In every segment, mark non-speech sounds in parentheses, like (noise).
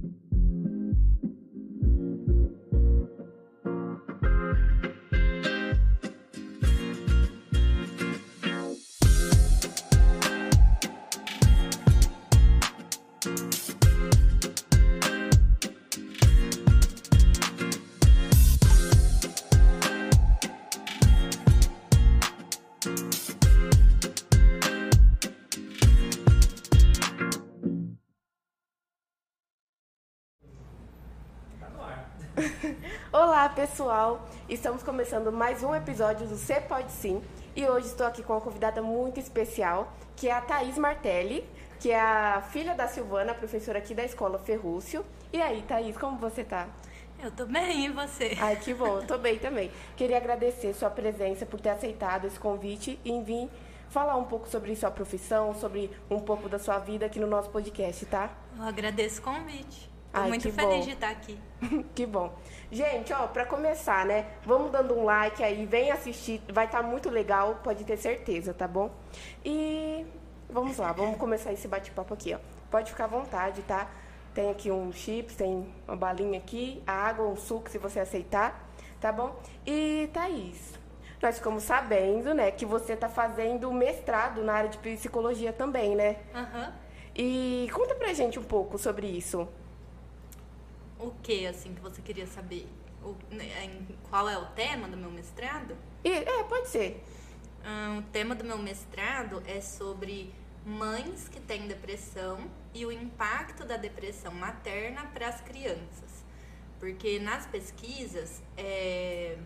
thank you Olá pessoal, estamos começando mais um episódio do C Pode Sim e hoje estou aqui com uma convidada muito especial que é a Thaís Martelli, que é a filha da Silvana, professora aqui da escola Ferrúcio. E aí, Thaís, como você tá? Eu tô bem, e você? Ai, que bom, eu tô bem também. Queria agradecer sua presença por ter aceitado esse convite e vir falar um pouco sobre sua profissão, sobre um pouco da sua vida aqui no nosso podcast, tá? Eu agradeço o convite. Tô Ai, muito feliz bom. de estar aqui. (laughs) que bom. Gente, ó, pra começar, né? Vamos dando um like aí, vem assistir, vai estar muito legal, pode ter certeza, tá bom? E vamos lá, vamos começar esse bate-papo aqui, ó. Pode ficar à vontade, tá? Tem aqui um chips, tem uma balinha aqui, a água, um suco, se você aceitar, tá bom? E Thaís, nós ficamos sabendo, né, que você tá fazendo mestrado na área de psicologia também, né? Aham. E conta pra gente um pouco sobre isso. O que, assim, que você queria saber? O- né, qual é o tema do meu mestrado? É, pode ser. Ah, o tema do meu mestrado é sobre mães que têm depressão e o impacto da depressão materna para as crianças. Porque nas pesquisas é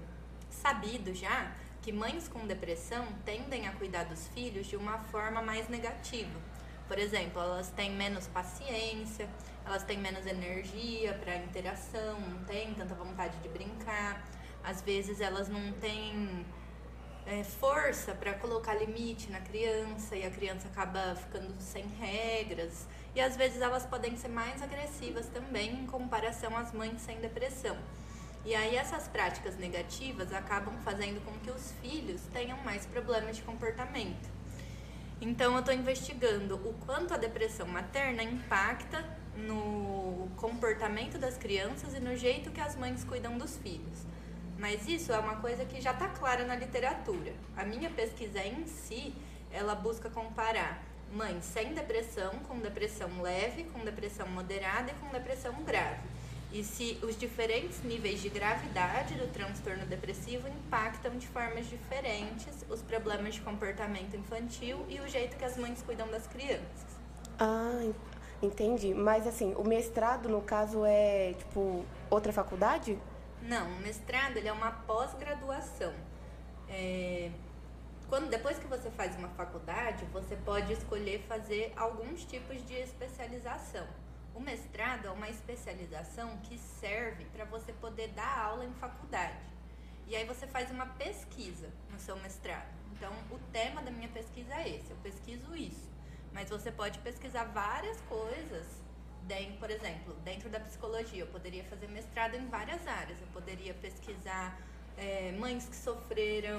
sabido já que mães com depressão tendem a cuidar dos filhos de uma forma mais negativa. Por exemplo, elas têm menos paciência, elas têm menos energia para interação, não têm tanta vontade de brincar. Às vezes elas não têm é, força para colocar limite na criança e a criança acaba ficando sem regras. E às vezes elas podem ser mais agressivas também em comparação às mães sem depressão. E aí essas práticas negativas acabam fazendo com que os filhos tenham mais problemas de comportamento. Então eu estou investigando o quanto a depressão materna impacta no comportamento das crianças e no jeito que as mães cuidam dos filhos. Mas isso é uma coisa que já está clara na literatura. A minha pesquisa em si, ela busca comparar mães sem depressão com depressão leve, com depressão moderada e com depressão grave. E se os diferentes níveis de gravidade do transtorno depressivo impactam de formas diferentes os problemas de comportamento infantil e o jeito que as mães cuidam das crianças. Ah, entendi. Mas assim, o mestrado, no caso, é tipo outra faculdade? Não, o mestrado ele é uma pós-graduação. É, quando depois que você faz uma faculdade, você pode escolher fazer alguns tipos de especialização. O mestrado é uma especialização que serve para você poder dar aula em faculdade. E aí você faz uma pesquisa no seu mestrado. Então, o tema da minha pesquisa é esse, eu pesquiso isso. Mas você pode pesquisar várias coisas Dentro, por exemplo, dentro da psicologia, eu poderia fazer mestrado em várias áreas. Eu poderia pesquisar é, mães que sofreram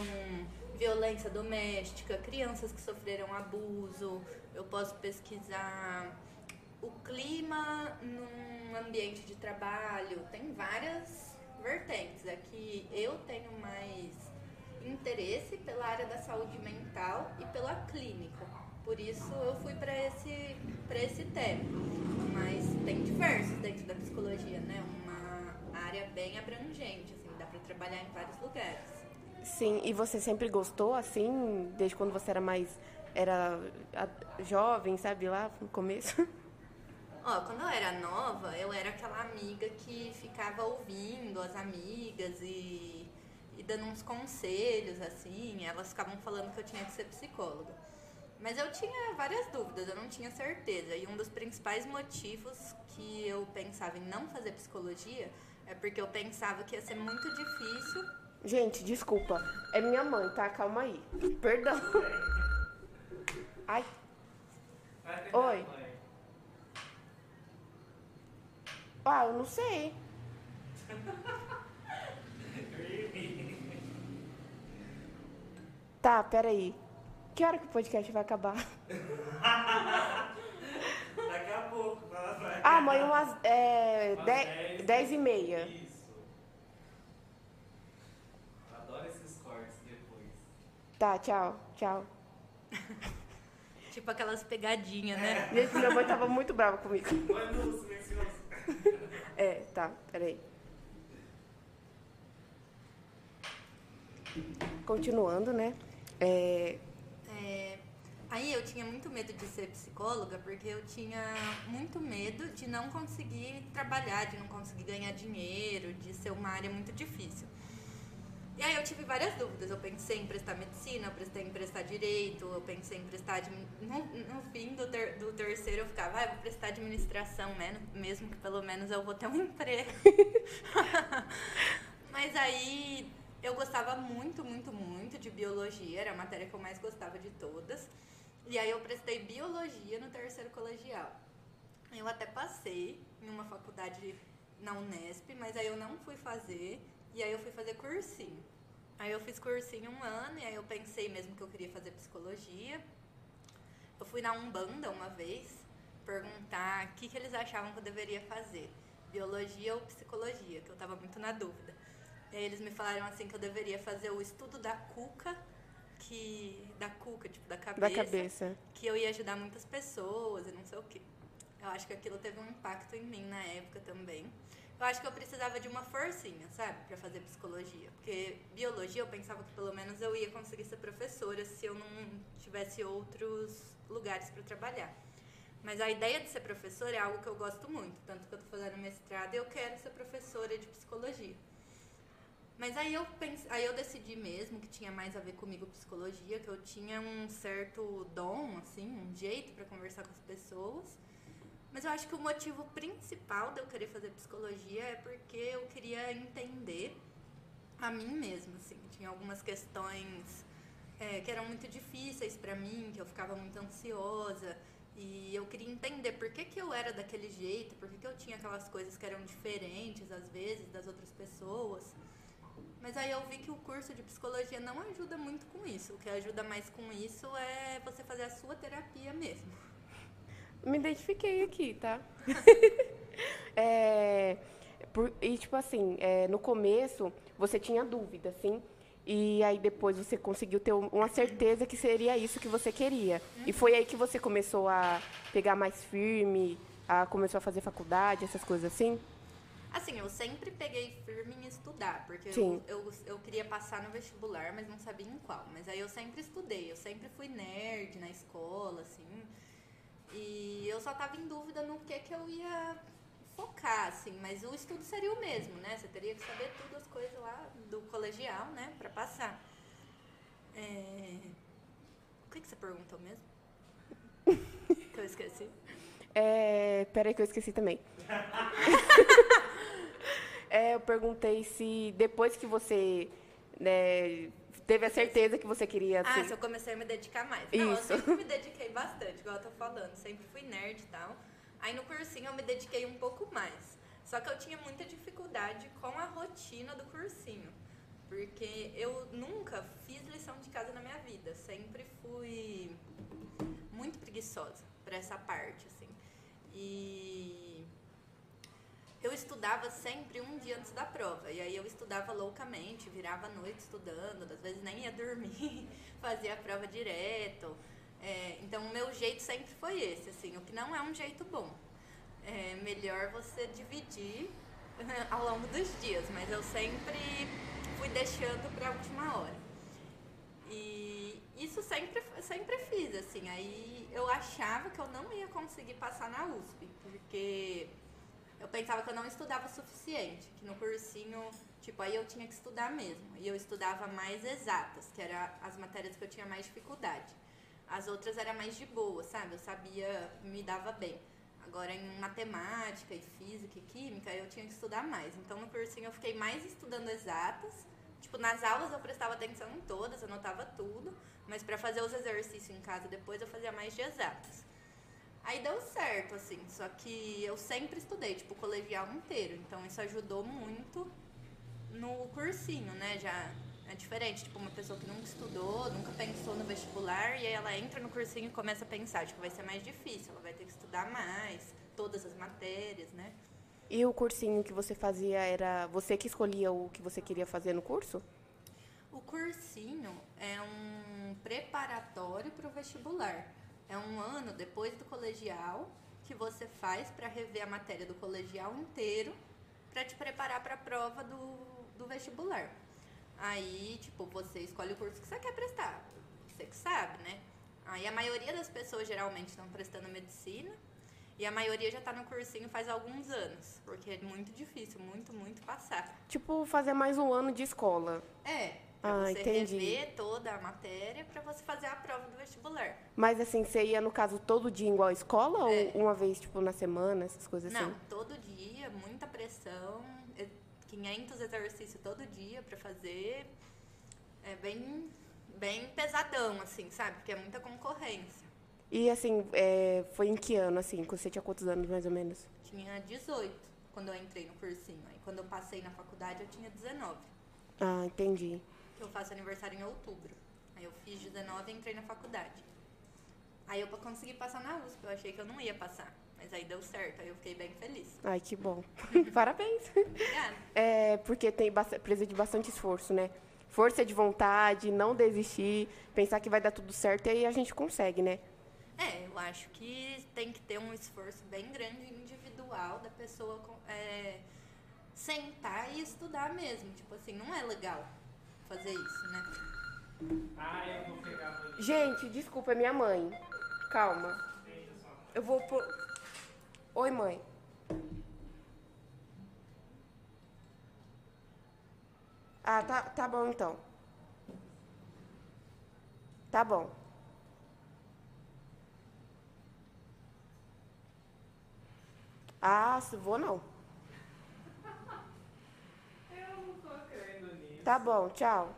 violência doméstica, crianças que sofreram abuso. Eu posso pesquisar o clima num ambiente de trabalho. Tem várias vertentes. Que eu tenho mais interesse pela área da saúde mental e pela clínica. Por isso eu fui para esse, pra esse tema. Mas tem diversos dentro da psicologia, né? Uma área bem abrangente, assim, dá para trabalhar em vários lugares. Sim, e você sempre gostou, assim, desde quando você era mais. Era jovem, sabe, lá no começo? (laughs) Ó, quando eu era nova, eu era aquela amiga que ficava ouvindo as amigas e, e dando uns conselhos, assim. Elas ficavam falando que eu tinha que ser psicóloga. Mas eu tinha várias dúvidas, eu não tinha certeza. E um dos principais motivos que eu pensava em não fazer psicologia é porque eu pensava que ia ser muito difícil. Gente, desculpa. É minha mãe, tá? Calma aí. Perdão. Ai, Oi. ah, eu não sei. (laughs) Tá, peraí. Que hora que o podcast vai acabar? (laughs) Daqui a pouco, vai. Ah, mãe, umas. É... umas Dez- dez e meia. Isso. Adoro esses cortes depois. Tá, tchau, tchau. (laughs) Tipo aquelas pegadinhas, né? Gente, minha mãe tava muito brava comigo. Põe no silencioso. É, tá, peraí. Continuando, né? É, É, aí eu tinha muito medo de ser psicóloga porque eu tinha muito medo de não conseguir trabalhar, de não conseguir ganhar dinheiro, de ser uma área muito difícil. E aí eu tive várias dúvidas. Eu pensei em prestar medicina, eu pensei em prestar direito, eu pensei em prestar. No, no fim do, ter- do terceiro eu ficava, ah, eu vou prestar administração, né? mesmo que pelo menos eu vou ter um (laughs) emprego. Mas aí eu gostava muito, muito, muito de biologia, era a matéria que eu mais gostava de todas. E aí eu prestei biologia no terceiro colegial. Eu até passei em uma faculdade na Unesp, mas aí eu não fui fazer, e aí eu fui fazer cursinho. Aí eu fiz cursinho um ano, e aí eu pensei mesmo que eu queria fazer psicologia. Eu fui na Umbanda uma vez perguntar o que, que eles achavam que eu deveria fazer, biologia ou psicologia, que eu tava muito na dúvida. E aí eles me falaram assim que eu deveria fazer o estudo da cuca, que da cuca, tipo da cabeça, da cabeça. que eu ia ajudar muitas pessoas e não sei o quê. Eu acho que aquilo teve um impacto em mim na época também. Eu acho que eu precisava de uma forcinha, sabe, pra fazer psicologia. Porque biologia eu pensava que pelo menos eu ia conseguir ser professora se eu não tivesse outros lugares para trabalhar. Mas a ideia de ser professora é algo que eu gosto muito, tanto que eu tô fazendo mestrado e eu quero ser professora de psicologia. Mas aí eu pense, aí eu decidi mesmo que tinha mais a ver comigo psicologia, que eu tinha um certo dom, assim, um jeito para conversar com as pessoas. Mas eu acho que o motivo principal de eu querer fazer psicologia é porque eu queria entender a mim mesma, assim. Tinha algumas questões é, que eram muito difíceis para mim, que eu ficava muito ansiosa. E eu queria entender por que, que eu era daquele jeito, por que, que eu tinha aquelas coisas que eram diferentes, às vezes, das outras pessoas. Mas aí eu vi que o curso de psicologia não ajuda muito com isso. O que ajuda mais com isso é você fazer a sua terapia mesmo. Me identifiquei aqui, tá? (laughs) É, por- e, tipo assim, é, no começo, você tinha dúvida, assim, e aí depois você conseguiu ter um- uma certeza que seria isso que você queria. E foi aí que você começou a pegar mais firme, a, começou a fazer faculdade, essas coisas assim? Assim, eu sempre peguei firme em estudar, porque eu, eu, eu queria passar no vestibular, mas não sabia em qual. Mas aí eu sempre estudei, eu sempre fui nerd na escola, assim. E eu só tava em dúvida no que que eu ia focar, assim. Mas o estudo seria o mesmo, né? Você teria que saber tudo as coisas lá do colegial, né? Pra passar. É... O que, que você perguntou mesmo? (laughs) que eu esqueci. É, peraí que eu esqueci também. (laughs) É, eu perguntei se depois que você né, teve a certeza que você queria Ah, ser- se eu comecei a me dedicar mais. Não, eu Isso. sempre me dediquei bastante, igual eu tô falando. Sempre fui nerd e tal. Aí no cursinho eu me dediquei um pouco mais. Só que eu tinha muita dificuldade com a rotina do cursinho. Porque eu nunca fiz lição de casa na minha vida. Sempre fui muito preguiçosa pra essa parte, assim. E eu estudava sempre um dia antes da prova. E aí eu estudava loucamente, virava a noite estudando, às vezes nem ia dormir, (laughs) fazia a prova direto. É, então o meu jeito sempre foi esse, assim, o que não é um jeito bom. É melhor você dividir (laughs) ao longo dos dias, mas eu sempre fui deixando para a última hora. E isso sempre, sempre fiz, assim. Aí eu achava que eu não ia conseguir passar na USP, porque eu pensava que eu não estudava o suficiente, que no cursinho, tipo, aí eu tinha que estudar mesmo. E eu estudava mais exatas, que eram as matérias que eu tinha mais dificuldade. As outras era mais de boa, sabe? Eu sabia, me dava bem. Agora em matemática e física e química eu tinha que estudar mais. Então no cursinho eu fiquei mais estudando exatas. Tipo, nas aulas eu prestava atenção em todas, anotava tudo, mas para fazer os exercícios em casa depois eu fazia mais de exatas. Aí deu certo, assim, só que eu sempre estudei, tipo, o colegial inteiro. Então isso ajudou muito no cursinho, né? Já é diferente, tipo, uma pessoa que nunca estudou, nunca pensou no vestibular, e aí ela entra no cursinho e começa a pensar, tipo, vai ser mais difícil, ela vai ter que estudar mais, todas as matérias, né? E o cursinho que você fazia era você que escolhia o que você queria fazer no curso? O cursinho é um preparatório para o vestibular. É um ano depois do colegial que você faz para rever a matéria do colegial inteiro para te preparar para a prova do, do vestibular. Aí, tipo, você escolhe o curso que você quer prestar. Você que sabe, né? Aí a maioria das pessoas geralmente estão prestando medicina e a maioria já está no cursinho faz alguns anos, porque é muito difícil, muito, muito passar. Tipo, fazer mais um ano de escola. É, Ah, você entendi. rever toda a matéria para você fazer a prova do vestibular. Mas assim, você ia, no caso, todo dia igual à escola É. ou uma vez, tipo, na semana, essas coisas assim? Não, todo dia, muita pressão, é 500 exercícios todo dia para fazer. É bem, bem pesadão, assim, sabe? Porque é muita concorrência. E assim, é, foi em que ano, assim? Você tinha quantos anos, mais ou menos? Tinha 18 quando eu entrei no cursinho. Aí quando eu passei na faculdade eu tinha 19. Ah, entendi. Eu faço aniversário em outubro. Aí eu fiz 19 e entrei na faculdade. Aí eu consegui passar na USP, eu achei que eu não ia passar. Mas aí deu certo, aí eu fiquei bem feliz. Ai, que bom. (laughs) Parabéns. Obrigada. É, porque tem precisa de bastante esforço, né? Força de vontade, não desistir, pensar que vai dar tudo certo e aí a gente consegue, né? É, eu acho que tem que ter um esforço bem grande individual da pessoa é, sentar e estudar mesmo. Tipo assim, não é legal fazer isso, né? Ah, eu vou pegar pra Gente, desculpa, é minha mãe. Calma. Eu vou por. Oi, mãe. Ah, tá, tá bom então. Tá bom. Ah, se vou não. Eu não tô crendo nisso. Tá bom, tchau.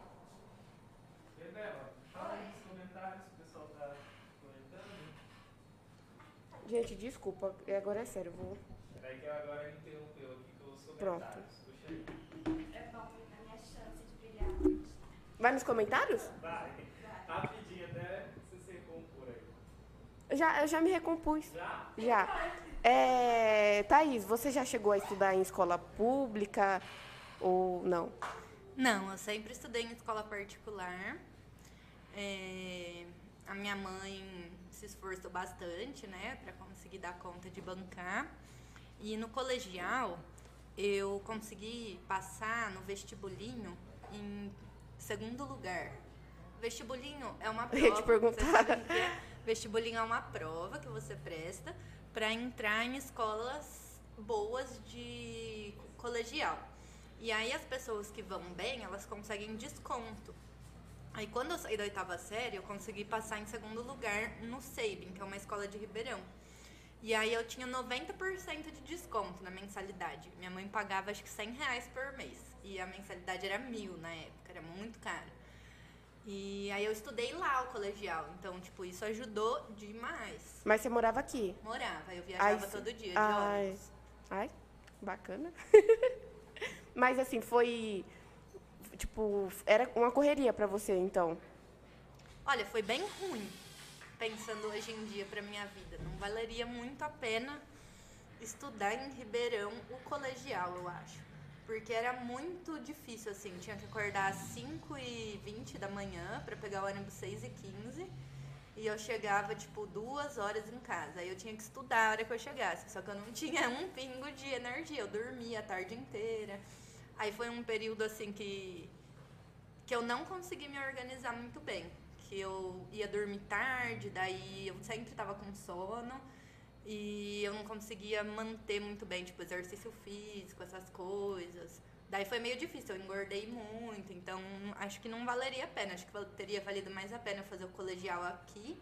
Bebela, fala aí nos comentários que o pessoal tá comentando. Gente, desculpa, agora é sério, eu vou. Peraí que agora interrompeu aqui com os Pronto. comentários. Puxa aí. É bom, a minha chance de brilhar. Vai nos comentários? Vai. Rapidinho, até você se recompor aí. Eu já, eu já me recompus. Já? Já. É, Thaís, você já chegou a estudar em escola pública ou não? Não, eu sempre estudei em escola particular. É, a minha mãe se esforçou bastante, né, para conseguir dar conta de bancar. E no colegial, eu consegui passar no vestibulinho em segundo lugar. Vestibulinho é uma Eu prova. ia te perguntar. É? Vestibulinho é uma prova que você presta para entrar em escolas boas de colegial. E aí as pessoas que vão bem, elas conseguem desconto. Aí quando eu saí da oitava série, eu consegui passar em segundo lugar no Sabin, que é uma escola de Ribeirão. E aí eu tinha 90% de desconto na mensalidade. Minha mãe pagava acho que 100 reais por mês. E a mensalidade era mil na época, era muito cara. E aí eu estudei lá o colegial. Então, tipo, isso ajudou demais. Mas você morava aqui? Morava, eu viajava Ai, todo dia de ai. ônibus. Ai, bacana. (laughs) Mas assim, foi. Tipo, era uma correria pra você, então. Olha, foi bem ruim, pensando hoje em dia pra minha vida. Não valeria muito a pena estudar em Ribeirão o colegial, eu acho. Porque era muito difícil, assim. Tinha que acordar às 5h20 da manhã pra pegar o ônibus 6h15. E eu chegava, tipo, duas horas em casa. Aí eu tinha que estudar a hora que eu chegasse. Só que eu não (laughs) tinha um pingo de energia. Eu dormia a tarde inteira. Aí foi um período, assim, que que eu não consegui me organizar muito bem. Que eu ia dormir tarde, daí eu sempre tava com sono e eu não conseguia manter muito bem, tipo, exercício físico, essas coisas. Daí foi meio difícil, eu engordei muito, então acho que não valeria a pena. Acho que teria valido mais a pena fazer o colegial aqui,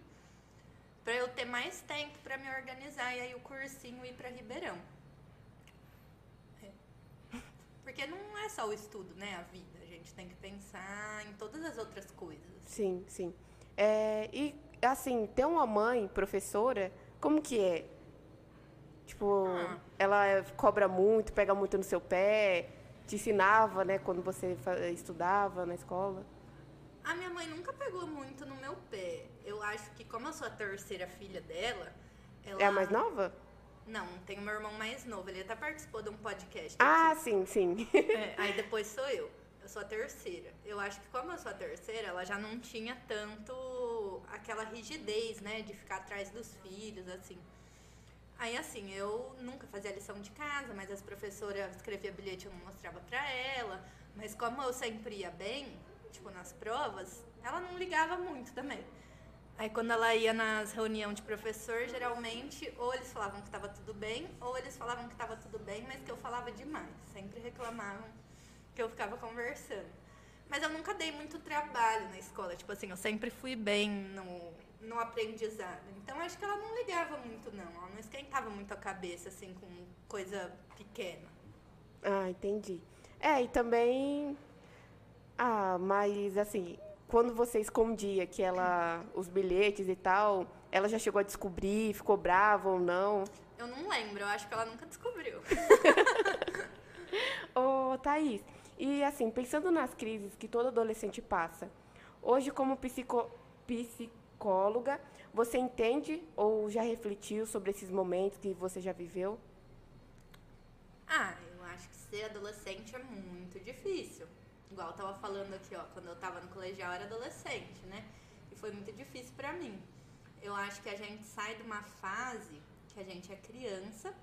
pra eu ter mais tempo pra me organizar e aí o cursinho ir pra Ribeirão. Porque não é só o estudo, né, a vida. A gente tem que pensar em todas as outras coisas. Sim, sim. É, e assim, ter uma mãe professora, como que é? Tipo, Ah. ela cobra muito, pega muito no seu pé, te ensinava, né, quando você estudava na escola. A minha mãe nunca pegou muito no meu pé. Eu acho que como eu sou a terceira filha dela, ela É a mais nova? Não, tem o meu irmão mais novo. Ele até participou de um podcast. Ah, aqui. sim, sim. É, aí depois sou eu. Eu sou a terceira. Eu acho que como eu sou a terceira, ela já não tinha tanto aquela rigidez, né? De ficar atrás dos filhos, assim. Aí, assim, eu nunca fazia lição de casa, mas as professoras escrevia bilhete, eu não mostrava pra ela. Mas como eu sempre ia bem, tipo, nas provas, ela não ligava muito também. Aí quando ela ia nas reuniões de professor, geralmente, ou eles falavam que estava tudo bem, ou eles falavam que estava tudo bem, mas que eu falava demais. Sempre reclamavam que eu ficava conversando. Mas eu nunca dei muito trabalho na escola. Tipo assim, eu sempre fui bem no, no aprendizado. Então acho que ela não ligava muito, não. Ela não esquentava muito a cabeça, assim, com coisa pequena. Ah, entendi. É, e também. Ah, mas assim, quando você escondia que ela. os bilhetes e tal, ela já chegou a descobrir, ficou brava ou não? Eu não lembro, eu acho que ela nunca descobriu. (laughs) Ô, Thaís, e assim, pensando nas crises que todo adolescente passa, hoje como psico, psicóloga, você entende ou já refletiu sobre esses momentos que você já viveu? Ah, eu acho que ser adolescente é muito difícil. Igual eu tava falando aqui, ó, quando eu tava no colegial eu era adolescente, né? E foi muito difícil pra mim. Eu acho que a gente sai de uma fase que a gente é criança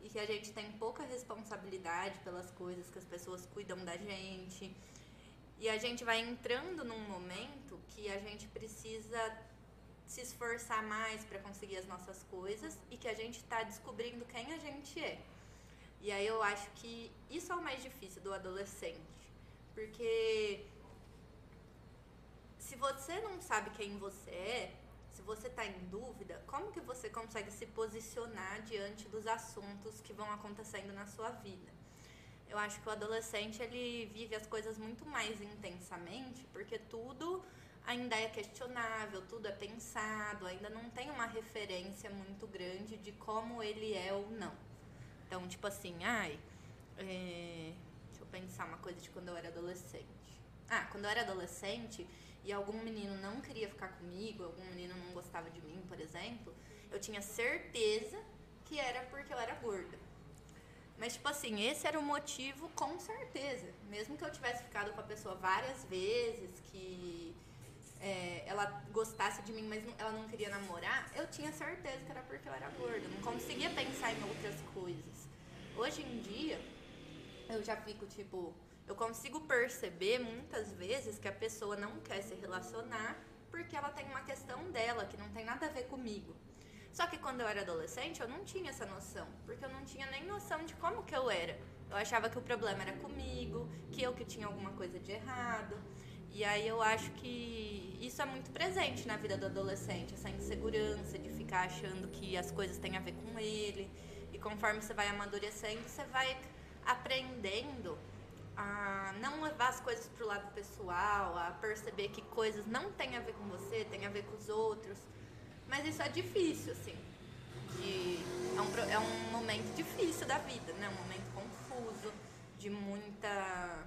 e que a gente tem pouca responsabilidade pelas coisas que as pessoas cuidam da gente. E a gente vai entrando num momento que a gente precisa se esforçar mais para conseguir as nossas coisas e que a gente está descobrindo quem a gente é. E aí eu acho que isso é o mais difícil do adolescente. Porque se você não sabe quem você é, se você está em dúvida, como que você consegue se posicionar diante dos assuntos que vão acontecendo na sua vida? Eu acho que o adolescente ele vive as coisas muito mais intensamente, porque tudo ainda é questionável, tudo é pensado, ainda não tem uma referência muito grande de como ele é ou não. Então, tipo assim, ai, é, pensar uma coisa de quando eu era adolescente. Ah, quando eu era adolescente e algum menino não queria ficar comigo, algum menino não gostava de mim, por exemplo, eu tinha certeza que era porque eu era gorda. Mas, tipo assim, esse era o motivo com certeza. Mesmo que eu tivesse ficado com a pessoa várias vezes, que é, ela gostasse de mim, mas não, ela não queria namorar, eu tinha certeza que era porque eu era gorda. Não conseguia pensar em outras coisas. Hoje em dia, eu já fico tipo. Eu consigo perceber muitas vezes que a pessoa não quer se relacionar porque ela tem uma questão dela que não tem nada a ver comigo. Só que quando eu era adolescente, eu não tinha essa noção, porque eu não tinha nem noção de como que eu era. Eu achava que o problema era comigo, que eu que tinha alguma coisa de errado. E aí eu acho que isso é muito presente na vida do adolescente, essa insegurança de ficar achando que as coisas têm a ver com ele. E conforme você vai amadurecendo, você vai aprendendo a não levar as coisas pro lado pessoal, a perceber que coisas não têm a ver com você, têm a ver com os outros. Mas isso é difícil, assim. De, é, um, é um momento difícil da vida, né? Um momento confuso, de muita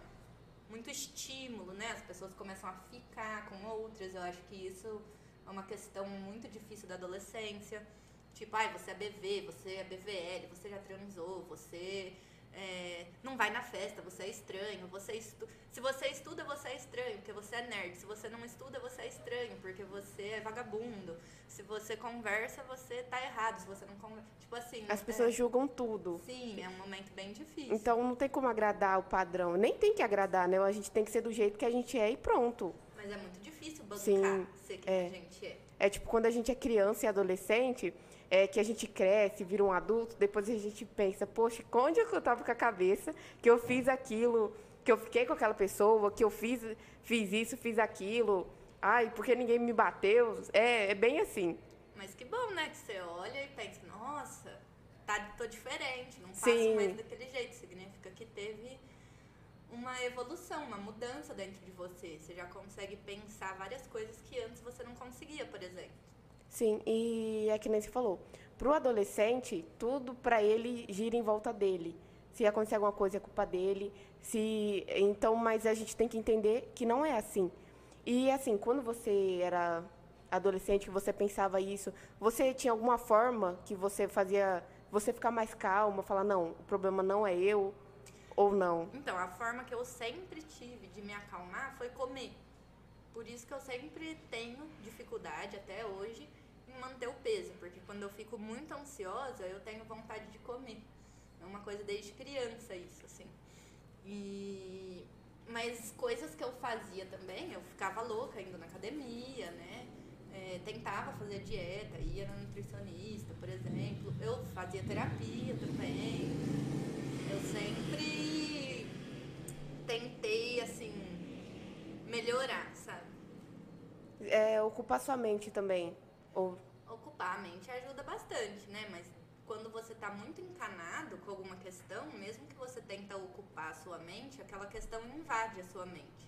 muito estímulo, né? As pessoas começam a ficar com outras. Eu acho que isso é uma questão muito difícil da adolescência. Tipo, ai, você é BV, você é BVL, você já transou, você é, não vai na festa, você é estranho, você estu... se você estuda, você é estranho, porque você é nerd. Se você não estuda, você é estranho, porque você é vagabundo. Se você conversa, você tá errado. Se você não conversa. Tipo assim. As pessoas é... julgam tudo. Sim, é um momento bem difícil. Então não tem como agradar o padrão. Nem tem que agradar, né? A gente tem que ser do jeito que a gente é e pronto. Mas é muito difícil bancar Sim, ser quem é. a gente é. É tipo quando a gente é criança e adolescente, é que a gente cresce, vira um adulto, depois a gente pensa, poxa, onde é que eu estava com a cabeça que eu fiz aquilo, que eu fiquei com aquela pessoa, que eu fiz, fiz isso, fiz aquilo. Ai, porque ninguém me bateu. É, é bem assim. Mas que bom, né? Que você olha e pensa, nossa, tá, tô diferente, não faço Sim. mais daquele jeito. Significa que teve uma evolução, uma mudança dentro de você. Você já consegue pensar várias coisas que antes você não conseguia, por exemplo. Sim, e é que nem você falou. Para o adolescente, tudo para ele gira em volta dele. Se acontecer alguma coisa, é culpa dele. Se então, mas a gente tem que entender que não é assim. E assim, quando você era adolescente, que você pensava isso, você tinha alguma forma que você fazia você ficar mais calma, falar, não, o problema não é eu ou não? Então, a forma que eu sempre tive de me acalmar foi comer. Por isso que eu sempre tenho dificuldade até hoje manter o peso, porque quando eu fico muito ansiosa, eu tenho vontade de comer. É uma coisa desde criança isso, assim. E mas coisas que eu fazia também, eu ficava louca indo na academia, né? É, tentava fazer dieta, ia no nutricionista, por exemplo. Eu fazia terapia também. Eu sempre tentei, assim, melhorar, sabe? É, ocupar sua mente também. Ou... Ocupar a mente ajuda bastante, né? Mas quando você está muito encanado com alguma questão, mesmo que você tenta ocupar a sua mente, aquela questão invade a sua mente.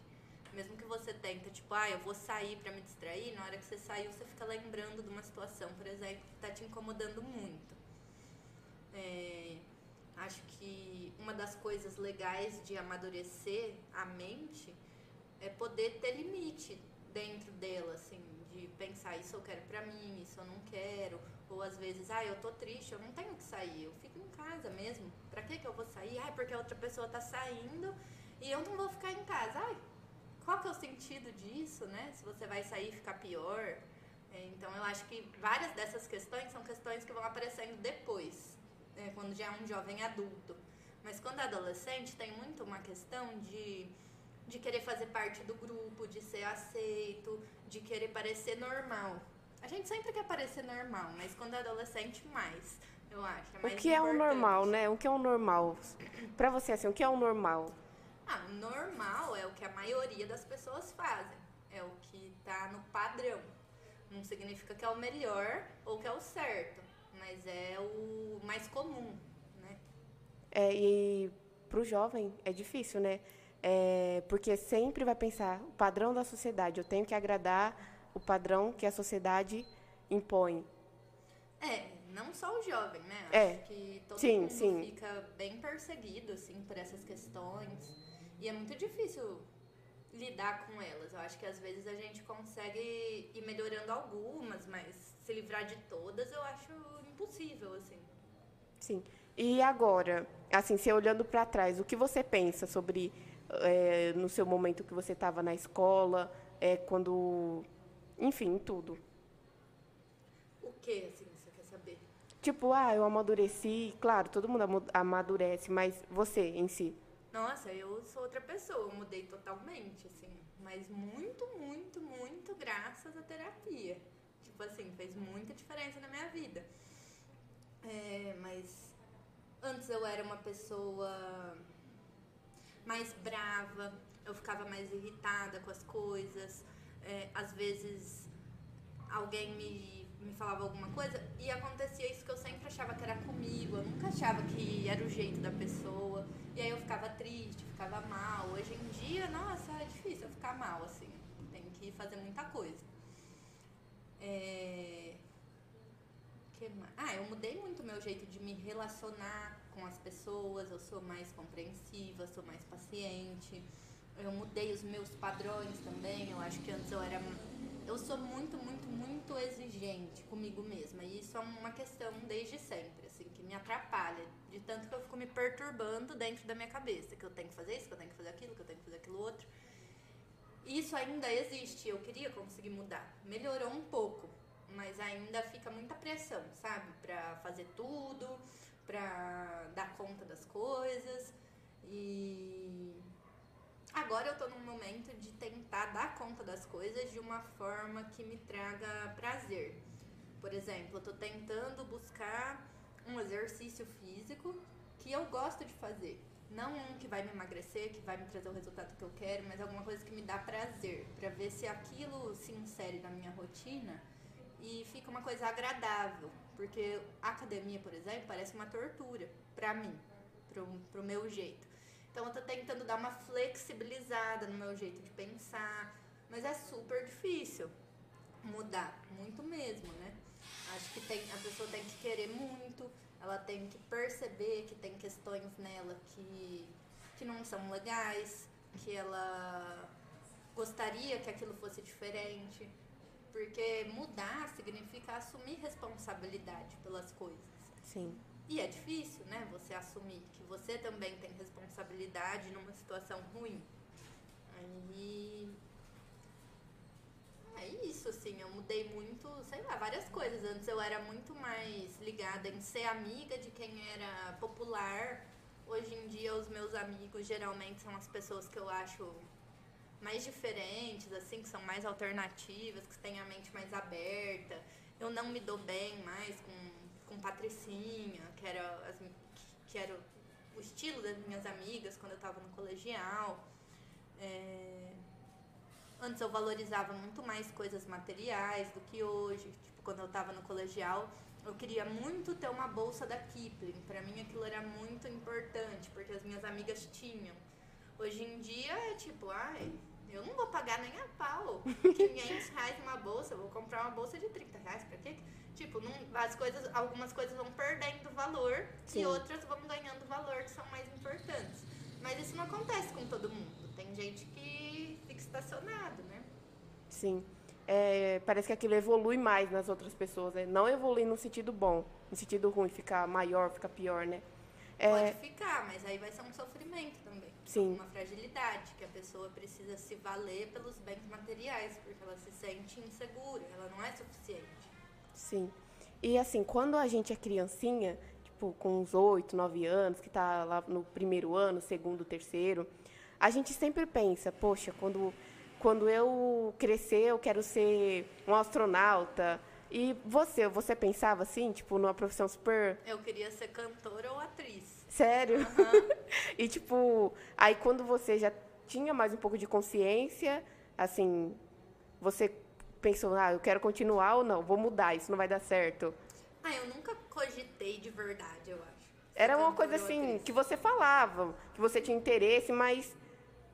Mesmo que você tenta, tipo, ah, eu vou sair para me distrair, na hora que você saiu, você fica lembrando de uma situação, por exemplo, que está te incomodando muito. É, acho que uma das coisas legais de amadurecer a mente é poder ter limite dentro dela, assim, de pensar isso eu quero pra mim, isso eu não quero, ou às vezes, ah, eu tô triste, eu não tenho que sair, eu fico em casa mesmo. Pra que que eu vou sair? Ah, porque a outra pessoa tá saindo e eu não vou ficar em casa. Ai, qual que é o sentido disso, né? Se você vai sair e ficar pior. É, então eu acho que várias dessas questões são questões que vão aparecendo depois, né, quando já é um jovem adulto. Mas quando é adolescente, tem muito uma questão de de querer fazer parte do grupo, de ser aceito, de querer parecer normal. A gente sempre quer parecer normal, mas quando é adolescente, mais, eu acho. É o que é o normal, né? O que é o normal? Pra você, assim, o que é o normal? Ah, normal é o que a maioria das pessoas fazem. É o que tá no padrão. Não significa que é o melhor ou que é o certo, mas é o mais comum, né? É, e pro jovem é difícil, né? É, porque sempre vai pensar o padrão da sociedade, eu tenho que agradar o padrão que a sociedade impõe. É, não só o jovem, né? É. Acho que todo sim, mundo sim. fica bem perseguido, assim, por essas questões. E é muito difícil lidar com elas. Eu acho que às vezes a gente consegue ir melhorando algumas, mas se livrar de todas eu acho impossível, assim. Sim. E agora, assim, você olhando para trás, o que você pensa sobre é, no seu momento que você estava na escola, é, quando. Enfim, tudo. O que, assim, você quer saber? Tipo, ah, eu amadureci. Claro, todo mundo amadurece, mas você em si. Nossa, eu sou outra pessoa, eu mudei totalmente, assim. Mas muito, muito, muito graças à terapia. Tipo assim, fez muita diferença na minha vida. É, mas antes eu era uma pessoa mais brava, eu ficava mais irritada com as coisas. É, às vezes alguém me, me falava alguma coisa e acontecia isso que eu sempre achava que era comigo, eu nunca achava que era o jeito da pessoa. E aí eu ficava triste, ficava mal. Hoje em dia, nossa, é difícil eu ficar mal, assim. Tem que fazer muita coisa. É... Ah, eu mudei muito meu jeito de me relacionar com as pessoas, eu sou mais compreensiva, sou mais paciente. Eu mudei os meus padrões também. Eu acho que antes eu era. Eu sou muito, muito, muito exigente comigo mesma. E isso é uma questão desde sempre, assim, que me atrapalha. De tanto que eu fico me perturbando dentro da minha cabeça. Que eu tenho que fazer isso, que eu tenho que fazer aquilo, que eu tenho que fazer aquilo outro. Isso ainda existe. Eu queria conseguir mudar. Melhorou um pouco. Mas ainda fica muita pressão, sabe? Pra fazer tudo para dar conta das coisas. E agora eu tô num momento de tentar dar conta das coisas de uma forma que me traga prazer. Por exemplo, eu tô tentando buscar um exercício físico que eu gosto de fazer. Não um que vai me emagrecer, que vai me trazer o resultado que eu quero, mas alguma coisa que me dá prazer, para ver se aquilo se insere na minha rotina e fica uma coisa agradável, porque a academia, por exemplo, parece uma tortura para mim, pro, pro meu jeito. Então eu tô tentando dar uma flexibilizada no meu jeito de pensar, mas é super difícil mudar, muito mesmo, né? Acho que tem, a pessoa tem que querer muito, ela tem que perceber que tem questões nela que, que não são legais, que ela gostaria que aquilo fosse diferente. Porque mudar significa assumir responsabilidade pelas coisas. Sim. E é difícil, né, você assumir que você também tem responsabilidade numa situação ruim. Aí. É isso, assim, eu mudei muito, sei lá, várias coisas. Antes eu era muito mais ligada em ser amiga de quem era popular. Hoje em dia, os meus amigos geralmente são as pessoas que eu acho mais diferentes, assim, que são mais alternativas, que têm a mente mais aberta. Eu não me dou bem mais com, com Patricinha, que era, as, que era o estilo das minhas amigas quando eu estava no colegial. É... Antes eu valorizava muito mais coisas materiais do que hoje. Tipo, quando eu estava no colegial, eu queria muito ter uma bolsa da Kipling. Para mim aquilo era muito importante, porque as minhas amigas tinham. Hoje em dia é tipo, ai, eu não vou pagar nem a pau (laughs) 500 reais uma bolsa, eu vou comprar uma bolsa de 30 reais, pra quê? Tipo, não, as coisas, algumas coisas vão perdendo valor Sim. e outras vão ganhando valor que são mais importantes. Mas isso não acontece com todo mundo. Tem gente que fica estacionado, né? Sim. É, parece que aquilo evolui mais nas outras pessoas, né? Não evolui no sentido bom, no sentido ruim, ficar maior, ficar pior, né? É, Pode ficar, mas aí vai ser um sofrimento também. Sim. Uma fragilidade, que a pessoa precisa se valer pelos bens materiais, porque ela se sente insegura, ela não é suficiente. Sim. E assim, quando a gente é criancinha, tipo, com uns 8, 9 anos, que tá lá no primeiro ano, segundo, terceiro, a gente sempre pensa, poxa, quando, quando eu crescer, eu quero ser um astronauta. E você, você pensava assim, tipo, numa profissão super Eu queria ser cantora ou atriz. Sério? (laughs) e tipo, aí quando você já tinha mais um pouco de consciência, assim, você pensou, ah, eu quero continuar ou não, vou mudar, isso não vai dar certo. Ah, eu nunca cogitei de verdade, eu acho. Era uma coisa assim, que você falava, que você tinha interesse, mas,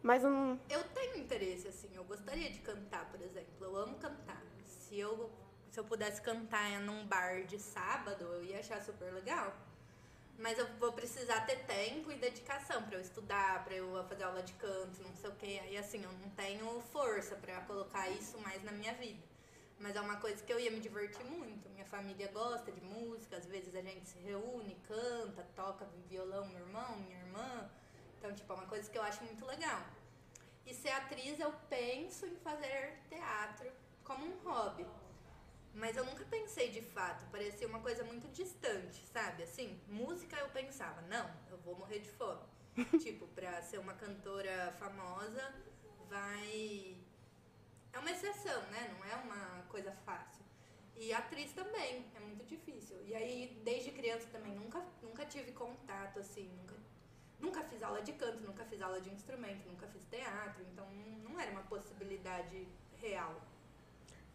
mas um, Eu tenho interesse, assim, eu gostaria de cantar, por exemplo. Eu amo cantar. Se eu, se eu pudesse cantar num bar de sábado, eu ia achar super legal. Mas eu vou precisar ter tempo e dedicação pra eu estudar, pra eu fazer aula de canto, não sei o quê. Aí, assim, eu não tenho força pra colocar isso mais na minha vida. Mas é uma coisa que eu ia me divertir muito. Minha família gosta de música, às vezes a gente se reúne, canta, toca violão, meu irmão, minha irmã. Então, tipo, é uma coisa que eu acho muito legal. E ser atriz, eu penso em fazer teatro como um hobby. Mas eu nunca pensei de fato, parecia uma coisa muito distante, sabe? Assim, música eu pensava, não, eu vou morrer de fome. (laughs) tipo, pra ser uma cantora famosa, vai. É uma exceção, né? Não é uma coisa fácil. E atriz também, é muito difícil. E aí, desde criança também, nunca, nunca tive contato, assim, nunca Nunca fiz aula de canto, nunca fiz aula de instrumento, nunca fiz teatro, então não era uma possibilidade real.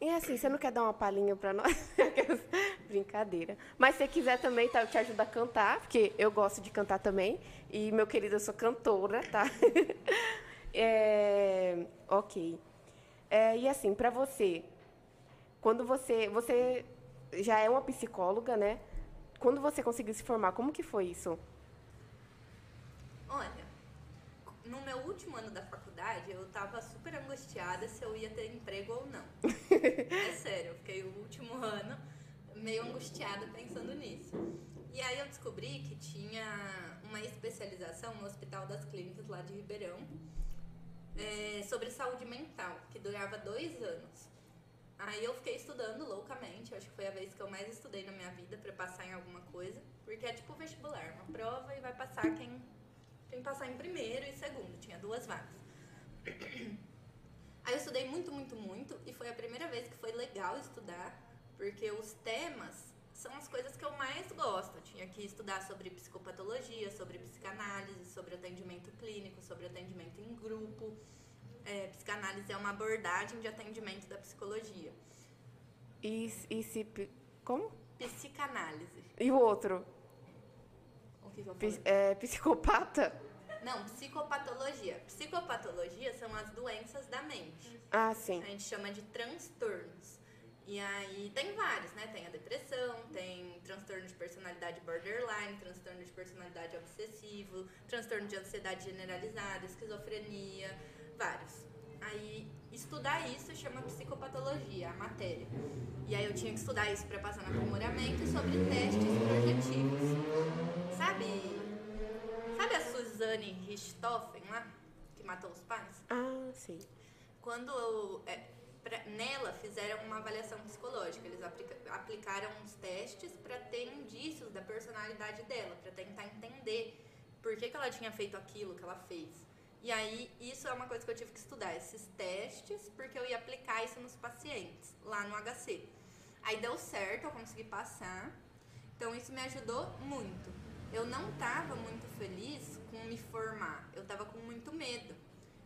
E assim, você não quer dar uma palhinha pra nós? (laughs) Brincadeira. Mas se quiser também, tá, eu te ajudo a cantar, porque eu gosto de cantar também. E, meu querido, eu sou cantora, tá? (laughs) É, ok. É, e assim, pra você, quando você. Você já é uma psicóloga, né? Quando você conseguiu se formar, como que foi isso? Olha, no meu último ano da faculdade, eu tava super angustiada se eu ia ter emprego ou não. É sério, eu fiquei o último ano meio angustiada pensando nisso. E aí eu descobri que tinha uma especialização no Hospital das Clínicas lá de Ribeirão é, sobre saúde mental, que durava dois anos. Aí eu fiquei estudando loucamente, acho que foi a vez que eu mais estudei na minha vida para passar em alguma coisa, porque é tipo vestibular, uma prova e vai passar quem, quem passar em primeiro e segundo, tinha duas vagas. Aí eu estudei muito, muito, muito e foi a primeira vez que foi legal estudar, porque os temas são as coisas que eu mais gosto. Eu tinha que estudar sobre psicopatologia, sobre psicanálise, sobre atendimento clínico, sobre atendimento em grupo. É, psicanálise é uma abordagem de atendimento da psicologia. E, e se. Como? Psicanálise. E o outro? O que, que eu falei? é, psicopata? Não, psicopatologia. Psicopatologia são as doenças da mente. Ah, sim. A gente chama de transtornos. E aí tem vários, né? Tem a depressão, tem transtorno de personalidade borderline, transtorno de personalidade obsessivo, transtorno de ansiedade generalizada, esquizofrenia, vários. Aí estudar isso chama psicopatologia, a matéria. E aí eu tinha que estudar isso para passar no aprimoramento sobre testes projetivos. Sabe? Sabe a Suzanne Richthofen lá, que matou os pais? Ah, sim. Quando é, pra- nela fizeram uma avaliação psicológica, eles aplica- aplicaram uns testes para ter indícios da personalidade dela, para tentar entender por que, que ela tinha feito aquilo que ela fez. E aí, isso é uma coisa que eu tive que estudar, esses testes, porque eu ia aplicar isso nos pacientes, lá no HC. Aí deu certo, eu consegui passar. Então isso me ajudou muito. Eu não estava muito feliz me formar, eu estava com muito medo.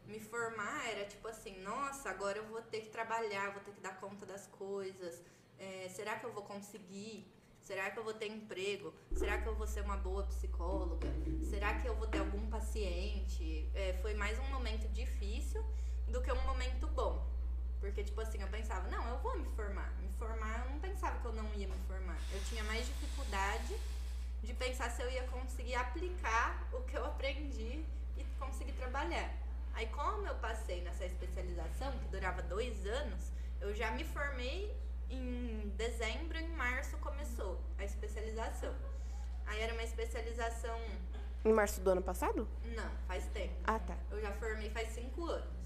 Me formar era tipo assim, nossa, agora eu vou ter que trabalhar, vou ter que dar conta das coisas. É, será que eu vou conseguir? Será que eu vou ter emprego? Será que eu vou ser uma boa psicóloga? Será que eu vou ter algum paciente? É, foi mais um momento difícil do que um momento bom. Porque, tipo assim, eu pensava, não, eu vou me formar. Me formar, eu não pensava que eu não ia me formar. Eu tinha mais dificuldade de pensar se eu ia conseguir aplicar o que eu aprendi e conseguir trabalhar. Aí, como eu passei nessa especialização, que durava dois anos, eu já me formei em dezembro, em março começou a especialização. Aí era uma especialização. Em março do ano passado? Não, faz tempo. Ah, tá. Eu já formei faz cinco anos.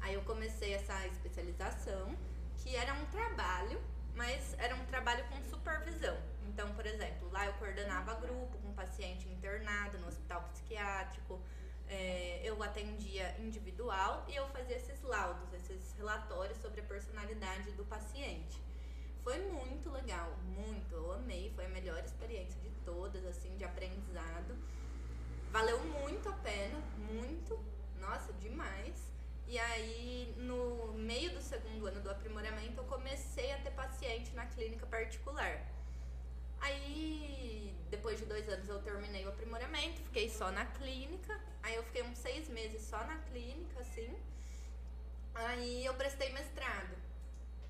Aí eu comecei essa especialização, que era um trabalho, mas era um trabalho com supervisão. Então, por exemplo, lá eu coordenava grupo com paciente internado no hospital psiquiátrico, é, eu atendia individual e eu fazia esses laudos, esses relatórios sobre a personalidade do paciente. Foi muito legal, muito, eu amei, foi a melhor experiência de todas, assim, de aprendizado. Valeu muito a pena, muito, nossa, demais. E aí, no meio do segundo ano do aprimoramento, eu comecei a ter paciente na clínica particular. Aí, depois de dois anos, eu terminei o aprimoramento, fiquei só na clínica. Aí, eu fiquei uns seis meses só na clínica, assim. Aí, eu prestei mestrado.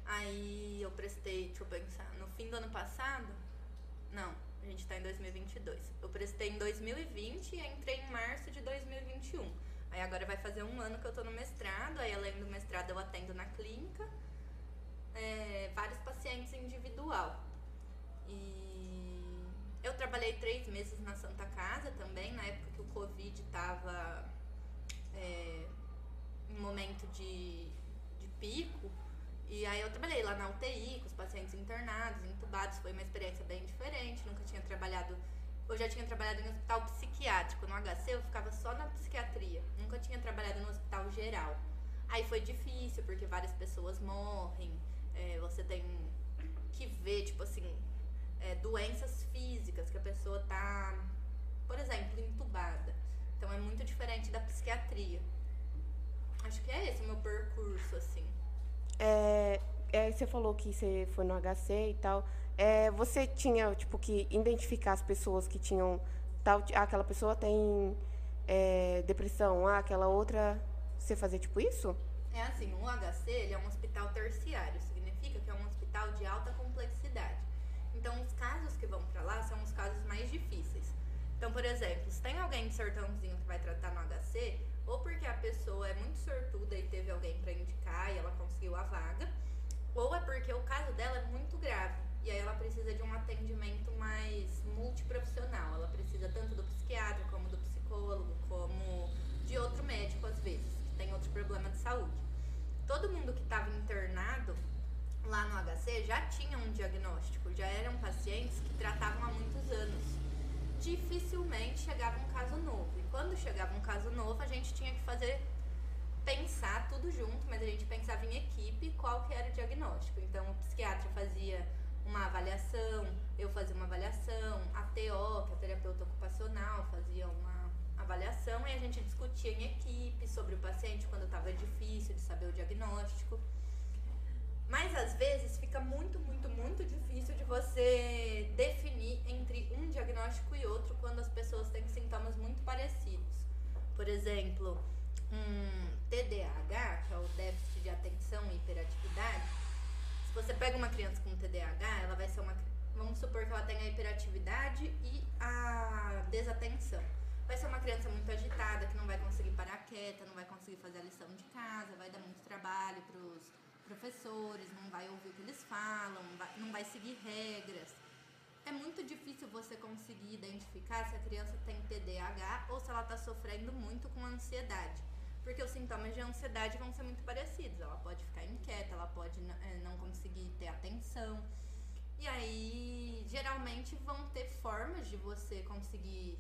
Aí, eu prestei, deixa eu pensar, no fim do ano passado? Não, a gente tá em 2022. Eu prestei em 2020 e entrei em março de 2021. Aí agora vai fazer um ano que eu tô no mestrado, aí além do mestrado eu atendo na clínica, é, vários pacientes individual. E eu trabalhei três meses na Santa Casa também, na época que o Covid tava é, em momento de, de pico. E aí eu trabalhei lá na UTI com os pacientes internados, entubados, foi uma experiência bem diferente, nunca tinha trabalhado eu já tinha trabalhado em hospital psiquiátrico, no HC eu ficava só na psiquiatria, nunca tinha trabalhado no hospital geral. Aí foi difícil, porque várias pessoas morrem, é, você tem que ver, tipo assim, é, doenças físicas que a pessoa tá, por exemplo, entubada. Então é muito diferente da psiquiatria. Acho que é esse o meu percurso, assim. É, é, você falou que você foi no HC e tal. É, você tinha, tipo, que identificar as pessoas que tinham tal. Ah, aquela pessoa tem é, depressão, ah, aquela outra. Você fazia tipo isso? É assim, o HC ele é um hospital terciário, significa que é um hospital de alta complexidade. Então, os casos que vão para lá são os casos mais difíceis. Então, por exemplo, se tem alguém de sertãozinho que vai tratar no HC, ou porque a pessoa é muito sortuda e teve alguém para indicar e ela conseguiu a vaga, ou é porque o caso dela é muito grave e aí ela precisa de um atendimento mais multiprofissional. Ela precisa tanto do psiquiatra como do psicólogo, como de outro médico às vezes, que tem outro problema de saúde. Todo mundo que estava internado lá no HC já tinha um diagnóstico, já eram pacientes que tratavam há muitos anos. Dificilmente chegava um caso novo. E quando chegava um caso novo, a gente tinha que fazer pensar tudo junto, mas a gente pensava em equipe qual que era o diagnóstico. Então o psiquiatra fazia uma avaliação, eu fazia uma avaliação, a TO, que é a terapeuta ocupacional, fazia uma avaliação e a gente discutia em equipe sobre o paciente quando estava difícil de saber o diagnóstico. Mas às vezes fica muito, muito, muito difícil de você definir entre um diagnóstico e outro quando as pessoas têm sintomas muito parecidos. Por exemplo, um TDAH, que é o déficit de atenção e hiperatividade, se você pega uma criança com TDAH, ela vai ser uma. Vamos supor que ela tenha a hiperatividade e a desatenção. vai ser uma criança muito agitada, que não vai conseguir parar quieta, não vai conseguir fazer a lição de casa, vai dar muito trabalho para os professores, não vai ouvir o que eles falam, não vai seguir regras. É muito difícil você conseguir identificar se a criança tem TDAH ou se ela está sofrendo muito com ansiedade. Porque os sintomas de ansiedade vão ser muito parecidos. Ela pode ficar inquieta, ela pode eh, não conseguir ter atenção. E aí, geralmente, vão ter formas de você conseguir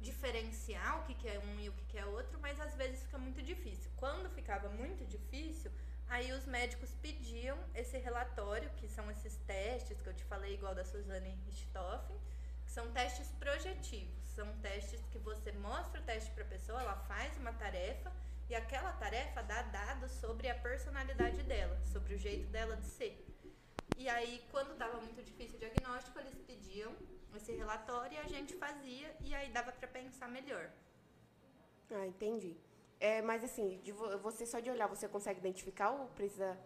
diferenciar o que, é um e o que é outro, mas às vezes fica muito difícil. Quando ficava muito difícil, aí os médicos pediam esse relatório, que são esses testes que eu te falei, igual da Suzane Richthofen, que são testes projetivos. São testes que você mostra o teste para a pessoa, ela faz uma tarefa e aquela tarefa dá dados sobre a personalidade dela, sobre o jeito dela de ser. E aí, quando estava muito difícil o diagnóstico, eles pediam esse relatório e a gente fazia e aí dava para pensar melhor. Ah, entendi. É, mas assim, de vo- você só de olhar, você consegue identificar ou precisa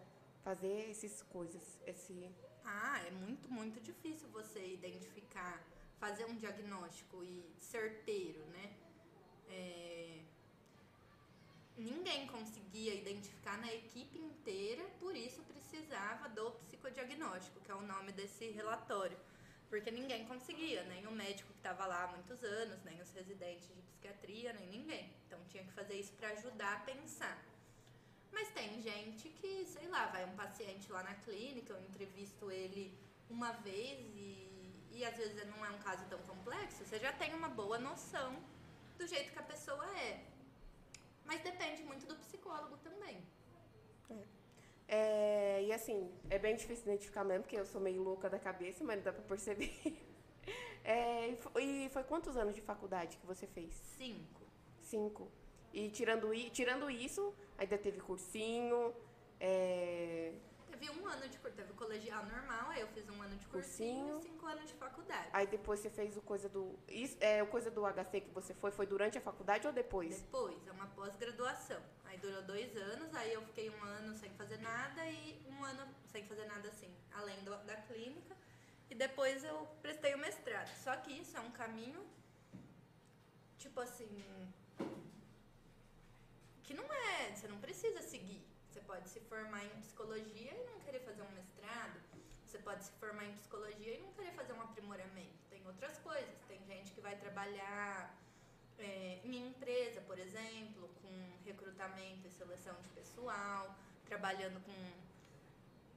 fazer essas coisas? Esse... Ah, é muito, muito difícil você identificar, fazer um diagnóstico e certeiro, né? É, Ninguém conseguia identificar na equipe inteira, por isso precisava do psicodiagnóstico, que é o nome desse relatório. Porque ninguém conseguia, nem o médico que estava lá há muitos anos, nem os residentes de psiquiatria, nem ninguém. Então tinha que fazer isso para ajudar a pensar. Mas tem gente que, sei lá, vai um paciente lá na clínica, eu entrevisto ele uma vez e, e às vezes não é um caso tão complexo, você já tem uma boa noção do jeito que a pessoa é. Mas depende muito do psicólogo também. É, e assim, é bem difícil identificar mesmo, porque eu sou meio louca da cabeça, mas dá pra perceber. (laughs) É, e fo- e foi quantos anos de faculdade que você fez? Cinco. Cinco. E tirando, tirando isso, ainda teve cursinho, é, Teve um ano de curso, teve o colegial normal, aí eu fiz um ano de cursinho, Cursinho. e cinco anos de faculdade. aí depois você fez o coisa do. Isso, é, o coisa do HC que você foi, foi durante a faculdade ou depois? Depois, é uma pós-graduação. Durou dois anos, aí eu fiquei um ano sem fazer nada e um ano sem fazer nada assim, além do- da clínica. E depois eu prestei o mestrado. Só que isso é um caminho, tipo assim, que não é, você não precisa seguir. Você pode se formar em psicologia e não querer fazer um mestrado. Você pode se formar em psicologia e não querer fazer um aprimoramento. Tem outras coisas. Tem gente que vai trabalhar é, em empresa, por exemplo, com recrutamento e seleção de pessoal, trabalhando com,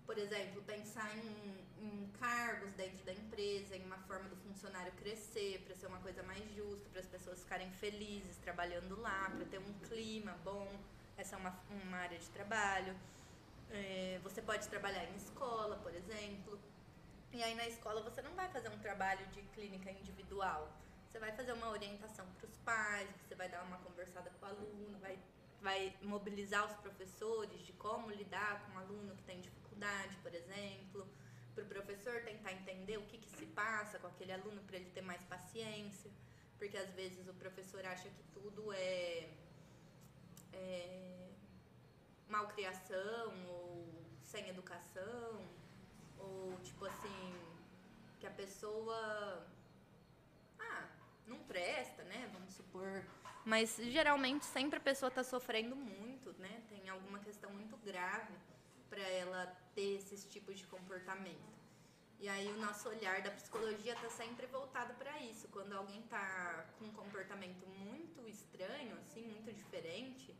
por exemplo, pensar em, em cargos dentro da empresa, em uma forma do funcionário crescer, para ser uma coisa mais justa, para as pessoas ficarem felizes trabalhando lá, para ter um clima bom. Essa é uma, uma área de trabalho. É, você pode trabalhar em escola, por exemplo. E aí na escola você não vai fazer um trabalho de clínica individual. Você vai fazer uma orientação para os pais, você vai dar uma conversada com o aluno, vai, vai mobilizar os professores de como lidar com um aluno que tem dificuldade, por exemplo. Para o professor tentar entender o que, que se passa com aquele aluno para ele ter mais paciência. Porque às vezes o professor acha que tudo é, é malcriação ou sem educação ou tipo assim que a pessoa ah não presta né vamos supor mas geralmente sempre a pessoa está sofrendo muito né tem alguma questão muito grave para ela ter esses tipos de comportamento e aí o nosso olhar da psicologia está sempre voltado para isso quando alguém está com um comportamento muito estranho assim muito diferente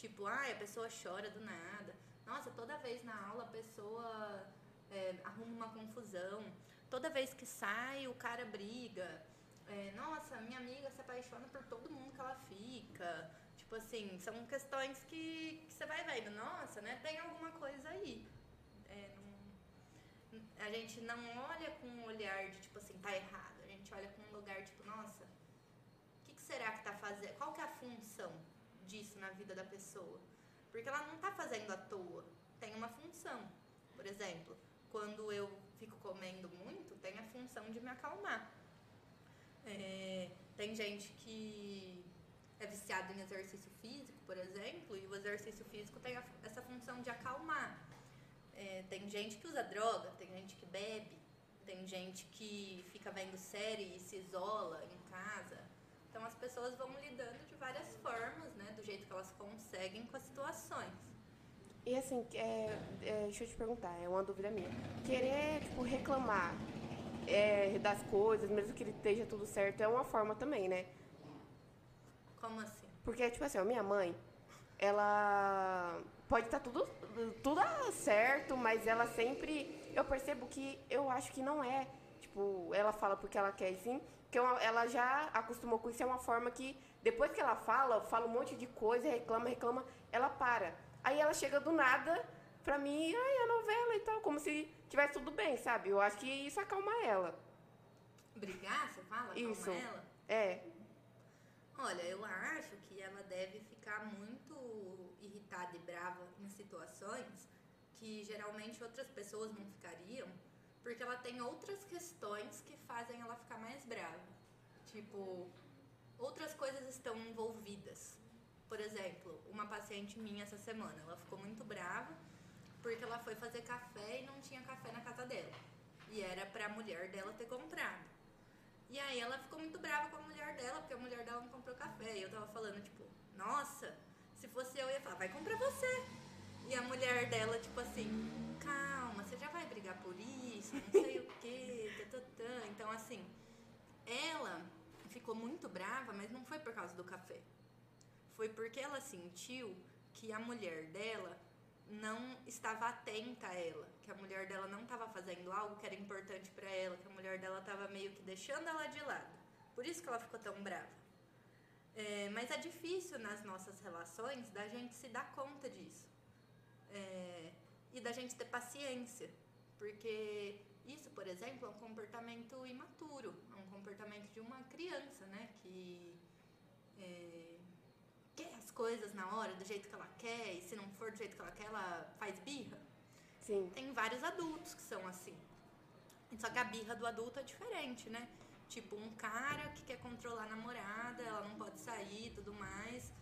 Tipo, ah, a pessoa chora do nada. Nossa, toda vez na aula a pessoa é, arruma uma confusão. Toda vez que sai, o cara briga. É, nossa, minha amiga se apaixona por todo mundo que ela fica. Tipo assim, são questões que, que você vai vendo. Nossa, né? Tem alguma coisa aí. É, não- a gente não olha com um olhar de tipo assim, tá errado. A gente olha com um lugar tipo, nossa, o que, que será que tá fazendo? Qual que é a função disso na vida da pessoa? Porque ela não tá fazendo à toa. Tem uma função. Por exemplo, quando eu fico comendo muito, tem a função de me acalmar. É, tem gente que é viciado em exercício físico, por exemplo, e o exercício físico tem a- essa função de acalmar. É, tem gente que usa droga, tem gente que bebe, tem gente que fica vendo série e se isola em casa, Então as pessoas vão lidando de várias formas, né? Do jeito que elas conseguem com as situações. E assim, é, é, deixa eu te perguntar, é uma dúvida minha. Querer, tipo, reclamar é, das coisas, mesmo que ele esteja tudo certo, é uma forma também, né? Como assim? Porque, tipo assim, a minha mãe, ela pode estar tudo, tudo certo, mas ela sempre. Eu percebo que eu acho que não é. Tipo, ela fala porque ela quer sim, que é ela já acostumou com isso, é uma forma que depois que ela fala, fala um monte de coisa, reclama, reclama, ela para. Aí ela chega do nada pra mim, ai, a novela e tal, como se tivesse tudo bem, sabe? Eu acho que isso acalma ela. Brigar, você fala? Isso. Calma ela? É. Olha, eu acho que ela deve ficar muito irritada e brava em situações que geralmente outras pessoas não ficariam, porque ela tem outras questões que fazem ela ficar mais brava. Tipo, outras coisas estão envolvidas. Por exemplo, uma paciente minha essa semana, ela ficou muito brava porque ela foi fazer café e não tinha café na casa dela. E era pra mulher dela ter comprado. E aí ela ficou muito brava com a mulher dela, porque a mulher dela não comprou café. E eu tava falando, tipo, nossa, se fosse eu, eu ia falar, vai comprar você. E a mulher dela, tipo assim, calma, você já vai brigar por isso, não sei o quê, (laughs) tatatã. Então, assim, ela ficou muito brava, mas não foi por causa do café. Foi porque ela sentiu que a mulher dela não estava atenta a ela, que a mulher dela não estava fazendo algo que era importante para ela, que a mulher dela estava meio que deixando ela de lado. Por isso que ela ficou tão brava. É, mas é difícil nas nossas relações da gente se dar conta disso. É, e da gente ter paciência. Porque isso, por exemplo, é um comportamento imaturo, é um comportamento de uma criança, né? Que é, as coisas na hora, do jeito que ela quer, e se não for do jeito que ela quer, ela faz birra. Sim. Tem vários adultos que são assim. Só que a birra do adulto é diferente, né? Tipo, um cara que quer controlar a namorada, ela não pode sair e tudo mais.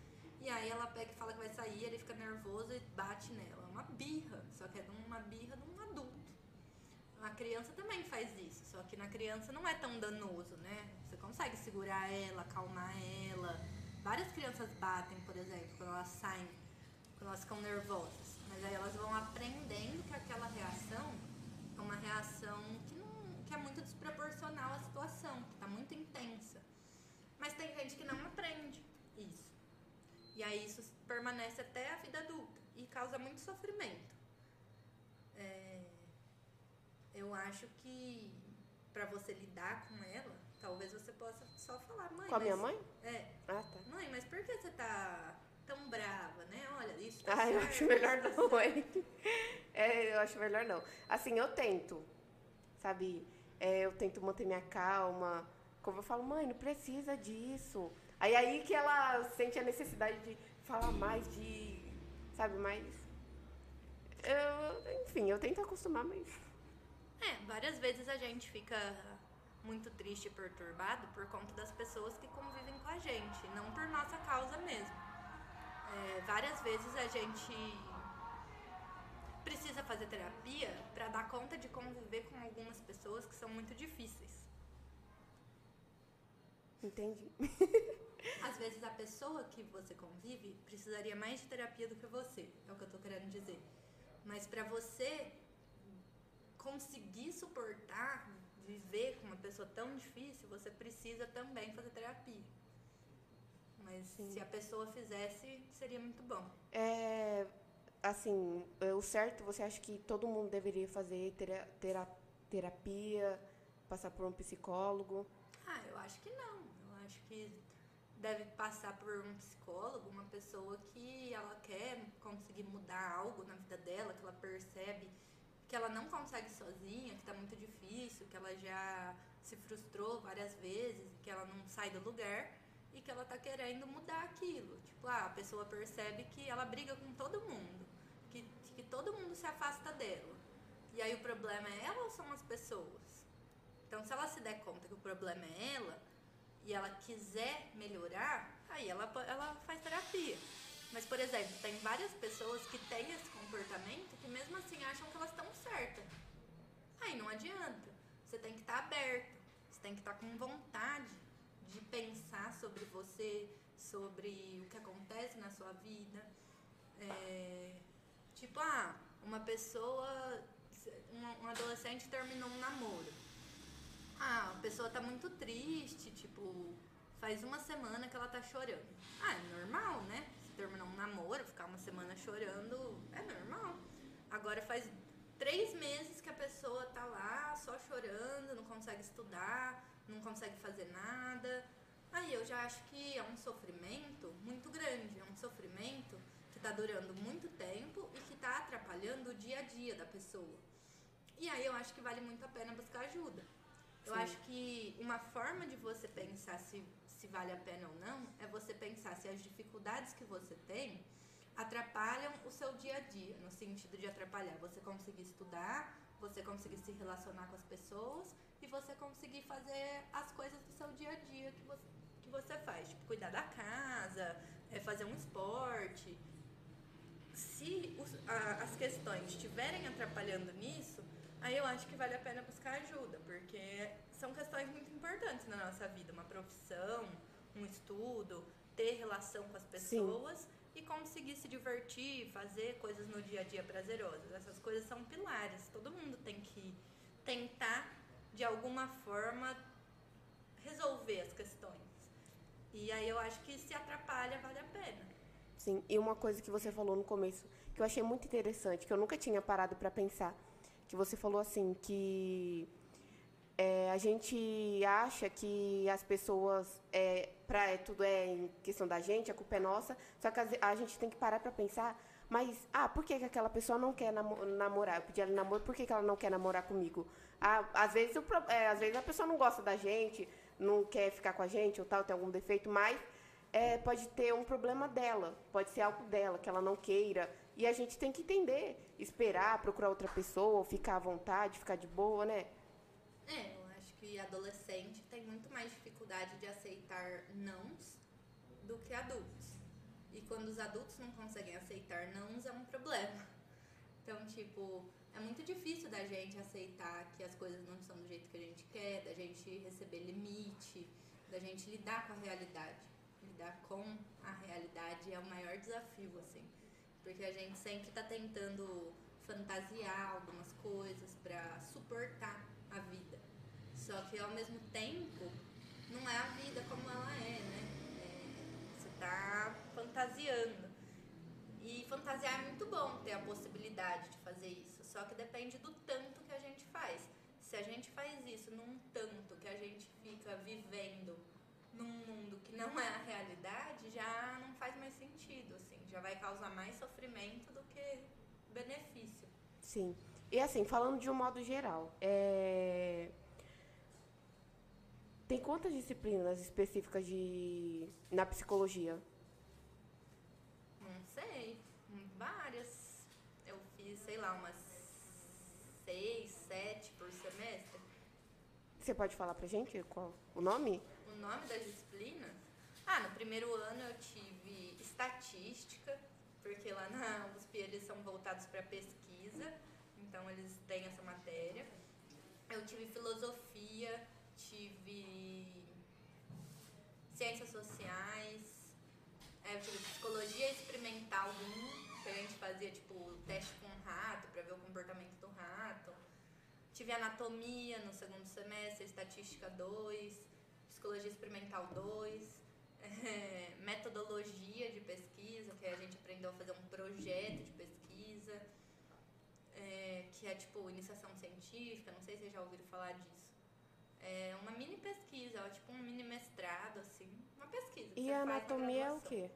E aí ela pega e fala que vai sair, ele fica nervoso e bate nela. É uma birra, só que é uma birra de um adulto. A criança também faz isso, só que na criança não é tão danoso, né? Você consegue segurar ela, acalmar ela. Várias crianças batem, por exemplo, quando elas saem, quando elas ficam nervosas. Mas aí elas vão aprendendo que aquela reação é uma reação que, não, que é muito desproporcional à situação, que está muito intensa. Mas tem gente que não aprende isso. E aí isso permanece até a vida adulta e causa muito sofrimento. É, eu acho que para você lidar com ela, talvez você possa só falar, mãe. Com a minha mãe? É. Ah, tá. Mãe, mas por que você tá tão brava, né? Olha, isso tá Ah, eu certo, acho melhor tá não, hein? É, eu acho melhor não. Assim, eu tento, sabe? É, eu tento manter minha calma. Como eu falo, mãe, não precisa disso. Aí aí que ela sente a necessidade de falar mais, de. Sabe, mais. Eu, enfim, eu tento acostumar, mas. É, várias vezes a gente fica muito triste e perturbado por conta das pessoas que convivem com a gente, não por nossa causa mesmo. É, várias vezes a gente precisa fazer terapia para dar conta de conviver com algumas pessoas que são muito difíceis. Entendi. (laughs) (laughs) Às vezes a pessoa que você convive precisaria mais de terapia do que você, é o que eu tô querendo dizer. Mas para você conseguir suportar viver com uma pessoa tão difícil, você precisa também fazer terapia. Mas se a pessoa fizesse, seria muito bom. É. Assim, é, o certo, você acha que todo mundo deveria fazer tera- tera- terapia, passar por um psicólogo? Ah, eu acho que não. Eu acho que deve passar por um psicólogo, uma pessoa que ela quer conseguir mudar algo na vida dela, que ela percebe que ela não consegue sozinha, que tá muito difícil, que ela já se frustrou várias vezes, que ela não sai do lugar e que ela tá querendo mudar aquilo. Tipo, ah, a pessoa percebe que ela briga com todo mundo, que, que todo mundo se afasta dela. E aí o problema é ela ou são as pessoas? Então, se ela se der conta que o problema é ela e ela quiser melhorar, aí ela, ela faz terapia. Mas, por exemplo, tem várias pessoas que têm esse comportamento que mesmo assim acham que elas estão certas. Aí não adianta. Você tem que estar aberto. Você tem que estar com vontade de pensar sobre você, sobre o que acontece na sua vida. É, tipo, ah, uma pessoa, um adolescente terminou um namoro. Ah, a pessoa tá muito triste, tipo, faz uma semana que ela tá chorando. Ah, é normal, né? Terminar um namoro, ficar uma semana chorando, é normal. Agora faz três meses que a pessoa tá lá só chorando, não consegue estudar, não consegue fazer nada. Aí eu já acho que é um sofrimento muito grande, é um sofrimento que tá durando muito tempo e que tá atrapalhando o dia a dia da pessoa. E aí eu acho que vale muito a pena buscar ajuda. Eu Sim. acho que uma forma de você pensar se, se vale a pena ou não é você pensar se as dificuldades que você tem atrapalham o seu dia a dia, no sentido de atrapalhar você conseguir estudar, você conseguir se relacionar com as pessoas e você conseguir fazer as coisas do seu dia a dia que você, que você faz, tipo cuidar da casa, é, fazer um esporte. Se os- a- as questões estiverem atrapalhando nisso, aí eu acho que vale a pena buscar ajuda, porque são questões muito importantes na nossa vida, uma profissão, um estudo, ter relação com as pessoas e conseguir se divertir, fazer coisas no dia a dia prazerosas. Essas coisas são pilares. Todo mundo tem que tentar de alguma forma resolver as questões. E aí eu acho que se atrapalha, vale a pena. Sim, e uma coisa que você falou no começo, que eu achei muito interessante, que eu nunca tinha parado para pensar, que você falou assim, que é, a gente acha que as pessoas, é, pra, é, tudo é em questão da gente, a culpa é nossa, só que a, a gente tem que parar para pensar, mas, ah, por que, que aquela pessoa não quer namo- namorar? Eu pedi ela namoro, por que, que ela não quer namorar comigo? Ah, às, vezes o, é, às vezes a pessoa não gosta da gente, não quer ficar com a gente ou tal, tem algum defeito, mas é, pode ter um problema dela, pode ser algo dela, que ela não queira. E a gente tem que entender, esperar, procurar outra pessoa, ficar à vontade, ficar de boa, né? É, eu acho que adolescente tem muito mais dificuldade de aceitar nãos do que adultos. E quando os adultos não conseguem aceitar nãos é um problema. Então, tipo, é muito difícil da gente aceitar que as coisas não são do jeito que a gente quer, da gente receber limite, da gente lidar com a realidade. Lidar com a realidade é o maior desafio, assim. Porque a gente sempre tá tentando fantasiar algumas coisas pra suportar a vida. Só que ao mesmo tempo, não é a vida como ela é, né? É, você tá fantasiando. E fantasiar é muito bom ter a possibilidade de fazer isso, só que depende do tanto que a gente faz. Se a gente faz isso num tanto que a gente fica vivendo num mundo que não é a realidade, já não faz mais sentido, assim, já vai causar mais sofrimento do que benefício. Sim. E assim, falando de um modo geral, é... tem quantas disciplinas específicas de na psicologia? Não sei, várias. Eu fiz, sei lá, umas seis, sete por semestre. Você pode falar pra gente qual o nome? O nome das disciplinas? Ah, no primeiro ano eu tive estatística, porque lá na USP eles são voltados para pesquisa, então eles têm essa matéria. Eu tive filosofia, tive ciências sociais, é, eu tive psicologia experimental 1, que a gente fazia tipo teste com um rato para ver o comportamento do rato. Tive anatomia no segundo semestre, estatística 2, psicologia experimental 2, é, (laughs) metodologia de pesquisa, que a gente aprendeu a fazer um projeto de pesquisa, é, que é tipo iniciação científica, não sei se vocês já ouviram falar disso. É uma mini pesquisa, ó, tipo um mini mestrado, assim, uma pesquisa. E a anatomia é o quê?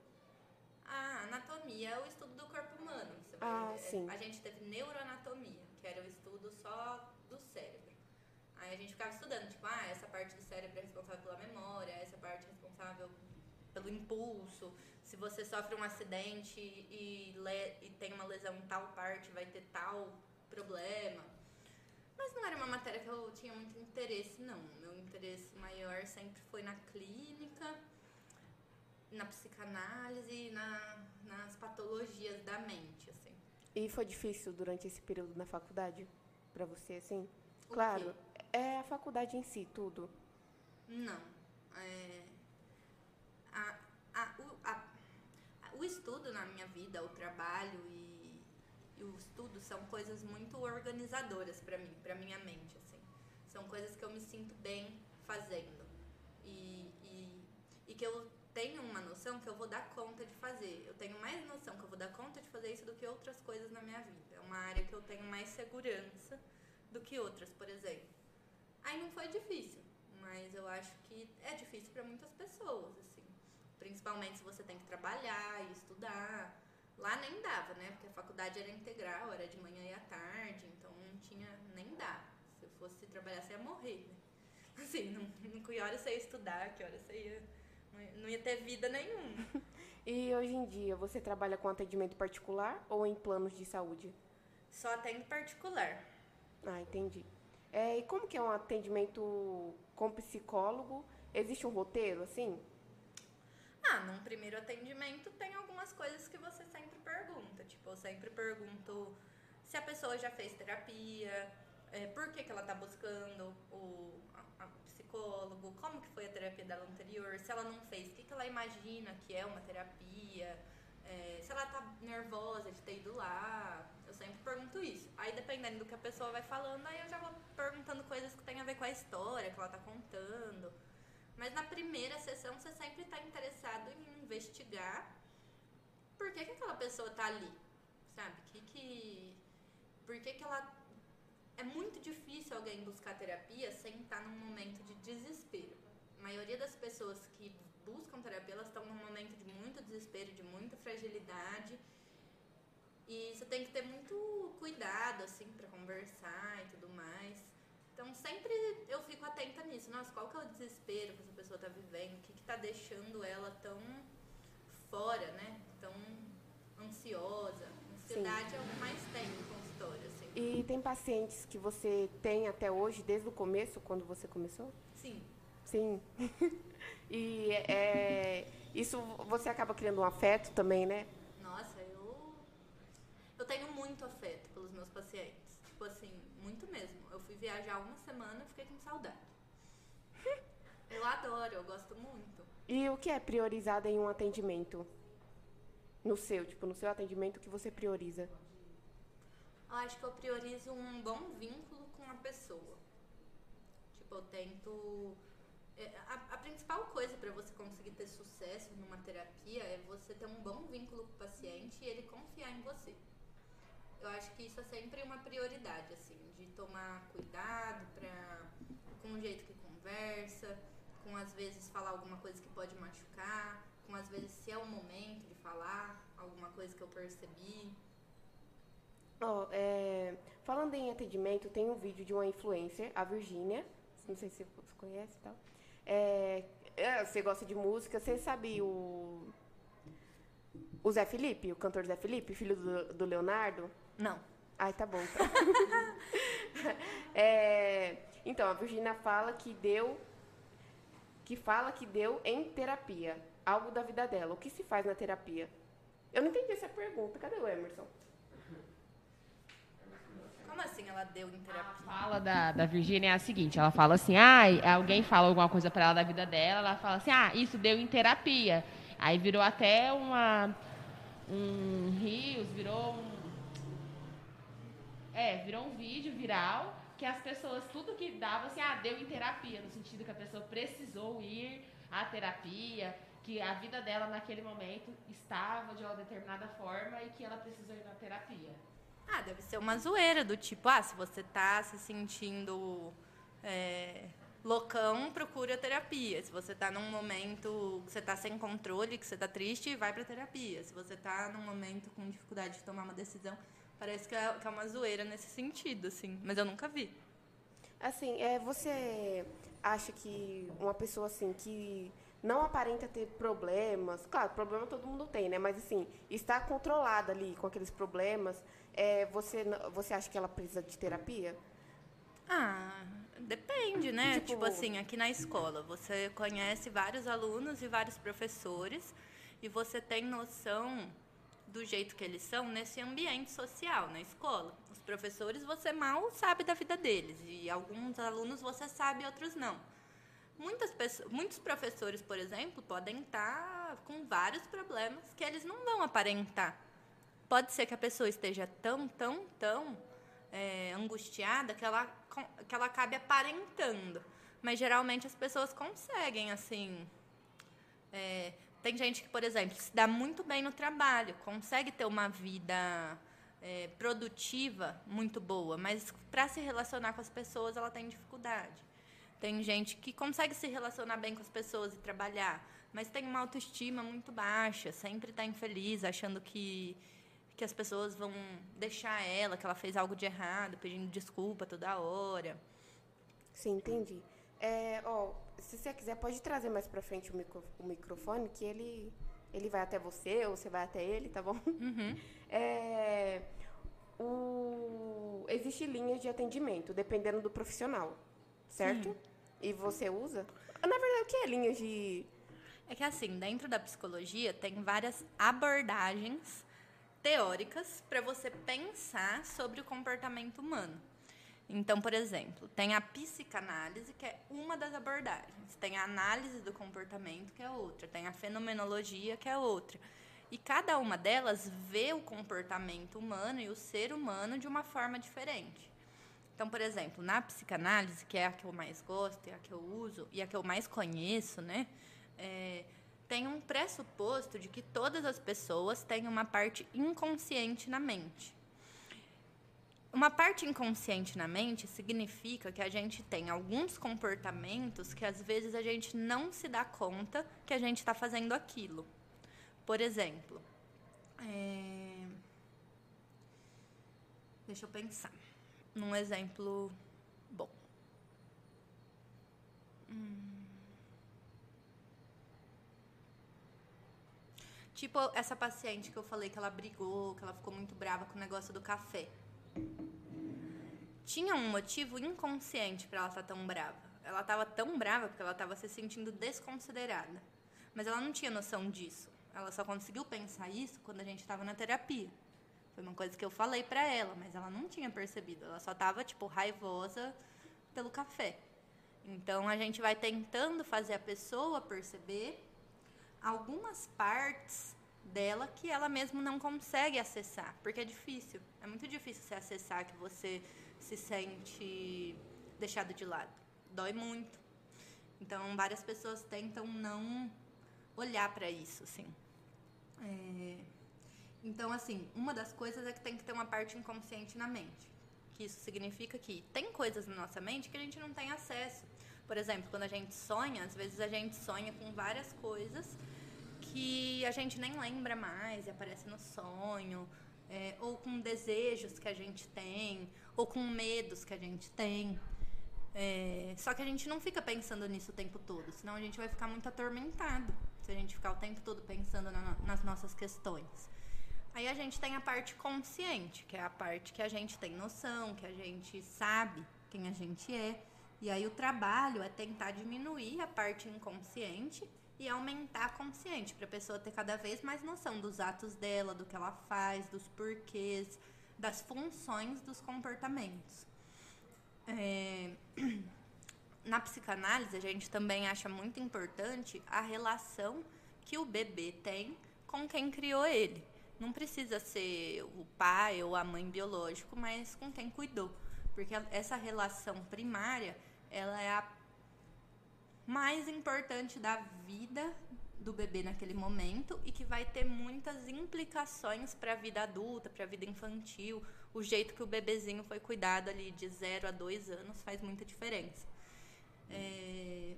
A anatomia é o estudo do corpo humano. Você Ah, vai- sim. A gente teve neuroanatomia, que era o estudo só do cérebro. Aí a gente ficava estudando, tipo, ah, essa parte do cérebro é responsável pela memória, essa parte é responsável pelo impulso. Se você sofre um acidente e, le- e tem uma lesão em tal parte, vai ter tal problema. Mas não era uma matéria que eu tinha muito interesse, não. Meu interesse maior sempre foi na clínica, na psicanálise e na, nas patologias da mente, assim. E foi difícil durante esse período na faculdade pra você, assim? O Claro, é a faculdade em si, tudo. Não. É, estudo na minha vida, o trabalho e, e o estudo são coisas muito organizadoras para mim, para minha mente, assim. São coisas que eu me sinto bem fazendo e, e, e que eu tenho uma noção que eu vou dar conta de fazer. Eu tenho mais noção que eu vou dar conta de fazer isso do que outras coisas na minha vida. É uma área que eu tenho mais segurança do que outras, por exemplo. Aí não foi difícil, mas eu acho que é difícil para muitas pessoas, assim. Principalmente se você tem que trabalhar e estudar. Lá nem dava, né? Porque a faculdade era integral, era de manhã e à tarde, então não tinha nem dá. Se eu fosse trabalhar, você ia morrer, né? (laughs) Assim, não, não, que hora você ia estudar, que hora você ia. Não ia ter vida nenhuma. (laughs) E hoje em dia, você trabalha com atendimento particular ou em planos de saúde? Só atendo particular. Ah, entendi. É, e como que é um atendimento com psicólogo? Existe um roteiro, assim? Ah, num primeiro atendimento tem algumas coisas que você sempre pergunta. Tipo, eu sempre pergunto se a pessoa já fez terapia, é, por que, que ela está buscando o a, a psicólogo, como que foi a terapia dela anterior, se ela não fez, o que, que ela imagina que é uma terapia, é, se ela tá nervosa de ter ido lá. Eu sempre pergunto isso. Aí dependendo do que a pessoa vai falando, aí eu já vou perguntando coisas que tem a ver com a história que ela tá contando. Mas na primeira sessão você sempre está interessado em investigar por que, que aquela pessoa tá ali, sabe? Que que, por que, que ela. É muito difícil alguém buscar terapia sem estar num momento de desespero. A maioria das pessoas que buscam terapia, elas estão num momento de muito desespero, de muita fragilidade. E você tem que ter muito cuidado, assim, para conversar e tudo mais. Então, sempre eu fico atenta nisso. Nossa, qual que é o desespero que essa pessoa está vivendo? O que está deixando ela tão fora, né? Tão ansiosa. Ansiedade Sim. é o que mais tem no consultório, assim. E tem pacientes que você tem até hoje, desde o começo, quando você começou? Sim. Sim. (laughs) e é, isso você acaba criando um afeto também, né? Nossa, eu, eu tenho muito afeto pelos meus pacientes. Tipo assim, muito mesmo. Eu fui viajar uma semana fiquei com saudade. (laughs) Eu adoro, eu gosto muito. E o que é priorizado em um atendimento? No seu, tipo, no seu atendimento, o que você prioriza? Eu acho que eu priorizo um bom vínculo com a pessoa. Tipo, eu tento. É, a, a principal coisa para você conseguir ter sucesso numa terapia é você ter um bom vínculo com o paciente e ele confiar em você. Eu acho que isso é sempre uma prioridade, assim, tomar cuidado pra, com o jeito que conversa, com às vezes falar alguma coisa que pode machucar, com às vezes se é o momento de falar alguma coisa que eu percebi. Oh, é, falando em atendimento, tem um vídeo de uma influencer, a Virgínia, não sei se você conhece e tal. É, é, você gosta de música, você sabe o. O Zé Felipe, o cantor Zé Felipe, filho do, do Leonardo? Não. Ai, tá bom. Então, (laughs) (laughs) é, então a Virginia fala que deu. Que fala que deu em terapia. Algo da vida dela. O que se faz na terapia? Eu não entendi essa pergunta. Cadê o Emerson? Como assim ela deu em terapia? A fala da, da Virgínia é a seguinte, ela fala assim, ah, alguém fala alguma coisa para ela da vida dela, ela fala assim, ah, isso deu em terapia. Aí virou até uma um rios, virou um é, virou um vídeo viral que as pessoas, tudo que dava assim, ah, deu em terapia, no sentido que a pessoa precisou ir à terapia, que a vida dela naquele momento estava de uma determinada forma e que ela precisou ir na terapia. Ah, deve ser uma zoeira do tipo, ah, se você tá se sentindo é, loucão, procura terapia. Se você tá num momento que você tá sem controle, que você tá triste, vai pra terapia. Se você tá num momento com dificuldade de tomar uma decisão, parece que é, que é uma zoeira nesse sentido, assim. Mas eu nunca vi. Assim, é, você acha que uma pessoa assim que não aparenta ter problemas, claro, problema todo mundo tem, né? Mas assim, está controlada ali com aqueles problemas, é, você, você acha que ela precisa de terapia? Ah, depende, né? Tipo, tipo assim, aqui na escola, você conhece vários alunos e vários professores e você tem noção do jeito que eles são nesse ambiente social, na escola. Os professores você mal sabe da vida deles e alguns alunos você sabe, outros não. Muitas pessoas, muitos professores, por exemplo, podem estar tá com vários problemas que eles não vão aparentar. Pode ser que a pessoa esteja tão, tão, tão é, angustiada que ela, que ela acabe aparentando. Mas geralmente as pessoas conseguem, assim. É, tem gente que, por exemplo, se dá muito bem no trabalho, consegue ter uma vida é, produtiva muito boa, mas para se relacionar com as pessoas ela tem dificuldade. Tem gente que consegue se relacionar bem com as pessoas e trabalhar, mas tem uma autoestima muito baixa, sempre está infeliz, achando que, que as pessoas vão deixar ela, que ela fez algo de errado, pedindo desculpa toda hora. Sim, entendi. É, ó, se você quiser, pode trazer mais pra frente o, micro, o microfone, que ele, ele vai até você ou você vai até ele, tá bom? Uhum. (laughs) É, o, existe linhas de atendimento, dependendo do profissional, certo? Sim. E você usa? Na verdade, o que é linha de... É que assim, dentro da psicologia tem várias abordagens teóricas para você pensar sobre o comportamento humano. Então, por exemplo, tem a psicanálise, que é uma das abordagens, tem a análise do comportamento, que é outra, tem a fenomenologia, que é outra. E cada uma delas vê o comportamento humano e o ser humano de uma forma diferente. Então, por exemplo, na psicanálise, que é a que eu mais gosto, é a que eu uso e a que eu mais conheço, né? É, tem um pressuposto de que todas as pessoas têm uma parte inconsciente na mente. Uma parte inconsciente na mente significa que a gente tem alguns comportamentos que às vezes a gente não se dá conta que a gente está fazendo aquilo. Por exemplo, é... deixa eu pensar num exemplo bom. Hum... Tipo essa paciente que eu falei que ela brigou, que ela ficou muito brava com o negócio do café. Tinha um motivo inconsciente para ela estar tão brava. Ela estava tão brava porque ela estava se sentindo desconsiderada. Mas ela não tinha noção disso. Ela só conseguiu pensar isso quando a gente estava na terapia. Foi uma coisa que eu falei para ela, mas ela não tinha percebido. Ela só estava tipo raivosa pelo café. Então a gente vai tentando fazer a pessoa perceber algumas partes dela que ela mesmo não consegue acessar, porque é difícil. É muito difícil você acessar que você se sente deixado de lado. Dói muito. Então, várias pessoas tentam não olhar para isso, assim. É... Então, assim, uma das coisas é que tem que ter uma parte inconsciente na mente. Que isso significa que tem coisas na nossa mente que a gente não tem acesso. Por exemplo, quando a gente sonha, às vezes a gente sonha com várias coisas que a gente nem lembra mais e aparece no sonho, é, ou com desejos que a gente tem, ou com medos que a gente tem. É, só que a gente não fica pensando nisso o tempo todo, senão a gente vai ficar muito atormentado se a gente ficar o tempo todo pensando na, nas nossas questões. Aí a gente tem a parte consciente, que é a parte que a gente tem noção, que a gente sabe quem a gente é. E aí o trabalho é tentar diminuir a parte inconsciente e aumentar a consciente, para a pessoa ter cada vez mais noção dos atos dela, do que ela faz, dos porquês, das funções dos comportamentos. É... (clears throat) Na psicanálise, a gente também acha muito importante a relação que o bebê tem com quem criou ele. Não precisa ser o pai ou a mãe biológico, mas com quem cuidou. Porque essa relação primária, ela é a mais importante da vida do bebê naquele momento e que vai ter muitas implicações para a vida adulta, para a vida infantil. O jeito que o bebezinho foi cuidado ali de 0 a 2 anos faz muita diferença. É...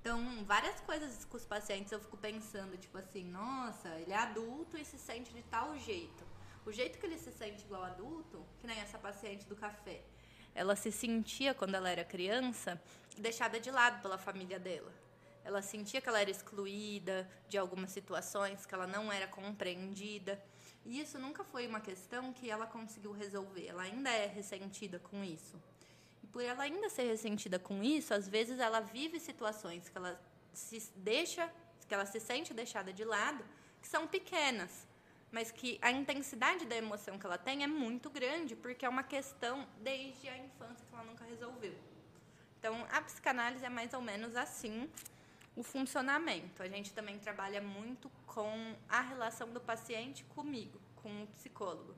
Então, várias coisas com os pacientes eu fico pensando, tipo assim, nossa, ele é adulto e se sente de tal jeito. O jeito que ele se sente igual adulto, que nem essa paciente do café, ela se sentia quando ela era criança deixada de lado pela família dela. Ela sentia que ela era excluída de algumas situações, que ela não era compreendida. E isso nunca foi uma questão que ela conseguiu resolver. Ela ainda é ressentida com isso. E por ela ainda ser ressentida com isso, às vezes ela vive situações que ela se deixa, que ela se sente deixada de lado, que são pequenas, mas que a intensidade da emoção que ela tem é muito grande, porque é uma questão desde a infância que ela nunca resolveu. Então, a psicanálise é mais ou menos assim. o funcionamento. A gente também trabalha muito com a relação do paciente comigo, com o psicólogo.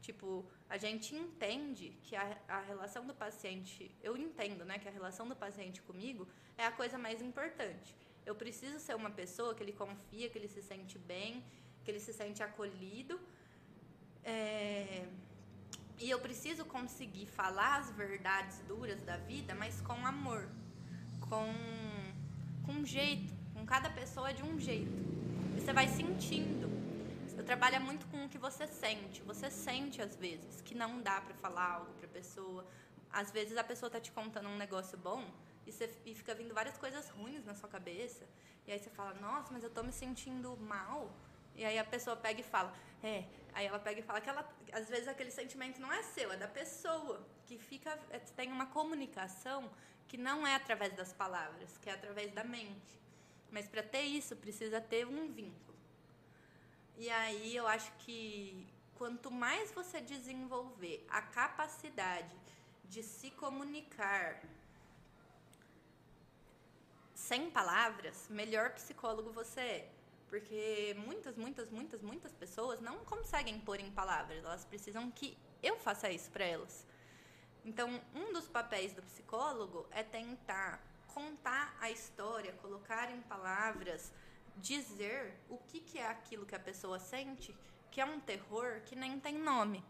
Tipo, a gente entende que a, a relação do paciente, eu entendo, né, que a relação do paciente comigo é a coisa mais importante. Eu preciso ser uma pessoa que ele confia, que ele se sente bem, que ele se sente acolhido. É... E eu preciso conseguir falar as verdades duras da vida, mas com amor, com, com jeito, com cada pessoa de um jeito. E você vai sentindo. Você trabalha muito com o que você sente. Você sente às vezes que não dá para falar algo para pessoa. Às vezes a pessoa tá te contando um negócio bom e, você, e fica vindo várias coisas ruins na sua cabeça. E aí você fala: "Nossa, mas eu tô me sentindo mal". E aí a pessoa pega e fala, é. Aí ela pega e fala que ela, às vezes aquele sentimento não é seu, é da pessoa, que fica, é, tem uma comunicação que não é através das palavras, que é através da mente. Mas para ter isso precisa ter um vínculo. E aí eu acho que quanto mais você desenvolver a capacidade de se comunicar sem palavras, melhor psicólogo você é. Porque muitas, muitas, muitas, muitas pessoas não conseguem pôr em palavras. Elas precisam que eu faça isso para elas. Então, um dos papéis do psicólogo é tentar contar a história, colocar em palavras, dizer o que, que é aquilo que a pessoa sente, que é um terror que nem tem nome.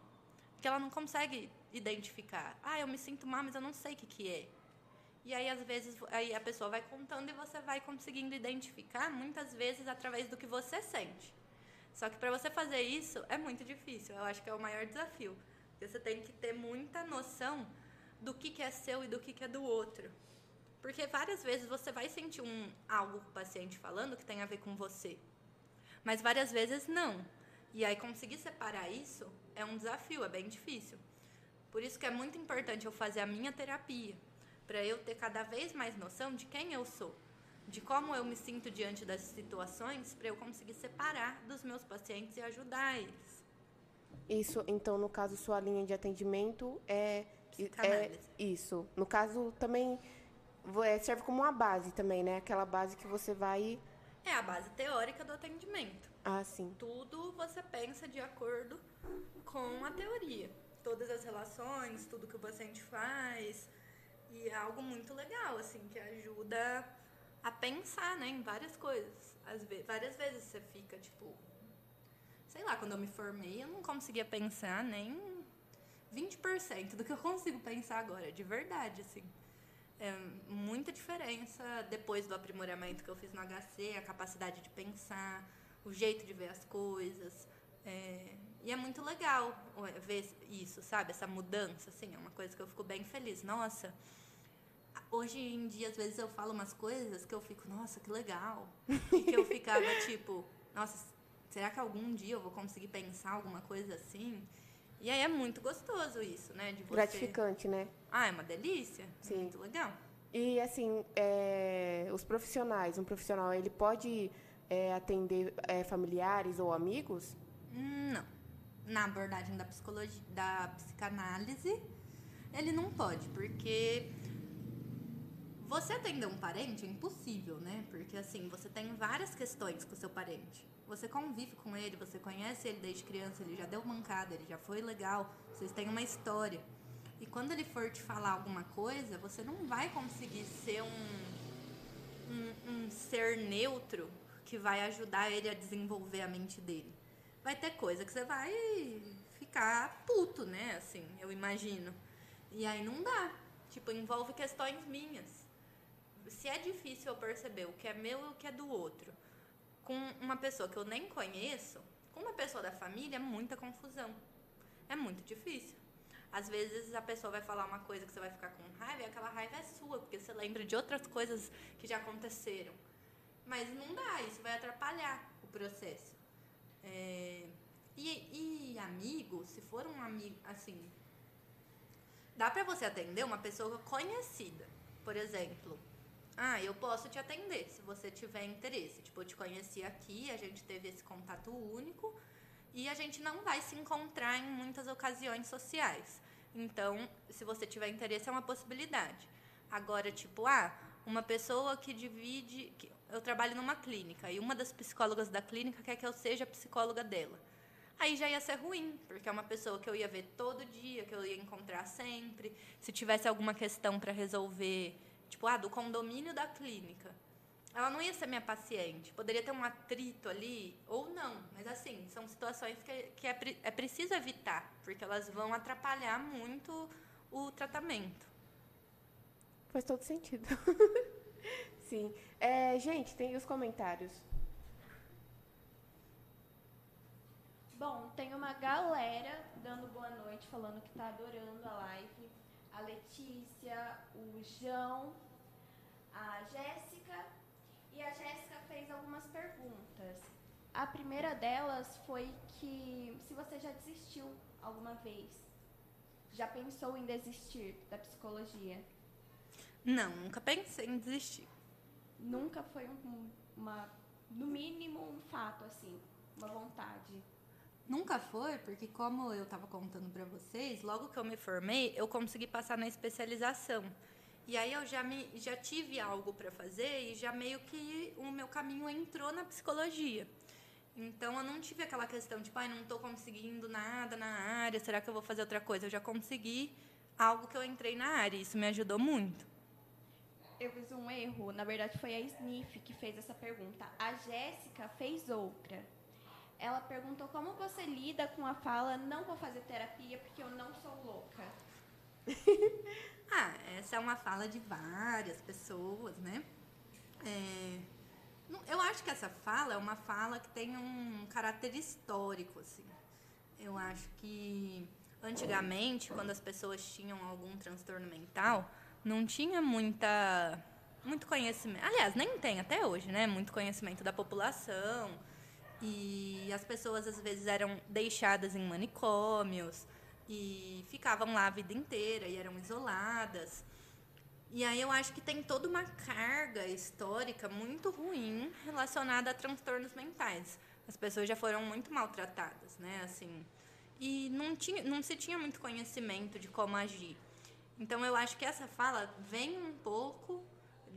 Que ela não consegue identificar. Ah, eu me sinto mal, mas eu não sei o que, que é. E aí, às vezes, aí a pessoa vai contando e você vai conseguindo identificar, muitas vezes, através do que você sente. Só que para você fazer isso é muito difícil. Eu acho que é o maior desafio. Você tem que ter muita noção do que, que é seu e do que, que é do outro. Porque várias vezes você vai sentir um, algo com o paciente falando que tem a ver com você. Mas várias vezes não. E aí conseguir separar isso é um desafio, é bem difícil. Por isso que é muito importante eu fazer a minha terapia para eu ter cada vez mais noção de quem eu sou, de como eu me sinto diante das situações, para eu conseguir separar dos meus pacientes e ajudar eles. Isso, então, no caso, sua linha de atendimento é, é isso. No caso, também é, serve como uma base também, né? Aquela base que você vai. É a base teórica do atendimento. Ah, sim. Tudo você pensa de acordo com a teoria. Todas as relações, tudo que o paciente faz, e é algo muito legal, assim, que ajuda a pensar, né, em várias coisas. Às várias vezes você fica, tipo... Sei lá, quando eu me formei, eu não conseguia pensar nem 20% do que eu consigo pensar agora, de verdade, assim. É muita diferença depois do aprimoramento que eu fiz no HC, a capacidade de pensar, o jeito de ver as coisas. É, e é muito legal ver isso, sabe? Essa mudança, assim, é uma coisa que eu fico bem feliz. Nossa, hoje em dia, às vezes eu falo umas coisas que eu fico, nossa, que legal. E (laughs) que eu ficava tipo, nossa, será que algum dia eu vou conseguir pensar alguma coisa assim? E aí é muito gostoso isso, né? De você... Gratificante, né? Ah, é uma delícia. Sim. Muito legal. E assim, é, os profissionais, um profissional, ele pode é, atender é, familiares ou amigos? Não. Na abordagem da psicologia, da psicanálise, ele não pode, porque você atender um parente é impossível, né? Porque assim, você tem várias questões com o seu parente. Você convive com ele, você conhece ele desde criança, ele já deu mancada, ele já foi legal, vocês têm uma história. E quando ele for te falar alguma coisa, você não vai conseguir ser um, um, um ser neutro que vai ajudar ele a desenvolver a mente dele. Vai ter coisa que você vai ficar puto, né? Assim, eu imagino. E aí não dá. Tipo, envolve questões minhas se é difícil eu perceber o que é meu e o que é do outro com uma pessoa que eu nem conheço, com uma pessoa da família, é muita confusão. É muito difícil. Às vezes a pessoa vai falar uma coisa que você vai ficar com raiva e aquela raiva é sua, porque você lembra de outras coisas que já aconteceram. Mas não dá, isso vai atrapalhar o processo. É... E, e amigo, se for um amigo, assim, dá para você atender uma pessoa conhecida. Por exemplo, ah, eu posso te atender se você tiver interesse. Tipo, eu te conheci aqui, a gente teve esse contato único e a gente não vai se encontrar em muitas ocasiões sociais. Então, se você tiver interesse, é uma possibilidade. Agora, tipo, ah, uma pessoa que divide. Que, eu trabalho numa clínica e uma das psicólogas da clínica quer que eu seja psicóloga dela. Aí já ia ser ruim, porque é uma pessoa que eu ia ver todo dia, que eu ia encontrar sempre. Se tivesse alguma questão para resolver, tipo, ah, do condomínio da clínica, ela não ia ser minha paciente. Poderia ter um atrito ali, ou não. Mas, assim, são situações que, que é, é preciso evitar, porque elas vão atrapalhar muito o tratamento. Faz todo sentido. (laughs) Sim. É, gente, tem os comentários. Bom, tem uma galera dando boa noite, falando que tá adorando a live. A Letícia, o João, a Jéssica. E a Jéssica fez algumas perguntas. A primeira delas foi que se você já desistiu alguma vez. Já pensou em desistir da psicologia? Não, nunca pensei em desistir. Nunca foi um- uma, no mínimo, um fato assim, uma vontade. Nunca foi, porque como eu estava contando para vocês, logo que eu me formei, eu consegui passar na especialização. E aí eu já me já tive algo para fazer e já meio que o meu caminho entrou na psicologia. Então eu não tive aquela questão tipo, ai, não estou conseguindo nada na área, será que eu vou fazer outra coisa? Eu já consegui algo que eu entrei na área, e isso me ajudou muito. Eu fiz um erro, na verdade foi a Sniff que fez essa pergunta. A Jéssica fez outra. Ela perguntou como você lida com a fala não vou fazer terapia porque eu não sou louca. (laughs) Ah, essa é uma fala de várias pessoas, né? É, eu acho que essa fala é uma fala que tem um caráter histórico, assim. Eu acho que antigamente, quando as pessoas tinham algum transtorno mental, não tinha muita muito conhecimento. Aliás, nem tem até hoje, né? Muito conhecimento da população. E as pessoas às vezes eram deixadas em manicômios e ficavam lá a vida inteira e eram isoladas. E aí eu acho que tem toda uma carga histórica muito ruim relacionada a transtornos mentais. As pessoas já foram muito maltratadas, né? Assim, e não, tinha, não se tinha muito conhecimento de como agir. Então eu acho que essa fala vem um pouco,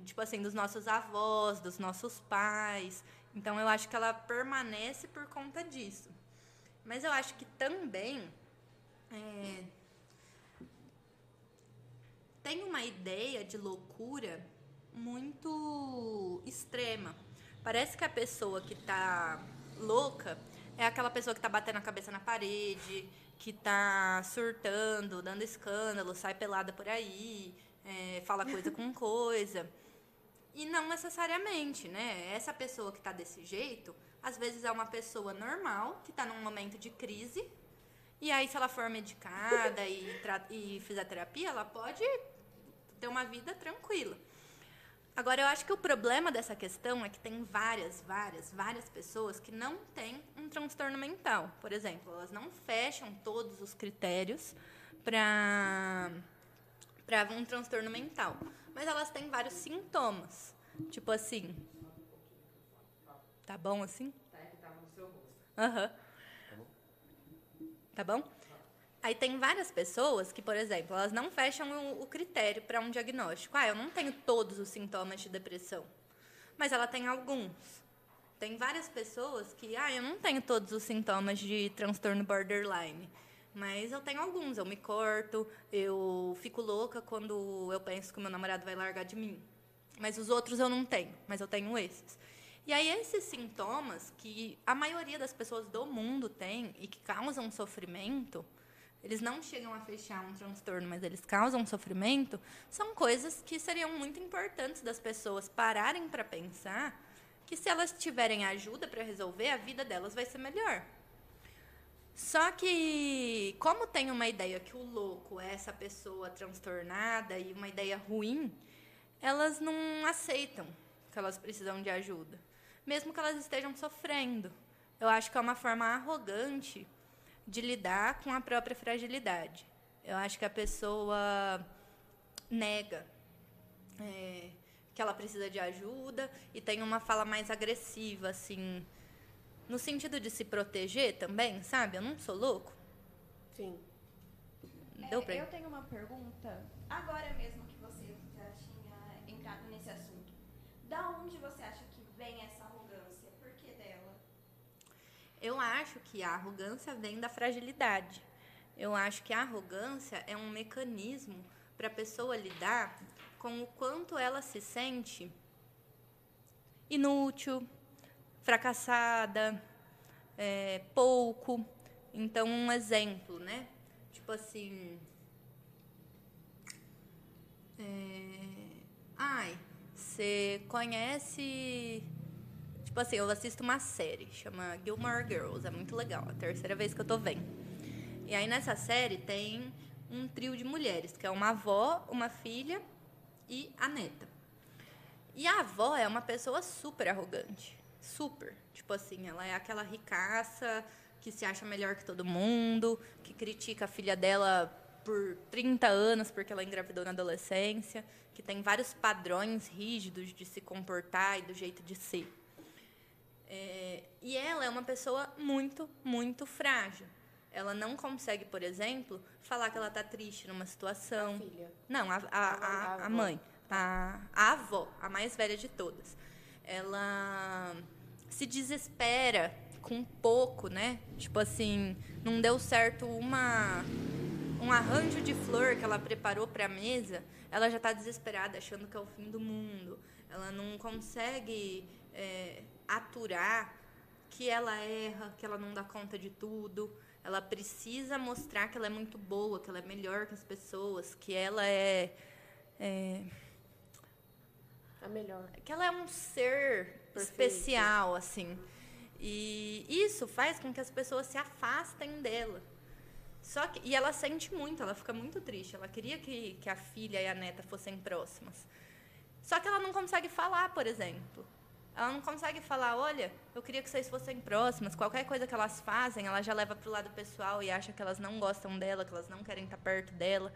tipo assim, dos nossos avós, dos nossos pais. Então eu acho que ela permanece por conta disso. Mas eu acho que também é, tem uma ideia de loucura muito extrema. Parece que a pessoa que tá louca é aquela pessoa que tá batendo a cabeça na parede, que tá surtando, dando escândalo, sai pelada por aí, é, fala coisa com coisa. E não necessariamente, né? Essa pessoa que tá desse jeito, às vezes é uma pessoa normal, que tá num momento de crise, e aí, se ela for medicada e, e fizer terapia, ela pode ter uma vida tranquila. Agora, eu acho que o problema dessa questão é que tem várias, várias, várias pessoas que não têm um transtorno mental. Por exemplo, elas não fecham todos os critérios para um transtorno mental, mas elas têm vários sintomas. Tipo assim. Tá bom assim? Tá que tava no seu rosto. Aham. Tá bom? Aí tem várias pessoas que, por exemplo, elas não fecham o, o critério para um diagnóstico. Ah, eu não tenho todos os sintomas de depressão, mas ela tem alguns. Tem várias pessoas que, ah, eu não tenho todos os sintomas de transtorno borderline, mas eu tenho alguns. Eu me corto, eu fico louca quando eu penso que o meu namorado vai largar de mim. Mas os outros eu não tenho, mas eu tenho esses. E aí esses sintomas que a maioria das pessoas do mundo tem e que causam sofrimento, eles não chegam a fechar um transtorno, mas eles causam sofrimento, são coisas que seriam muito importantes das pessoas pararem para pensar que se elas tiverem ajuda para resolver, a vida delas vai ser melhor. Só que, como tem uma ideia que o louco é essa pessoa transtornada e uma ideia ruim, elas não aceitam que elas precisam de ajuda, mesmo que elas estejam sofrendo. Eu acho que é uma forma arrogante de lidar com a própria fragilidade. Eu acho que a pessoa nega é, que ela precisa de ajuda e tem uma fala mais agressiva, assim, no sentido de se proteger também, sabe? Eu não sou louco. Sim. Deu É, pra eu tenho uma pergunta, agora mesmo que você já tinha entrado nesse assunto. Da onde você acha que vem essa arrogância? Por que dela? Eu acho que a arrogância vem da fragilidade. Eu acho que a arrogância é um mecanismo para a pessoa lidar com o quanto ela se sente inútil, fracassada, é, pouco. Então, um exemplo, né? Tipo assim. É, ai, você conhece. Tipo assim, eu assisto uma série, chama Gilmore Girls, é muito legal, é a terceira vez que eu tô vendo. E aí nessa série tem um trio de mulheres, que é uma avó, uma filha e a neta. E a avó é uma pessoa super arrogante. Super. Tipo assim, ela é aquela ricaça que se acha melhor que todo mundo, que critica a filha dela por 30 anos porque ela engravidou na adolescência, que tem vários padrões rígidos de se comportar e do jeito de ser. É, e ela é uma pessoa muito, muito frágil. Ela não consegue, por exemplo, falar que ela está triste numa situação. A filha. Não, a, a, a, A a mãe. A, a avó, a mais velha de todas. Ela se desespera com pouco, né? Tipo assim, não deu certo uma um arranjo de flor que ela preparou para a mesa, ela já está desesperada, achando que é o fim do mundo. Ela não consegue é, aturar que ela erra, que ela não dá conta de tudo. Ela precisa mostrar que ela é muito boa, que ela é melhor que as pessoas, que ela é, é A melhor. que ela é um ser Perfeito. especial, assim. E isso faz com que as pessoas se afastem dela. Só que, e ela sente muito, ela fica muito triste. Ela queria que, que a filha e a neta fossem próximas. Só que ela não consegue falar, por exemplo. Ela não consegue falar, olha, eu queria que vocês fossem próximas. Qualquer coisa que elas fazem, ela já leva para o lado pessoal e acha que elas não gostam dela, que elas não querem estar perto dela.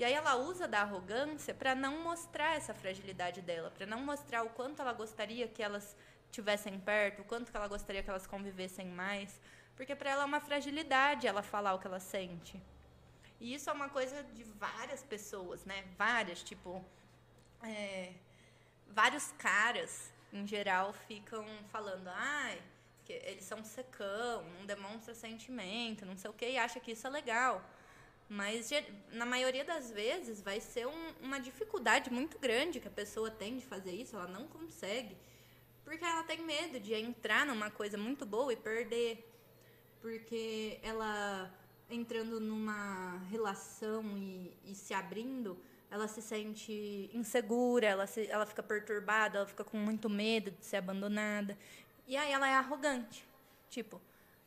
E aí ela usa da arrogância para não mostrar essa fragilidade dela, para não mostrar o quanto ela gostaria que elas tivessem perto, o quanto que ela gostaria que elas convivessem mais, porque para ela é uma fragilidade ela falar o que ela sente. E isso é uma coisa de várias pessoas, né? Várias, tipo, é, vários caras em geral ficam falando, ai, que eles são secão, não demonstra sentimento, não sei o que, e acha que isso é legal. Mas na maioria das vezes vai ser um- uma dificuldade muito grande que a pessoa tem de fazer isso, ela não consegue. Porque ela tem medo de entrar numa coisa muito boa e perder. Porque ela entrando numa relação e, e se abrindo, ela se sente insegura, ela, se, ela fica perturbada, ela fica com muito medo de ser abandonada. E aí ela é arrogante. Tipo,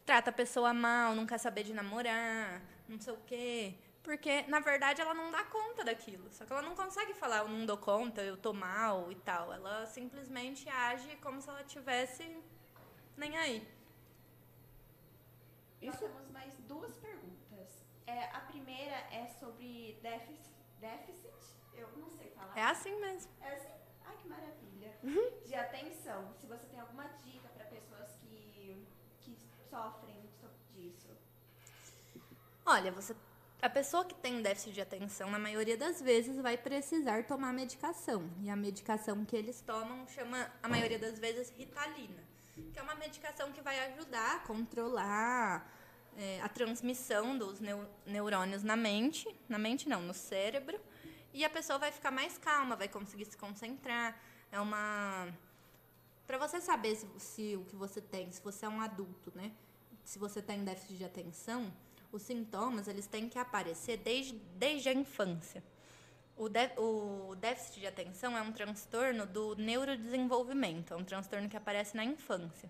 trata a pessoa mal, não quer saber de namorar, não sei o quê. Porque, na verdade, ela não dá conta daquilo. Só que ela não consegue falar, eu não dou conta, eu tô mal e tal. Ela simplesmente age como se ela tivesse nem aí. Nós temos mais duas perguntas. É, a primeira é sobre déficit, déficit, eu não sei falar. É assim mesmo. É assim? Ai, que maravilha. De atenção. Se você tem alguma dica para pessoas que, que sofrem. Olha, você, a pessoa que tem déficit de atenção, na maioria das vezes, vai precisar tomar medicação. E a medicação que eles tomam chama, a maioria das vezes, Ritalina. Que é uma medicação que vai ajudar a controlar é, a transmissão dos neu- neurônios na mente. Na mente não, no cérebro. E a pessoa vai ficar mais calma, vai conseguir se concentrar. É uma... Para você saber se, se o que você tem, se você é um adulto, né? Se você tem déficit de atenção, os sintomas eles têm que aparecer desde, desde a infância. O, dé- o déficit de atenção é um transtorno do neurodesenvolvimento, é um transtorno que aparece na infância.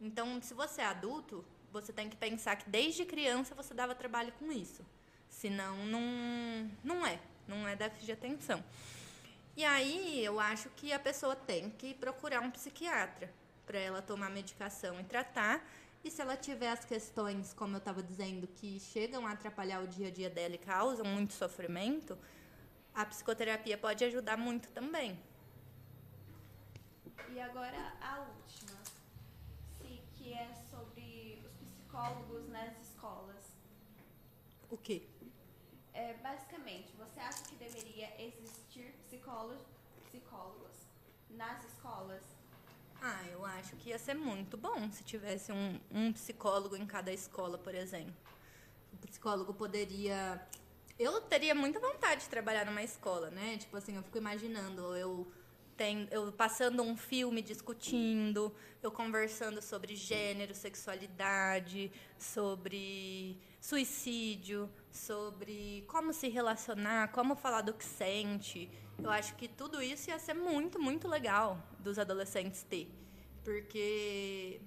Então, se você é adulto, você tem que pensar que desde criança você dava trabalho com isso. Senão, não, não é. Não é déficit de atenção. E aí, eu acho que a pessoa tem que procurar um psiquiatra para ela tomar medicação e tratar. E se ela tiver as questões, como eu estava dizendo, que chegam a atrapalhar o dia a dia dela e causam muito sofrimento, a psicoterapia pode ajudar muito também. E agora a última, se, que é sobre os psicólogos nas escolas. O quê? É, basicamente, você acha que deveria existir psicólogos, psicólogos nas escolas? Ah, eu acho que ia ser muito bom se tivesse um, um psicólogo em cada escola, por exemplo. O psicólogo poderia. Eu teria muita vontade de trabalhar numa escola, né? Tipo assim, eu fico imaginando eu, tem, eu passando um filme discutindo, eu conversando sobre gênero, sexualidade, sobre suicídio, sobre como se relacionar, como falar do que sente. Eu acho que tudo isso ia ser muito, muito legal dos adolescentes ter. Porque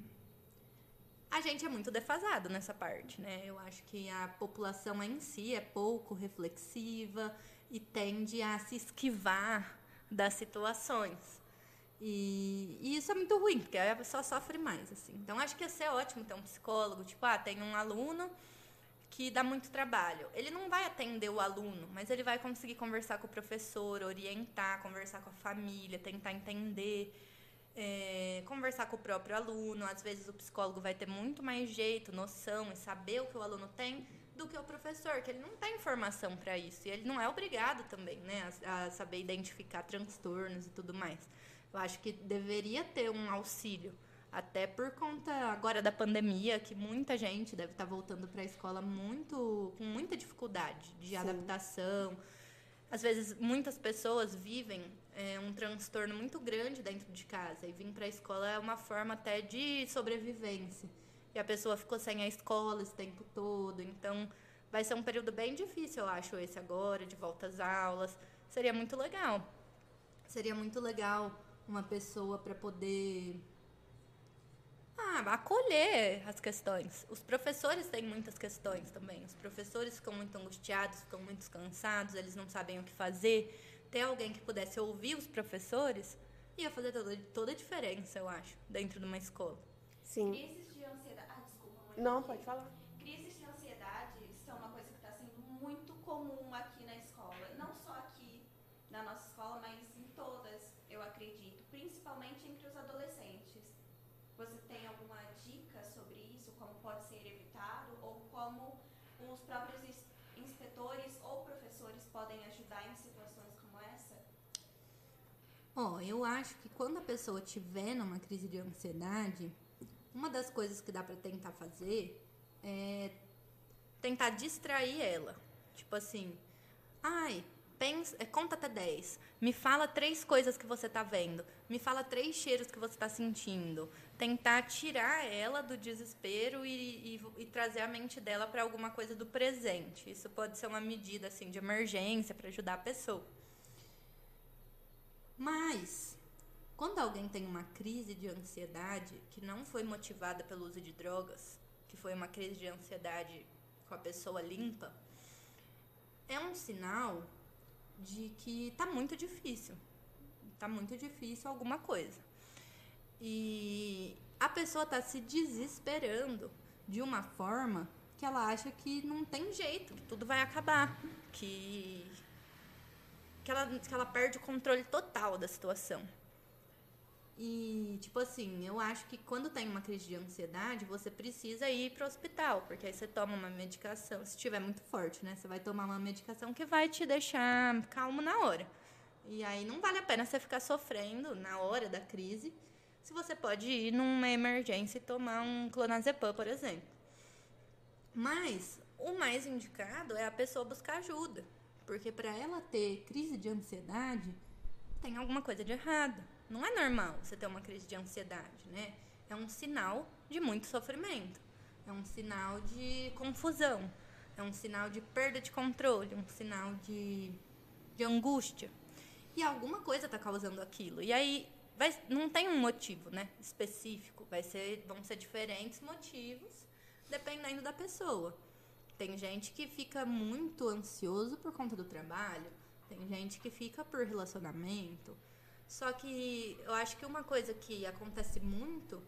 a gente é muito defasado nessa parte, né? Eu acho que a população em si é pouco reflexiva e tende a se esquivar das situações. E, e isso é muito ruim, porque a pessoa sofre mais, assim. Então, acho que ia ser ótimo ter um psicólogo. Tipo, ah, tem um aluno que dá muito trabalho. Ele não vai atender o aluno, mas ele vai conseguir conversar com o professor, orientar, conversar com a família, tentar entender, é, conversar com o próprio aluno. Às vezes o psicólogo vai ter muito mais jeito, noção e saber o que o aluno tem do que o professor, que ele não tem informação para isso. E ele não é obrigado também né, a, a saber identificar transtornos e tudo mais. Eu acho que deveria ter um auxílio até por conta agora da pandemia, que muita gente deve estar voltando para a escola muito com muita dificuldade de Sim. adaptação. Às vezes, muitas pessoas vivem é, um transtorno muito grande dentro de casa. E vir para a escola é uma forma até de sobrevivência. E a pessoa ficou sem a escola esse tempo todo. Então, vai ser um período bem difícil, eu acho, esse agora, de volta às aulas. Seria muito legal. Seria muito legal uma pessoa para poder ah, acolher as questões. Os professores têm muitas questões também. Os professores ficam muito angustiados, ficam muito cansados, eles não sabem o que fazer. Ter alguém que pudesse ouvir os professores ia fazer toda, toda a diferença, eu acho, dentro de uma escola. Sim. Crises de ansiedade. Ah, desculpa, mãe. Não, pode falar. Crises de ansiedade são uma coisa que está sendo muito comum aqui na escola. Não só aqui na nossa escola, mas em todas, eu acredito. Principalmente entre os adolescentes. Você tem alguma dica sobre isso, como pode ser evitado, ou como os próprios inspetores ou professores podem ajudar em situações como essa? Ó, oh, eu acho que quando a pessoa tiver numa crise de ansiedade, uma das coisas que dá para tentar fazer é tentar distrair ela. Tipo assim, ai, pensa, é, conta até 10. Me fala três coisas que você está vendo. Me fala três cheiros que você está sentindo. Tentar tirar ela do desespero e, e, e trazer a mente dela para alguma coisa do presente. Isso pode ser uma medida assim de emergência para ajudar a pessoa. Mas quando alguém tem uma crise de ansiedade que não foi motivada pelo uso de drogas, que foi uma crise de ansiedade com a pessoa limpa, é um sinal de que tá muito difícil. Tá muito difícil alguma coisa. E a pessoa tá se desesperando de uma forma que ela acha que não tem jeito, que tudo vai acabar, que que ela, que ela perde o controle total da situação. E, tipo assim, eu acho que quando tem uma crise de ansiedade, você precisa ir para o hospital, porque aí você toma uma medicação, se estiver muito forte, né? Você vai tomar uma medicação que vai te deixar calmo na hora. E aí não vale a pena você ficar sofrendo na hora da crise, se você pode ir numa emergência e tomar um clonazepam, por exemplo. Mas o mais indicado é a pessoa buscar ajuda, porque para ela ter crise de ansiedade, tem alguma coisa de errado não é normal você ter uma crise de ansiedade, né? É um sinal de muito sofrimento. É um sinal de confusão. É um sinal de perda de controle, um sinal de, de angústia. E alguma coisa está causando aquilo. E aí vai, não tem um motivo, né, específico. Vai ser, vão ser diferentes motivos dependendo da pessoa. Tem gente que fica muito ansioso por conta do trabalho. Tem gente que fica por relacionamento. Só que eu acho que uma coisa que acontece muito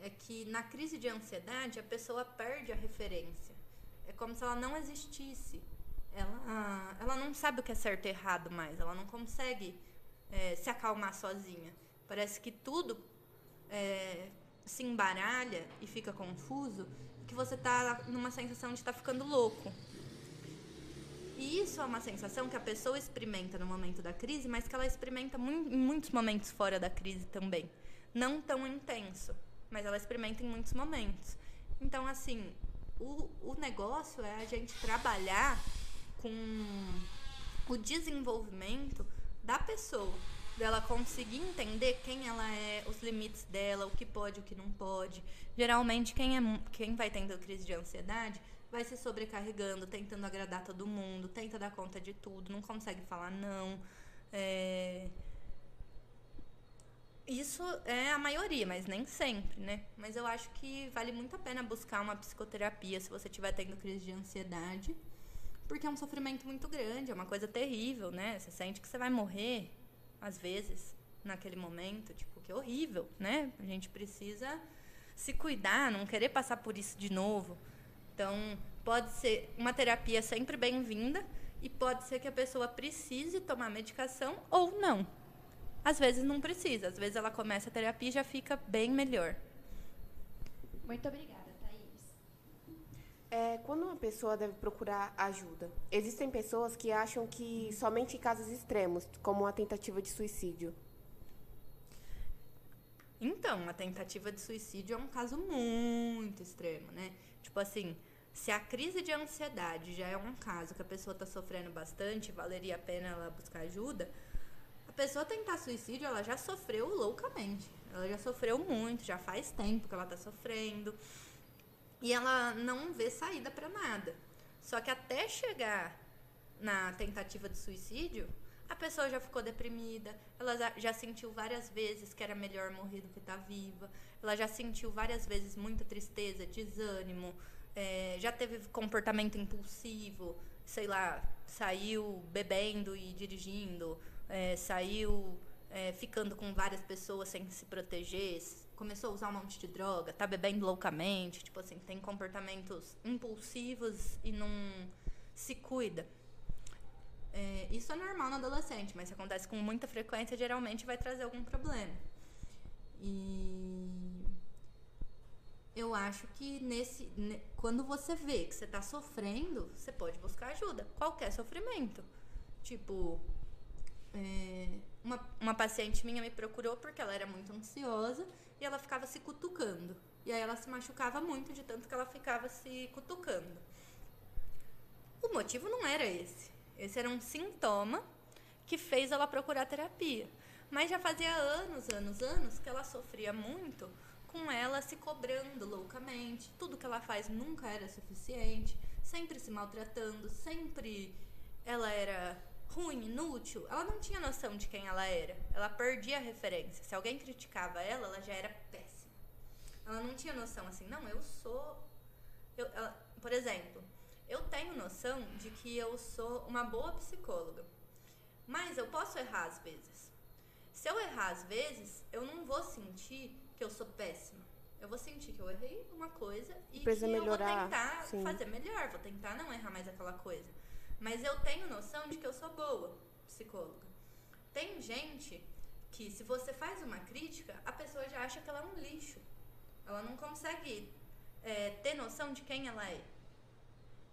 é que na crise de ansiedade a pessoa perde a referência. É como se ela não existisse. Ela, ela não sabe o que é certo e errado mais. Ela não consegue é, se acalmar sozinha. Parece que tudo é, se embaralha e fica confuso, que você está numa sensação de estar tá ficando louco. E isso é uma sensação que a pessoa experimenta no momento da crise, mas que ela experimenta em muitos momentos fora da crise também. não tão intenso, mas ela experimenta em muitos momentos. Então, assim, o, o negócio é a gente trabalhar com o desenvolvimento da pessoa, dela conseguir entender quem ela é, os limites dela, o que pode, o que não pode. Geralmente, quem, é, quem vai tendo crise de ansiedade vai se sobrecarregando, tentando agradar todo mundo, tenta dar conta de tudo, não consegue falar não. É... Isso é a maioria, mas nem sempre, né? Mas eu acho que vale muito a pena buscar uma psicoterapia se você estiver tendo crise de ansiedade, porque é um sofrimento muito grande, é uma coisa terrível, né? Você sente que você vai morrer, às vezes, naquele momento, tipo, que é horrível, né? A gente precisa se cuidar, não querer passar por isso de novo. Então, pode ser uma terapia sempre bem-vinda e pode ser que a pessoa precise tomar medicação ou não. Às vezes não precisa, às vezes ela começa a terapia e já fica bem melhor. Muito obrigada, Thaís. É, quando pessoa deve procurar ajuda? Existem pessoas que acham que somente em casos extremos, como a tentativa de suicídio. Então, a tentativa de suicídio é um caso muito extremo, né? Tipo assim, se a crise de ansiedade já é um caso que a pessoa está sofrendo bastante, valeria a pena ela buscar ajuda, pessoa tentar suicídio, ela já sofreu loucamente. Ela já sofreu muito, já faz tempo que ela tá sofrendo. E ela não vê saída para nada. Só que até chegar na tentativa de suicídio, a pessoa já ficou deprimida, ela já sentiu várias vezes que era melhor morrer do que estar tá viva, ela já sentiu várias vezes muita tristeza, desânimo, é, já teve comportamento impulsivo, sei lá, saiu bebendo e dirigindo, é, saiu é, ficando com várias pessoas sem se proteger, começou a usar um monte de droga, tá bebendo loucamente, tipo assim, tem comportamentos impulsivos e não se cuida. É, isso é normal no adolescente, mas se acontece com muita frequência, geralmente vai trazer algum problema. E eu acho que nesse, quando você vê que você está sofrendo, você pode buscar ajuda. Qualquer sofrimento. Tipo, é, uma, uma paciente minha me procurou porque ela era muito ansiosa ela ficava se cutucando. E aí ela se machucava muito de tanto que ela ficava se cutucando. O motivo não era esse. Esse era um sintoma que fez ela procurar terapia. Mas já fazia anos, anos, anos que ela sofria muito com ela se cobrando loucamente. Tudo que ela faz nunca era suficiente, sempre se maltratando, sempre ela era ruim, inútil, ela não tinha noção de quem ela era. Ela perdia a referência. Se alguém criticava ela, ela já era péssima. Ela não tinha noção assim, não, eu sou. Eu, ela, por exemplo, eu tenho noção de que eu sou uma boa psicóloga. Mas eu posso errar às vezes. Se eu errar às vezes, eu não vou sentir que eu sou péssima. Eu vou sentir que eu errei uma coisa e Precisa que melhorar, eu vou tentar sim. fazer melhor, vou tentar não errar mais aquela coisa. Mas eu tenho noção de que eu sou boa psicóloga. Tem gente que, se você faz uma crítica, a pessoa já acha que ela é um lixo. Ela não consegue é, ter noção de quem ela é.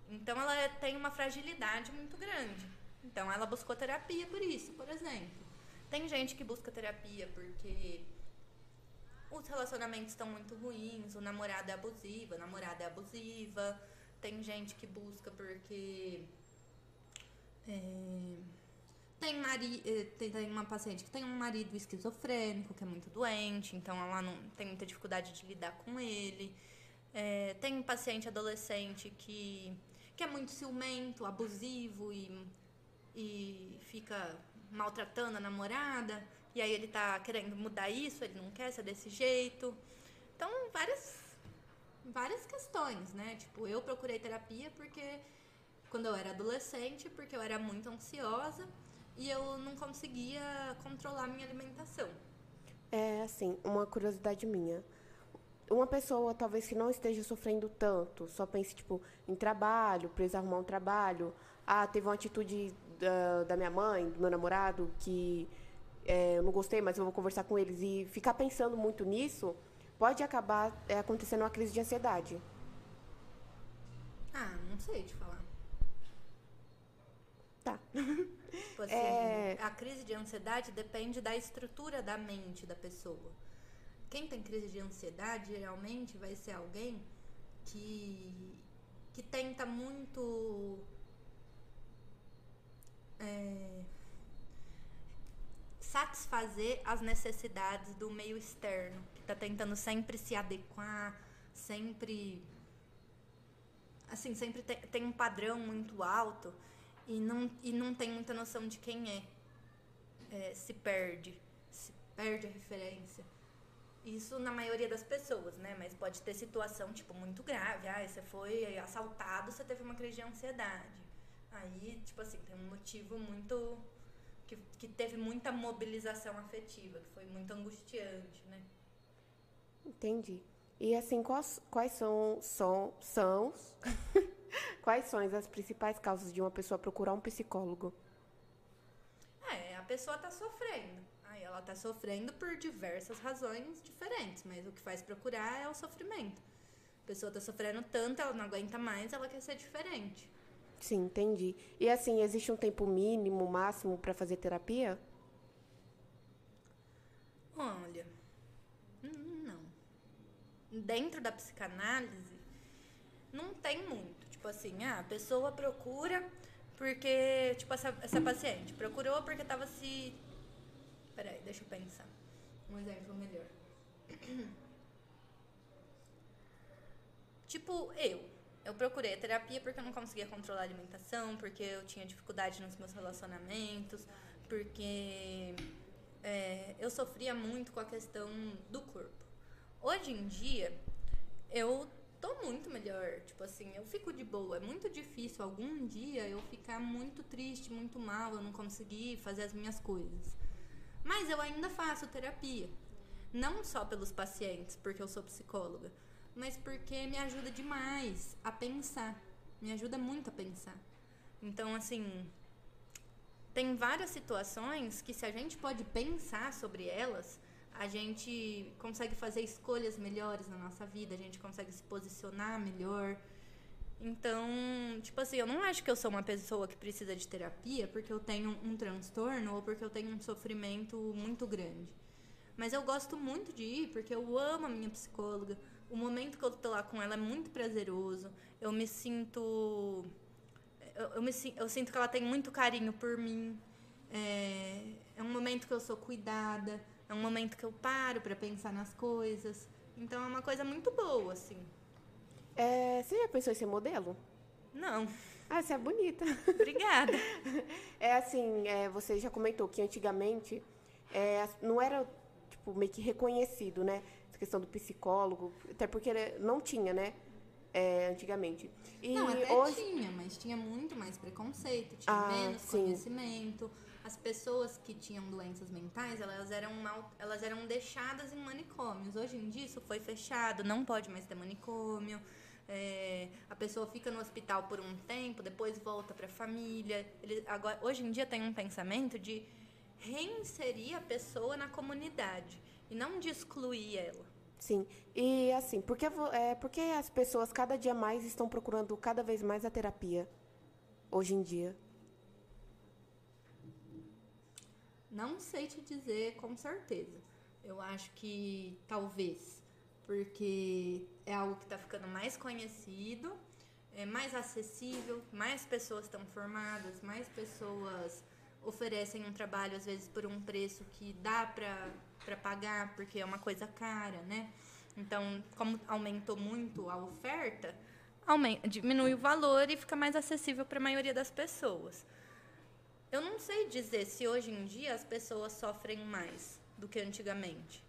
Então, ela tem uma fragilidade muito grande. Então, ela buscou terapia por isso, por exemplo. Tem gente que busca terapia porque os relacionamentos estão muito ruins, o namorado é abusivo, a namorada é abusiva. Tem gente que busca porque é, tem, mari, eh, tem, uma paciente que tem um marido esquizofrênico, que é muito doente, então ela não tem muita dificuldade de lidar com ele. É, tem um paciente adolescente que, que é muito ciumento, abusivo e, e fica maltratando a namorada. E aí ele tá querendo mudar isso, ele não quer ser desse jeito. Então, várias, várias questões, né? Tipo, eu procurei terapia porque quando eu era adolescente, porque eu era muito ansiosa e eu não conseguia controlar minha alimentação. É assim, uma curiosidade minha. Uma pessoa talvez que não esteja sofrendo tanto, só pense tipo em trabalho, precisa arrumar um trabalho. Ah, teve uma atitude da, da minha mãe, do meu namorado, que é, eu não gostei, mas eu vou conversar com eles e ficar pensando muito nisso, pode acabar é, acontecendo uma crise de ansiedade. Ah, não sei te falar. Tá. Tipo assim, É. a crise de ansiedade depende da estrutura da mente da pessoa. quem tem crise de ansiedade geralmente vai ser alguém que, que tenta muito. É, satisfazer as necessidades do meio externo, que está tentando sempre se adequar, sempre assim, sempre tem, tem, um padrão muito alto e não, e não tem muita noção de quem é. é. Se perde, se perde a referência. Isso na maioria das pessoas, né? Mas pode ter situação, tipo, muito grave. Ah, você foi assaltado, você teve uma crise de ansiedade. Aí, tipo assim, tem um motivo muito que, que teve muita mobilização afetiva, que foi muito angustiante, né? Entendi. E assim, quais, quais são, são, são (laughs) (laughs) quais são as principais causas de uma pessoa procurar um psicólogo? É, a pessoa está sofrendo. Aí ela está sofrendo por diversas razões diferentes, mas o que faz procurar é o sofrimento. A pessoa está sofrendo tanto, ela não aguenta mais, ela quer ser diferente. Sim, entendi. E assim, existe um tempo mínimo, máximo para fazer terapia? Olha, não. Dentro da psicanálise, não tem muito. Tipo assim, ah, a pessoa procura porque, tipo, essa, essa paciente procurou porque tava se. Peraí, deixa eu pensar. Um exemplo melhor. tipo, eu eu procurei a terapia porque eu não conseguia controlar a alimentação, porque eu tinha dificuldade nos meus relacionamentos, porque é, eu sofria muito com a questão do corpo. Hoje em dia, eu tô muito melhor. Tipo assim, eu fico de boa. É muito difícil algum dia eu ficar muito triste, muito mal, eu não conseguir fazer as minhas coisas. Mas eu ainda faço terapia. Não só pelos pacientes, porque eu sou psicóloga, mas porque me ajuda demais a pensar. Me ajuda muito a pensar. Então, assim, tem várias situações que se a gente pode pensar sobre elas, a gente consegue fazer escolhas melhores na nossa vida, a gente consegue se posicionar melhor. Então, tipo assim, eu não acho que eu sou uma pessoa que precisa de terapia porque eu tenho um transtorno ou porque eu tenho um sofrimento muito grande. Mas eu gosto muito de ir porque eu amo a minha psicóloga, o momento que eu tô lá com ela é muito prazeroso. Eu me sinto. Eu, eu, me, eu sinto que ela tem muito carinho por mim. É, é um momento que eu sou cuidada. É um momento que eu paro para pensar nas coisas. Então é uma coisa muito boa, assim. É, você já pensou em ser modelo? Não. Ah, você é bonita. Obrigada. (laughs) é assim, é, você já comentou que antigamente é, não era tipo, meio que reconhecido, né? questão do psicólogo, até porque não tinha, né? É, antigamente. E não, até hoje... tinha, mas tinha muito mais preconceito, tinha ah, menos sim. conhecimento. As pessoas que tinham doenças mentais, elas eram mal, elas eram deixadas em manicômios. Hoje em dia isso foi fechado, não pode mais ter manicômio. É, a pessoa fica no hospital por um tempo, depois volta para a família. Ele, agora, hoje em dia tem um pensamento de reinserir a pessoa na comunidade e não de excluir ela. Sim. E assim, porque, é, porque as pessoas cada dia mais estão procurando cada vez mais a terapia hoje em dia? Não sei te dizer com certeza. Eu acho que talvez porque é algo que está ficando mais conhecido, é mais acessível, mais pessoas estão formadas, mais pessoas oferecem um trabalho às vezes por um preço que dá para pagar, porque é uma coisa cara, né? Então, como aumentou muito a oferta, aumenta, diminui o valor e fica mais acessível para a maioria das pessoas. Eu não sei dizer se hoje em dia as pessoas sofrem mais do que antigamente.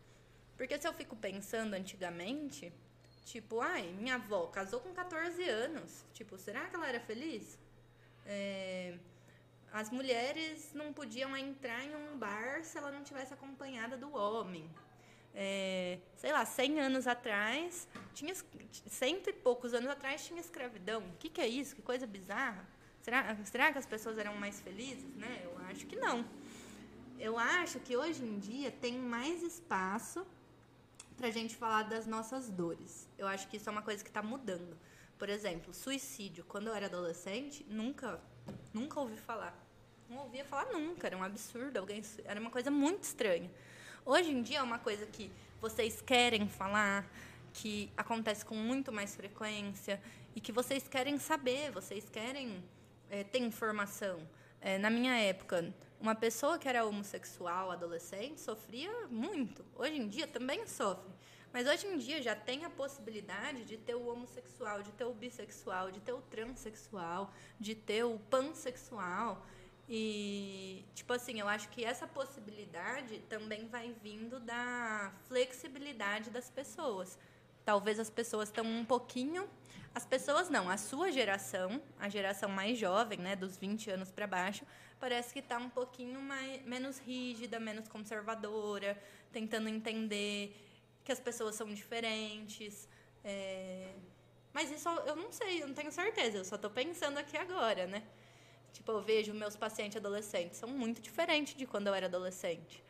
Porque se eu fico pensando antigamente, tipo, ai, minha avó casou com 14 anos. Tipo, será que ela era feliz? É, as mulheres não podiam entrar em um bar se ela não tivesse acompanhada do homem. É, sei lá, 100 anos atrás, tinha cento e poucos anos atrás tinha escravidão. O que, que é isso? Que coisa bizarra. Será, será que as pessoas eram mais felizes? Né? Eu acho que não. Eu acho que hoje em dia tem mais espaço para a gente falar das nossas dores. Eu acho que isso é uma coisa que está mudando. Por exemplo, suicídio. Quando eu era adolescente, nunca, nunca ouvi falar. Não ouvia falar nunca, era um absurdo, alguém, era uma coisa muito estranha. Hoje em dia é uma coisa que vocês querem falar, que acontece com muito mais frequência e que vocês querem saber, vocês querem é, ter informação. É, na minha época, uma pessoa que era homossexual, adolescente, sofria muito. Hoje em dia também sofre. Mas hoje em dia já tem a possibilidade de ter o homossexual, de ter o bissexual, de ter o transexual, de ter o pansexual. E, tipo assim, eu acho que essa possibilidade também vai vindo da flexibilidade das pessoas. Talvez as pessoas estão um pouquinho. As pessoas não, a sua geração, a geração mais jovem, né, dos 20 anos para baixo, parece que está um pouquinho mais, menos rígida, menos conservadora, tentando entender que as pessoas são diferentes. É... Mas isso eu não sei, eu não tenho certeza, eu só estou pensando aqui agora, né? Tipo, eu vejo meus pacientes adolescentes, são muito diferentes de quando eu era adolescente.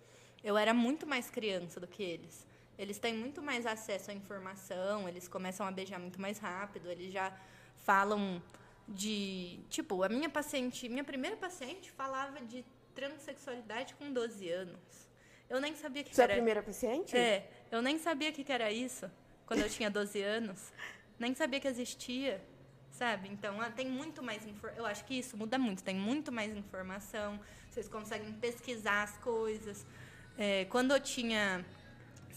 Eu era muito mais criança do que eles. Eles têm muito mais acesso à informação, eles começam a beijar muito mais rápido, eles já falam de. Tipo, a minha paciente, minha primeira paciente falava de transexualidade com 12 anos. Eu nem sabia que Sua era. primeira paciente? É, eu nem sabia que era isso quando eu tinha 12 anos. Nem sabia que existia, sabe? Então, ah, tem muito mais informação. Eu acho que isso muda muito. Tem muito mais informação. Vocês conseguem pesquisar as coisas. É, quando eu tinha.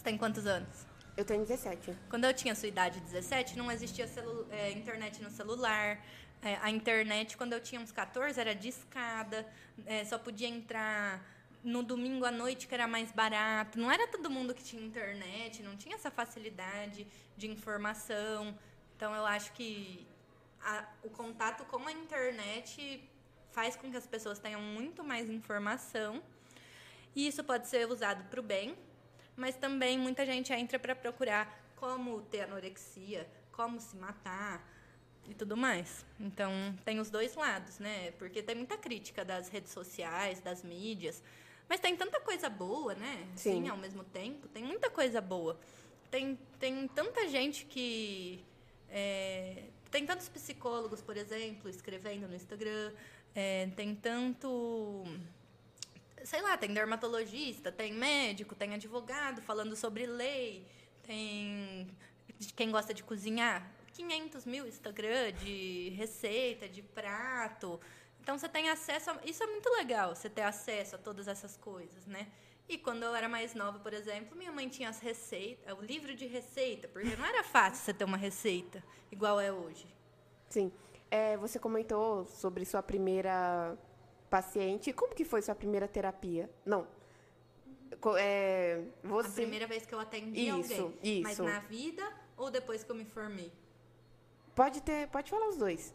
Tem quantos anos? Eu tenho 17. Quando eu tinha sua idade, 17, não existia é, internet no celular. É, a internet, quando eu tinha uns 14, era discada. É, só podia entrar no domingo à noite, que era mais barato. Não era todo mundo que tinha internet, não tinha essa facilidade de informação. Então, eu acho que a, o contato com a internet faz com que as pessoas tenham muito mais informação. E isso pode ser usado para o bem, mas também muita gente entra para procurar como ter anorexia, como se matar e tudo mais. Então, tem os dois lados, né? Porque tem muita crítica das redes sociais, das mídias, mas tem tanta coisa boa, né? Sim. ao mesmo tempo, tem muita coisa boa. Tem, tem tanta gente que. é, tem tantos psicólogos, por exemplo, escrevendo no Instagram. é, tem tanto. Sei lá, tem dermatologista, tem médico, tem advogado falando sobre lei, tem quem gosta de cozinhar. 500 mil Instagram de receita, de prato. Então você tem acesso a... Isso é muito legal, você ter acesso a todas essas coisas, né? E quando eu era mais nova, por exemplo, minha mãe tinha as receitas, o livro de receita, porque não era fácil você ter uma receita igual é hoje. Sim. É, você comentou sobre sua primeira paciente. Como que foi sua primeira terapia? Não. É, A você... primeira vez que eu atendi Isso, alguém. Mas isso. na vida ou depois que eu me formei? Pode ter, pode falar os dois.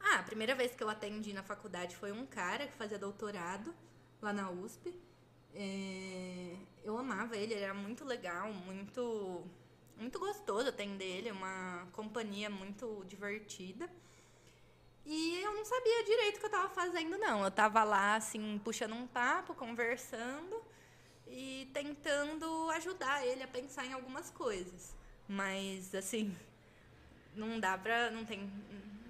Ah, a primeira vez que eu atendi na faculdade foi um cara que fazia doutorado lá na USP. É, eu amava ele, ele era muito legal, muito, muito gostoso atender ele, uma companhia muito divertida. E eu não sabia direito o que eu estava fazendo, não. Eu estava lá, assim, puxando um papo, conversando e tentando ajudar ele a pensar em algumas coisas. Mas, assim, não dá pra. Não tem.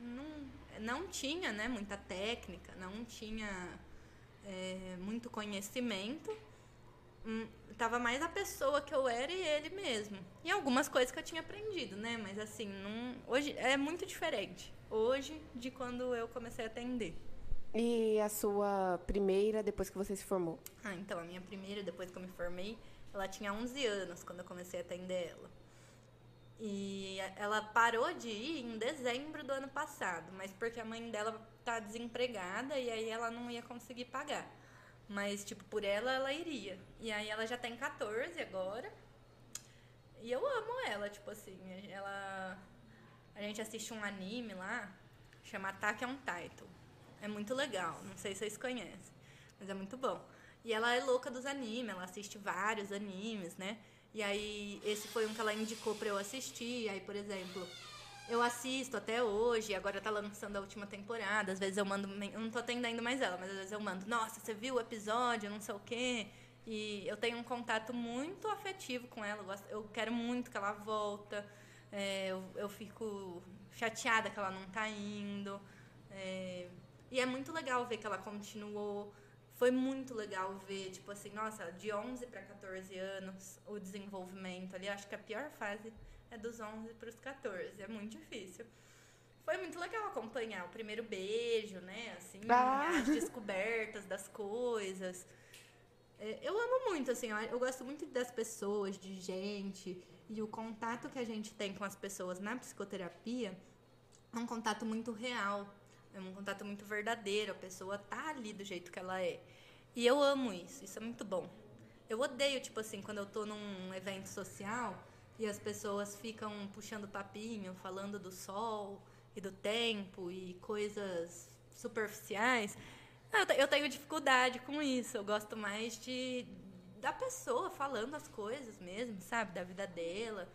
Não, não tinha né, muita técnica, não tinha é, muito conhecimento. Hum, Tava mais a pessoa que eu era e ele mesmo. E algumas coisas que eu tinha aprendido, né? Mas assim, não, hoje é muito diferente. Hoje de quando eu comecei a atender. E a sua primeira depois que você se formou? Ah, então, a minha primeira, depois que eu me formei, ela tinha 11 anos quando eu comecei a atender ela. E ela parou de ir em dezembro do ano passado, mas porque a mãe dela tá desempregada e aí ela não ia conseguir pagar. Mas, tipo, por ela, ela iria. E aí ela já tem 14 agora. E eu amo ela, tipo assim, ela... A gente assiste um anime lá, chama Attack on Titan. É muito legal, não sei se vocês conhecem, mas é muito bom. E ela é louca dos animes, ela assiste vários animes, né? E aí, esse foi um que ela indicou pra eu assistir. Aí, por exemplo, eu assisto até hoje, agora tá lançando a última temporada. Às vezes eu mando, eu não tô atendendo mais ela, mas às vezes eu mando, nossa, você viu o episódio, não sei o quê. E eu tenho um contato muito afetivo com ela, eu, quero muito que ela volta. É, eu, eu fico chateada que ela não tá indo. É, e é muito legal ver que ela continuou foi muito legal ver, tipo assim, nossa, de 11 para 14 anos, o desenvolvimento ali. Acho que a pior fase é dos 11 para os 14, é muito difícil. Foi muito legal acompanhar o primeiro beijo, né? Assim, Ah. as descobertas das coisas. É, Eu amo muito, assim, eu gosto muito das pessoas, de gente. E o contato que a gente tem com as pessoas na psicoterapia é um contato muito real. É um contato muito verdadeiro. A pessoa tá ali do jeito que ela é. E eu amo isso, isso é muito bom. Eu odeio, tipo assim, quando eu tô num evento social e as pessoas ficam puxando papinho, falando do sol e do tempo e coisas superficiais. Ah, Eu te- eu tenho dificuldade com isso. Eu gosto mais de da pessoa falando as coisas mesmo, sabe? Da vida dela,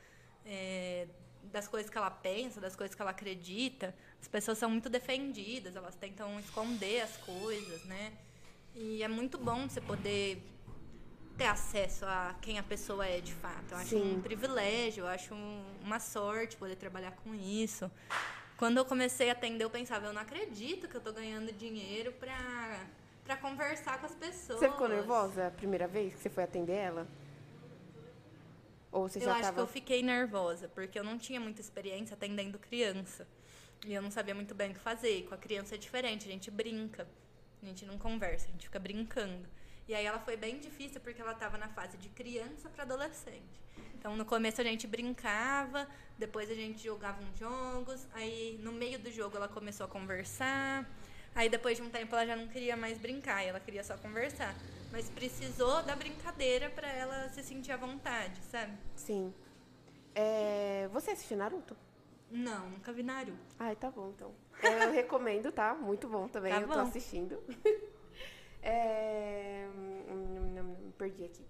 é, das coisas que ela pensa, das coisas que ela acredita. As pessoas são muito defendidas, elas tentam esconder as coisas, né? E é muito bom você poder ter acesso a quem a pessoa é de fato. Eu acho Sim. um privilégio, eu acho um- uma sorte poder trabalhar com isso. Quando eu comecei a atender, eu pensava, eu não acredito que eu tô ganhando dinheiro pra, pra conversar com as pessoas. Você ficou nervosa a primeira vez que você foi atender ela? Ou você Eu já acho que tava... eu fiquei nervosa, porque eu não tinha muita experiência atendendo criança. E eu não sabia muito bem o que fazer. E com a criança é diferente, a gente brinca. A gente não conversa, a gente fica brincando. E aí ela foi bem difícil porque ela estava na fase de criança para adolescente. Então no começo a gente brincava, depois a gente jogava uns jogos, aí no meio do jogo ela começou a conversar. Aí depois de um tempo ela já não queria mais brincar, ela queria só conversar. Mas precisou da brincadeira para ela se sentir à vontade, sabe? Sim. É, Você assistiu Naruto? Não, nunca vi Naruto. Ai, tá bom, então. É, eu recomendo, tá? Muito bom também, Tá eu tô bom. assistindo. É, hum, hum, hum, Perdi aqui.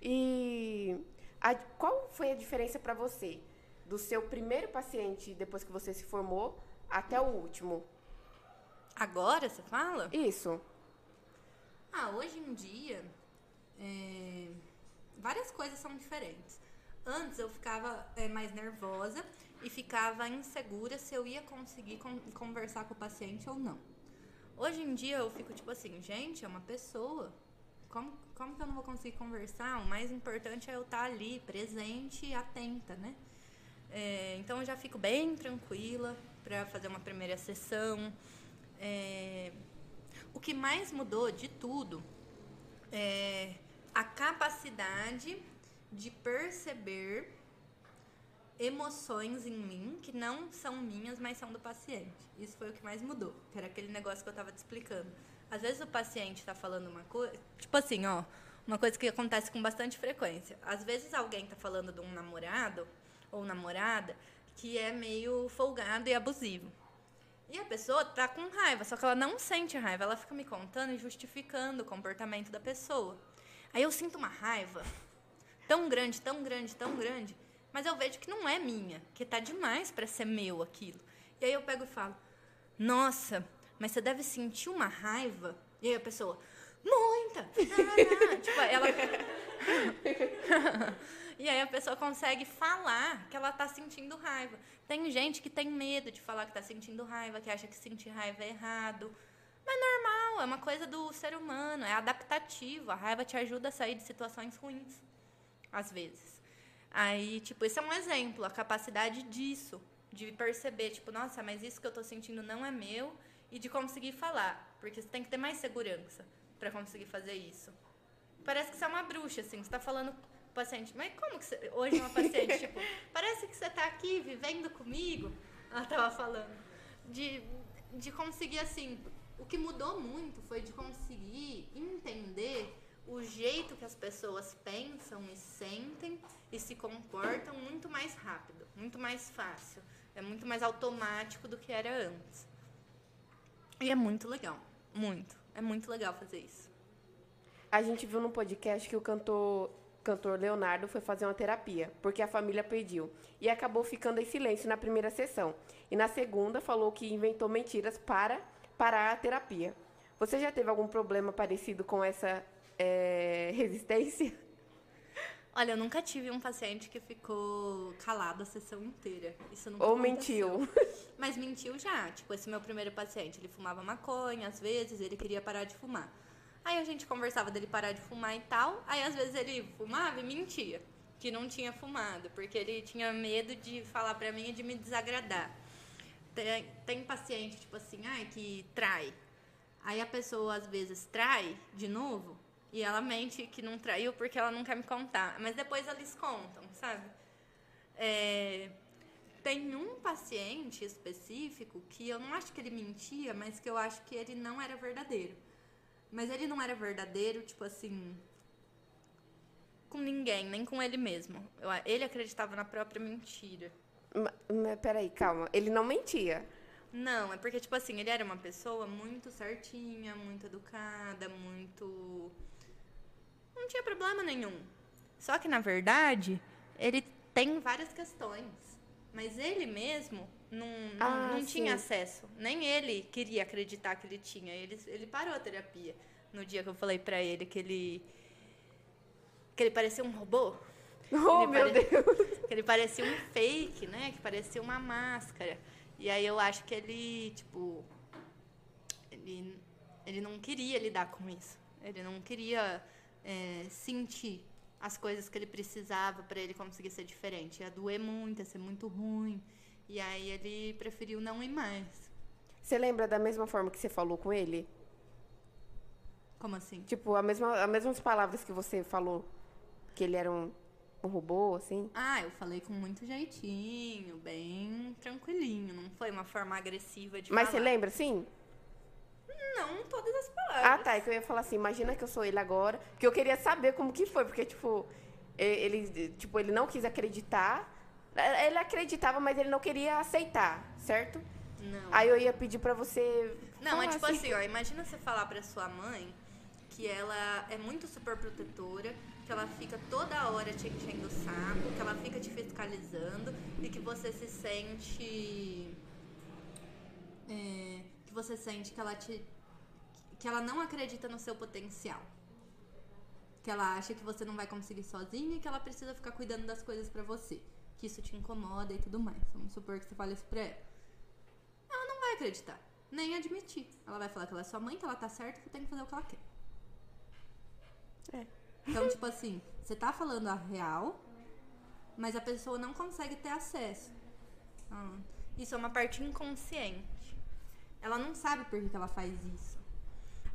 E a- qual foi a diferença pra você do seu primeiro paciente depois que você se formou até o último? Agora você fala? Isso. Ah, hoje em dia, é, várias coisas são diferentes. Antes eu ficava é, mais nervosa e ficava insegura se eu ia conseguir con- conversar com o paciente ou não. Hoje em dia eu fico tipo assim, gente, é uma pessoa. Como, como que eu não vou conseguir conversar? O mais importante é eu estar ali, presente e atenta, né? É, então eu já fico bem tranquila para fazer uma primeira sessão. É, o que mais mudou de tudo é a capacidade de perceber emoções em mim que não são minhas, mas são do paciente. Isso foi o que mais mudou, que era aquele negócio que eu estava te explicando. Às vezes o paciente está falando uma coisa, tipo assim, ó, uma coisa que acontece com bastante frequência. Às vezes alguém está falando de um namorado ou namorada que é meio folgado e abusivo. E a pessoa tá com raiva, só que ela não sente raiva, ela fica me contando e justificando o comportamento da pessoa. Aí eu sinto uma raiva tão grande, tão grande, tão grande, mas eu vejo que não é minha, que tá demais para ser meu aquilo. E aí eu pego e falo: "Nossa, mas você deve sentir uma raiva". E aí a pessoa: "Muita". (laughs) Ah, tipo, ela (laughs) E aí a pessoa consegue falar que ela tá sentindo raiva. Tem gente que tem medo de falar que tá sentindo raiva, que acha que sentir raiva é errado. Mas normal, é uma coisa do ser humano, é adaptativo. A raiva te ajuda a sair de situações ruins, às vezes. Aí, tipo, esse é um exemplo, a capacidade disso, de perceber, tipo, nossa, mas isso que eu tô sentindo não é meu, e de conseguir falar, porque você tem que ter mais segurança para conseguir fazer isso. Parece que você é uma bruxa, assim, você tá falando com o paciente, mas como que você. Hoje uma paciente, tipo, (laughs) parece que você tá aqui vivendo comigo. Ela tava falando. De, de conseguir, assim. O que mudou muito foi de conseguir entender o jeito que as pessoas pensam e sentem e se comportam muito mais rápido, muito mais fácil. É muito mais automático do que era antes. E é muito legal. Muito. É muito legal fazer isso. A gente viu no podcast que o cantor, cantor Leonardo foi fazer uma terapia, porque a família pediu. E acabou ficando em silêncio na primeira sessão. E na segunda falou que inventou mentiras para parar a terapia. Você já teve algum problema parecido com essa é, resistência? Olha, eu nunca tive um paciente que ficou calado a sessão inteira. Isso nunca Ou aconteceu. mentiu? (laughs) Mas mentiu já. Tipo, esse meu primeiro paciente, ele fumava maconha às vezes, ele queria parar de fumar. Aí a gente conversava dele parar de fumar e tal. Aí às vezes ele fumava e mentia que não tinha fumado, porque ele tinha medo de falar pra mim e de me desagradar. Tem, tem paciente, tipo assim, ai, que trai. Aí a pessoa às vezes trai de novo e ela mente que não traiu porque ela não quer me contar. Mas depois eles contam, sabe? É, tem um paciente específico que eu não acho que ele mentia, mas que eu acho que ele não era verdadeiro. Mas ele não era verdadeiro, tipo assim, com ninguém, nem com ele mesmo. Eu- ele acreditava na própria mentira. Ma- Mas peraí, calma. Ele não mentia. Não, é porque, tipo assim, ele era uma pessoa muito certinha, muito educada, muito. Não tinha problema nenhum. Só que, na verdade, ele tem várias questões. Mas ele mesmo não, não, Ah, não tinha acesso. Nem ele queria acreditar que ele tinha. Ele, ele parou a terapia. No dia que eu falei pra ele que ele. que ele parecia um robô. Oh, meu pare- Deus. Que ele parecia um fake, né? Que parecia uma máscara. E aí eu acho que ele, tipo. Ele, ele não queria lidar com isso. Ele não queria é, sentir as coisas que ele precisava para ele conseguir ser diferente. Ia doer muito, ia ser muito ruim. E aí ele preferiu não ir mais. Você lembra da mesma forma que você falou com ele? Como assim? Tipo, a mesma, as mesmas palavras que você falou que ele era um, um robô, assim? Ah, eu falei com muito jeitinho, bem tranquilinho. Não foi uma forma agressiva de Mas você falar. lembra, sim? Não, todas as palavras. Ah, tá. É que eu ia falar assim, imagina que eu sou ele agora. Porque eu queria saber como que foi. Porque, tipo, ele, tipo, ele não quis acreditar. É, Ele acreditava, mas ele não queria aceitar, certo? Não. Aí eu ia pedir pra você. Não, é tipo assim, ó, imagina você falar pra sua mãe que ela é muito super protetora, que ela fica toda hora te enchendo o saco, que ela fica te fiscalizando e que você se sente. é, que você sente que ela te. Que ela não acredita no seu potencial. Que ela acha que você não vai conseguir sozinha e que ela precisa ficar cuidando das coisas pra você. Que isso te incomoda e tudo mais. Vamos supor que você fale isso pra ela ela não vai acreditar, nem admitir. Ela vai falar que ela é sua mãe, que ela tá certa, que tem que fazer o que ela quer. É. Então, tipo assim, você tá falando a real, mas a pessoa não consegue ter acesso. Ah, Isso é uma parte inconsciente. Ela não sabe por que, que ela faz isso.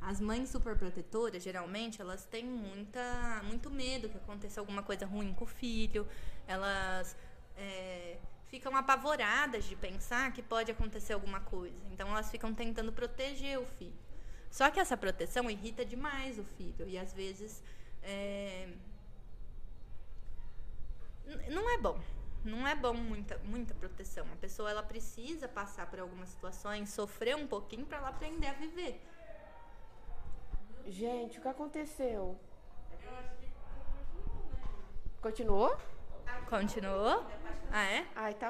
As mães superprotetoras, geralmente, elas têm muita, muito medo que aconteça alguma coisa ruim com o filho. Elas é, ficam apavoradas de pensar que pode acontecer alguma coisa. Então, elas ficam tentando proteger o filho. Só que essa proteção irrita demais o filho. E, às vezes, é, não é bom. Não é bom muita, muita proteção. A pessoa ela precisa passar por algumas situações, sofrer um pouquinho para ela aprender a viver. Gente, o que aconteceu? Continuou? Continuou? Ah, é? Ai, tá.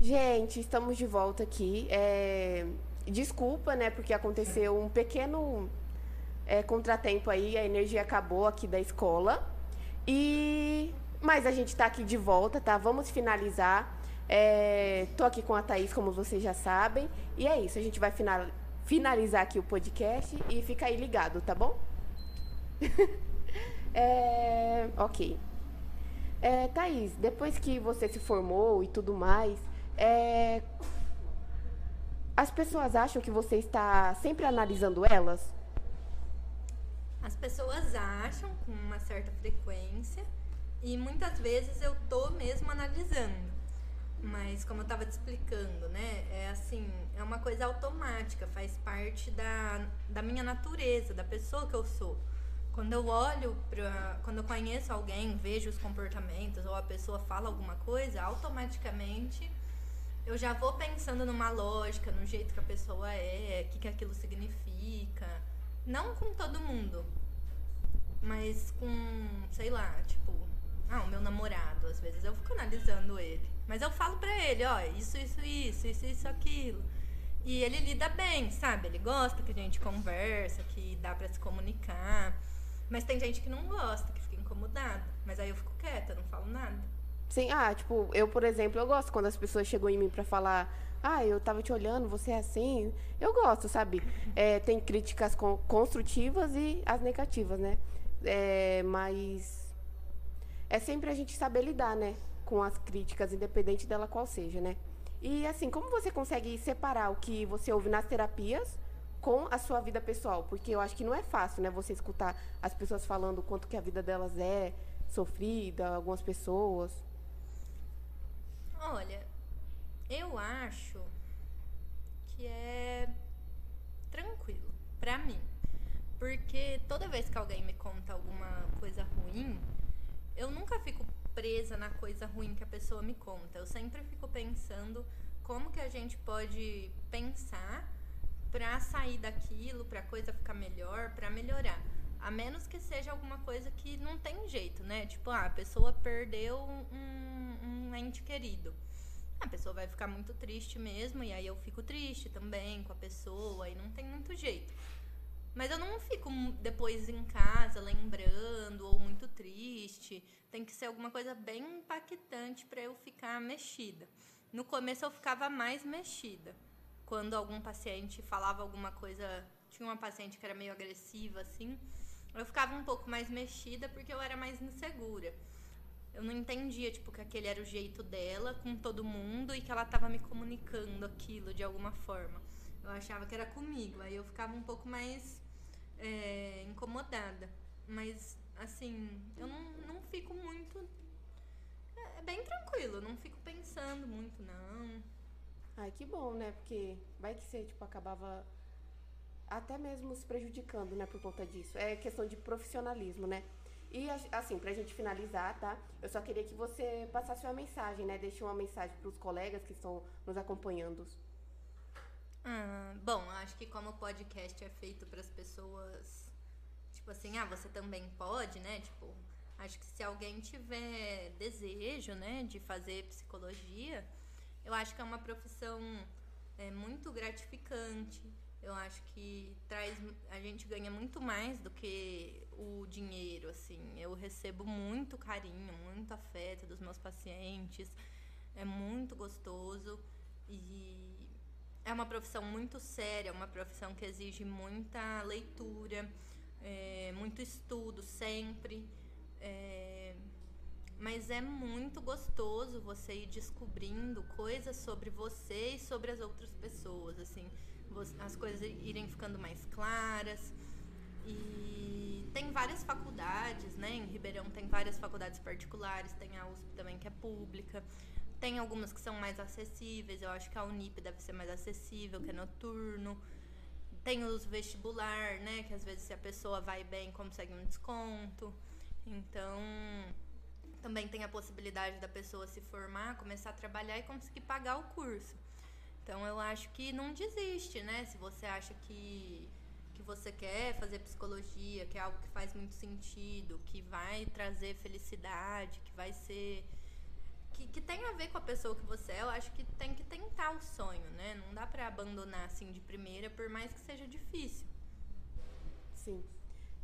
Gente, estamos de volta aqui. É, Desculpa, né, porque aconteceu um pequeno é, contratempo aí, a energia acabou aqui da escola. E mas a gente tá aqui de volta, tá? Vamos finalizar. É, tô aqui com a Thaís, como vocês já sabem. E é isso, a gente vai final- finalizar aqui o podcast e fica aí ligado, tá bom? (laughs) É, ok. É, Thaís, depois que você se formou e tudo mais, é, as pessoas acham que você está sempre analisando elas? As pessoas acham com uma certa frequência e muitas vezes eu tô mesmo analisando. Mas como eu tava te explicando, né? É assim, é uma coisa automática, faz parte da, da minha natureza, da pessoa que eu sou. Quando eu olho pra. Quando eu conheço alguém, vejo os comportamentos, ou a pessoa fala alguma coisa, automaticamente eu já vou pensando numa lógica, no jeito que a pessoa é, o que, que aquilo significa. Não com todo mundo, mas com, sei lá, tipo, ah, o meu namorado, às vezes eu fico analisando ele. Mas eu falo pra ele, ó, isso, isso, isso, isso, isso, aquilo. E ele lida bem, sabe? Ele gosta que a gente conversa, que dá pra se comunicar. Mas tem gente que não gosta, que fica incomodada. Mas aí eu fico quieta, não falo nada. Sim, ah, tipo, eu, por exemplo, eu gosto quando as pessoas chegam em mim pra falar, ah, eu tava te olhando, você é assim. Eu gosto, sabe? É, tem críticas con- construtivas e as negativas, né? É, mas é sempre a gente saber lidar, né? Com as críticas, independente dela qual seja, né? E assim, como você consegue separar o que você ouve nas terapias com a sua vida pessoal? Porque eu acho que não é fácil, né? Você escutar as pessoas falando o quanto que a vida delas é sofrida, algumas pessoas. Olha, eu acho que é tranquilo pra mim. Porque toda vez que alguém me conta alguma coisa ruim, eu nunca fico presa na coisa ruim que a pessoa me conta. Eu sempre fico pensando como que a gente pode pensar pra sair daquilo, pra coisa ficar melhor, pra melhorar. A menos que seja alguma coisa que não tem jeito, né? Tipo, ah, a pessoa perdeu um, um ente querido. A pessoa vai ficar muito triste mesmo, e aí eu fico triste também com a pessoa, e não tem muito jeito. Mas eu não fico depois em casa lembrando ou muito triste. Tem que ser alguma coisa bem impactante pra eu ficar mexida. No começo eu ficava mais mexida. Quando algum paciente falava alguma coisa, tinha uma paciente que era meio agressiva assim, eu ficava um pouco mais mexida porque eu era mais insegura. Eu não entendia, tipo, que aquele era o jeito dela com todo mundo e que ela tava me comunicando aquilo de alguma forma. Eu achava que era comigo, aí eu ficava um pouco mais é, incomodada. Mas, assim, eu não, não fico muito. É, é bem tranquilo, não fico pensando muito, não. Ai, que bom, né? Porque vai que você, tipo, acabava até mesmo se prejudicando, né, por conta disso. É questão de profissionalismo, né? E, assim, pra gente finalizar, tá? Eu só queria que você passasse uma mensagem, né? Deixe uma mensagem pros colegas que estão nos acompanhando. Ah, bom, acho que como o podcast é feito para as pessoas, tipo assim, ah, você também pode, né? Tipo, acho que se alguém tiver desejo, né, de fazer psicologia, eu acho que é uma profissão é, muito gratificante. Eu acho que traz, a gente ganha muito mais do que o dinheiro, assim. Eu recebo muito carinho, muito afeto dos meus pacientes. É muito gostoso e é uma profissão muito séria, uma profissão que exige muita leitura, é, muito estudo sempre. É, mas é muito gostoso você ir descobrindo coisas sobre você e sobre as outras pessoas, assim, as coisas irem ficando mais claras. E tem várias faculdades, né? Em Ribeirão tem várias faculdades particulares, tem a USP também que é pública. Tem algumas que são mais acessíveis, eu acho que a Unip deve ser mais acessível, que é noturno. Tem os vestibular, né? Que às vezes se a pessoa vai bem, consegue um desconto. Então, também tem a possibilidade da pessoa se formar, começar a trabalhar e conseguir pagar o curso. Então eu acho que não desiste, né? Se você acha que, que você quer fazer psicologia, que é algo que faz muito sentido, que vai trazer felicidade, que vai ser. Que, que tem a ver com a pessoa que você é, eu acho que tem que tentar o sonho, né? Não dá pra abandonar assim de primeira, por mais que seja difícil. Sim.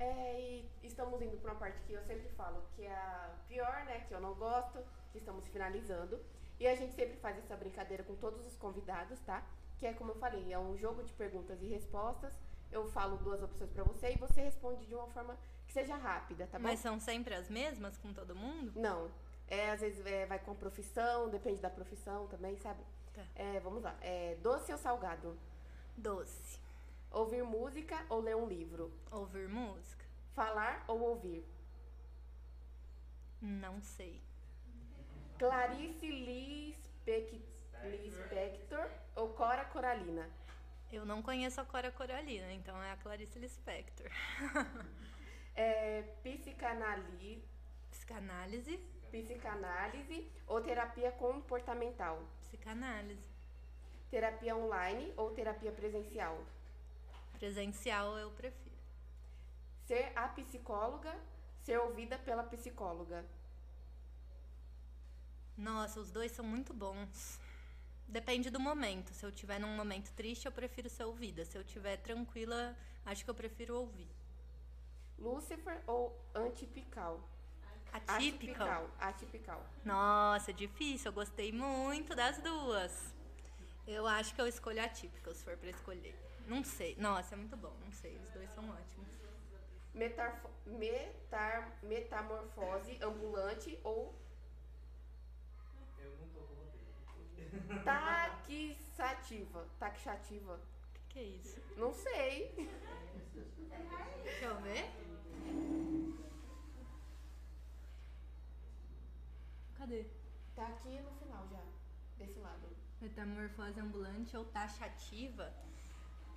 É, e estamos indo para uma parte que eu sempre falo, que é a pior, né? Que eu não gosto, que estamos finalizando. E a gente sempre faz essa brincadeira com todos os convidados, tá? Que é como eu falei, é um jogo de perguntas e respostas. Eu falo duas opções para você e você responde de uma forma que seja rápida, tá bom? Mas são sempre as mesmas com todo mundo? Não. É, às vezes é, vai com a profissão, depende da profissão também, sabe? Tá. É, vamos lá. É, doce ou salgado? Doce. Ouvir música ou ler um livro? Ouvir música? Falar ou ouvir? Não sei. Clarice Lispec- Lispector ou Cora Coralina? Eu não conheço a Cora Coralina, então é a Clarice Lispector. (laughs) É, psicanali- Psicanálise, psicanálise ou terapia comportamental? psicanálise. Terapia online ou terapia presencial? Presencial eu prefiro. Ser a psicóloga, ser ouvida pela psicóloga. Nossa, os dois são muito bons. Depende do momento. Se eu tiver num momento triste, eu prefiro ser ouvida. Se eu tiver tranquila, acho que eu prefiro ouvir. Lúcifer ou antipical? Atípica? Atipical. Nossa, difícil. Eu gostei muito das duas. Eu acho que eu escolho atípica, se for pra escolher. Não sei. Nossa, é muito bom. Não sei. Os dois são ótimos. Metarfo- metar- metamorfose ambulante ou Eu não tô com roteiro. Taxativa? Taxativa. O que, que é isso? Não sei. Deixa eu ver. Cadê? Tá aqui no final já, desse lado. Metamorfose ambulante ou taxativa?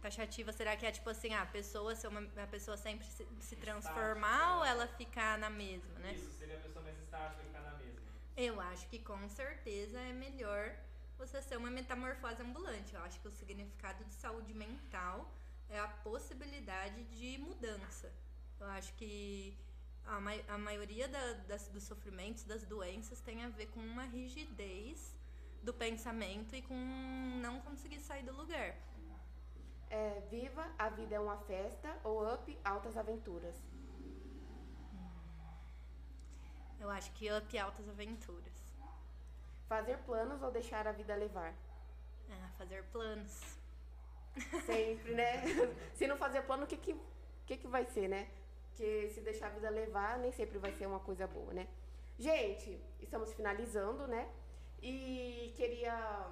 Taxativa, será que é tipo assim, a pessoa ser uma, a pessoa sempre se, se transformar ou ela ficar na mesma, né? Isso, seria a pessoa mais estática e ficar na mesma. Eu acho que com certeza é melhor você ser uma metamorfose ambulante. Eu acho que o significado de saúde mental é a possibilidade de mudança. Eu acho que a, mai- a maioria da- das, dos sofrimentos, das doenças, tem a ver com uma rigidez do pensamento e com não conseguir sair do lugar. É, viva, a vida é uma festa ou up, altas aventuras. Eu acho que up altas aventuras. Fazer planos ou deixar a vida levar. Ah, fazer planos. (laughs) Sempre, né? (laughs) se não fazer plano, o que que, que que vai ser, né? Porque se deixar a vida levar, nem sempre vai ser uma coisa boa, né? Gente, estamos finalizando, né? E queria,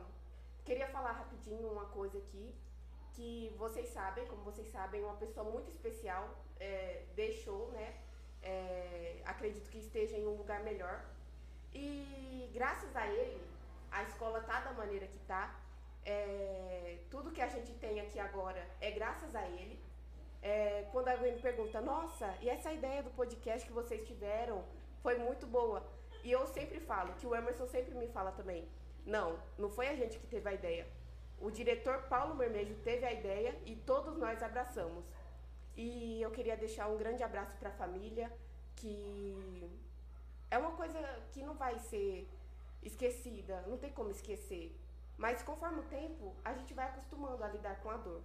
queria falar rapidinho uma coisa aqui. Que vocês sabem, como vocês sabem, uma pessoa muito especial é, deixou, né? É, acredito que esteja em um lugar melhor. E graças a ele, a escola tá da maneira que tá. É, tudo que a gente tem aqui agora é graças a ele. É, quando alguém me pergunta, nossa, e essa ideia do podcast que vocês tiveram foi muito boa. E eu sempre falo, que o Emerson sempre me fala também, não, não foi a gente que teve a ideia. O diretor Paulo Mermejo teve a ideia e todos nós abraçamos. E eu queria deixar um grande abraço para a família, que é uma coisa que não vai ser esquecida, não tem como esquecer. Mas conforme o tempo, a gente vai acostumando a lidar com a dor.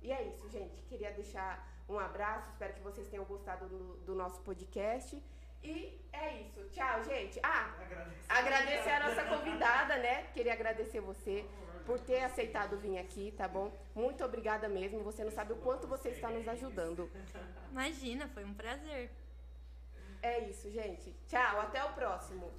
E é isso, gente. Queria deixar um abraço, espero que vocês tenham gostado do, do nosso podcast. E é isso. Tchau, gente. Ah, Agradeço. agradecer a nossa convidada, né? Queria agradecer você por ter aceitado vir aqui, tá bom? Muito obrigada mesmo. Você não sabe o quanto você está nos ajudando. Imagina, foi um prazer. É isso, gente. Tchau, até o próximo.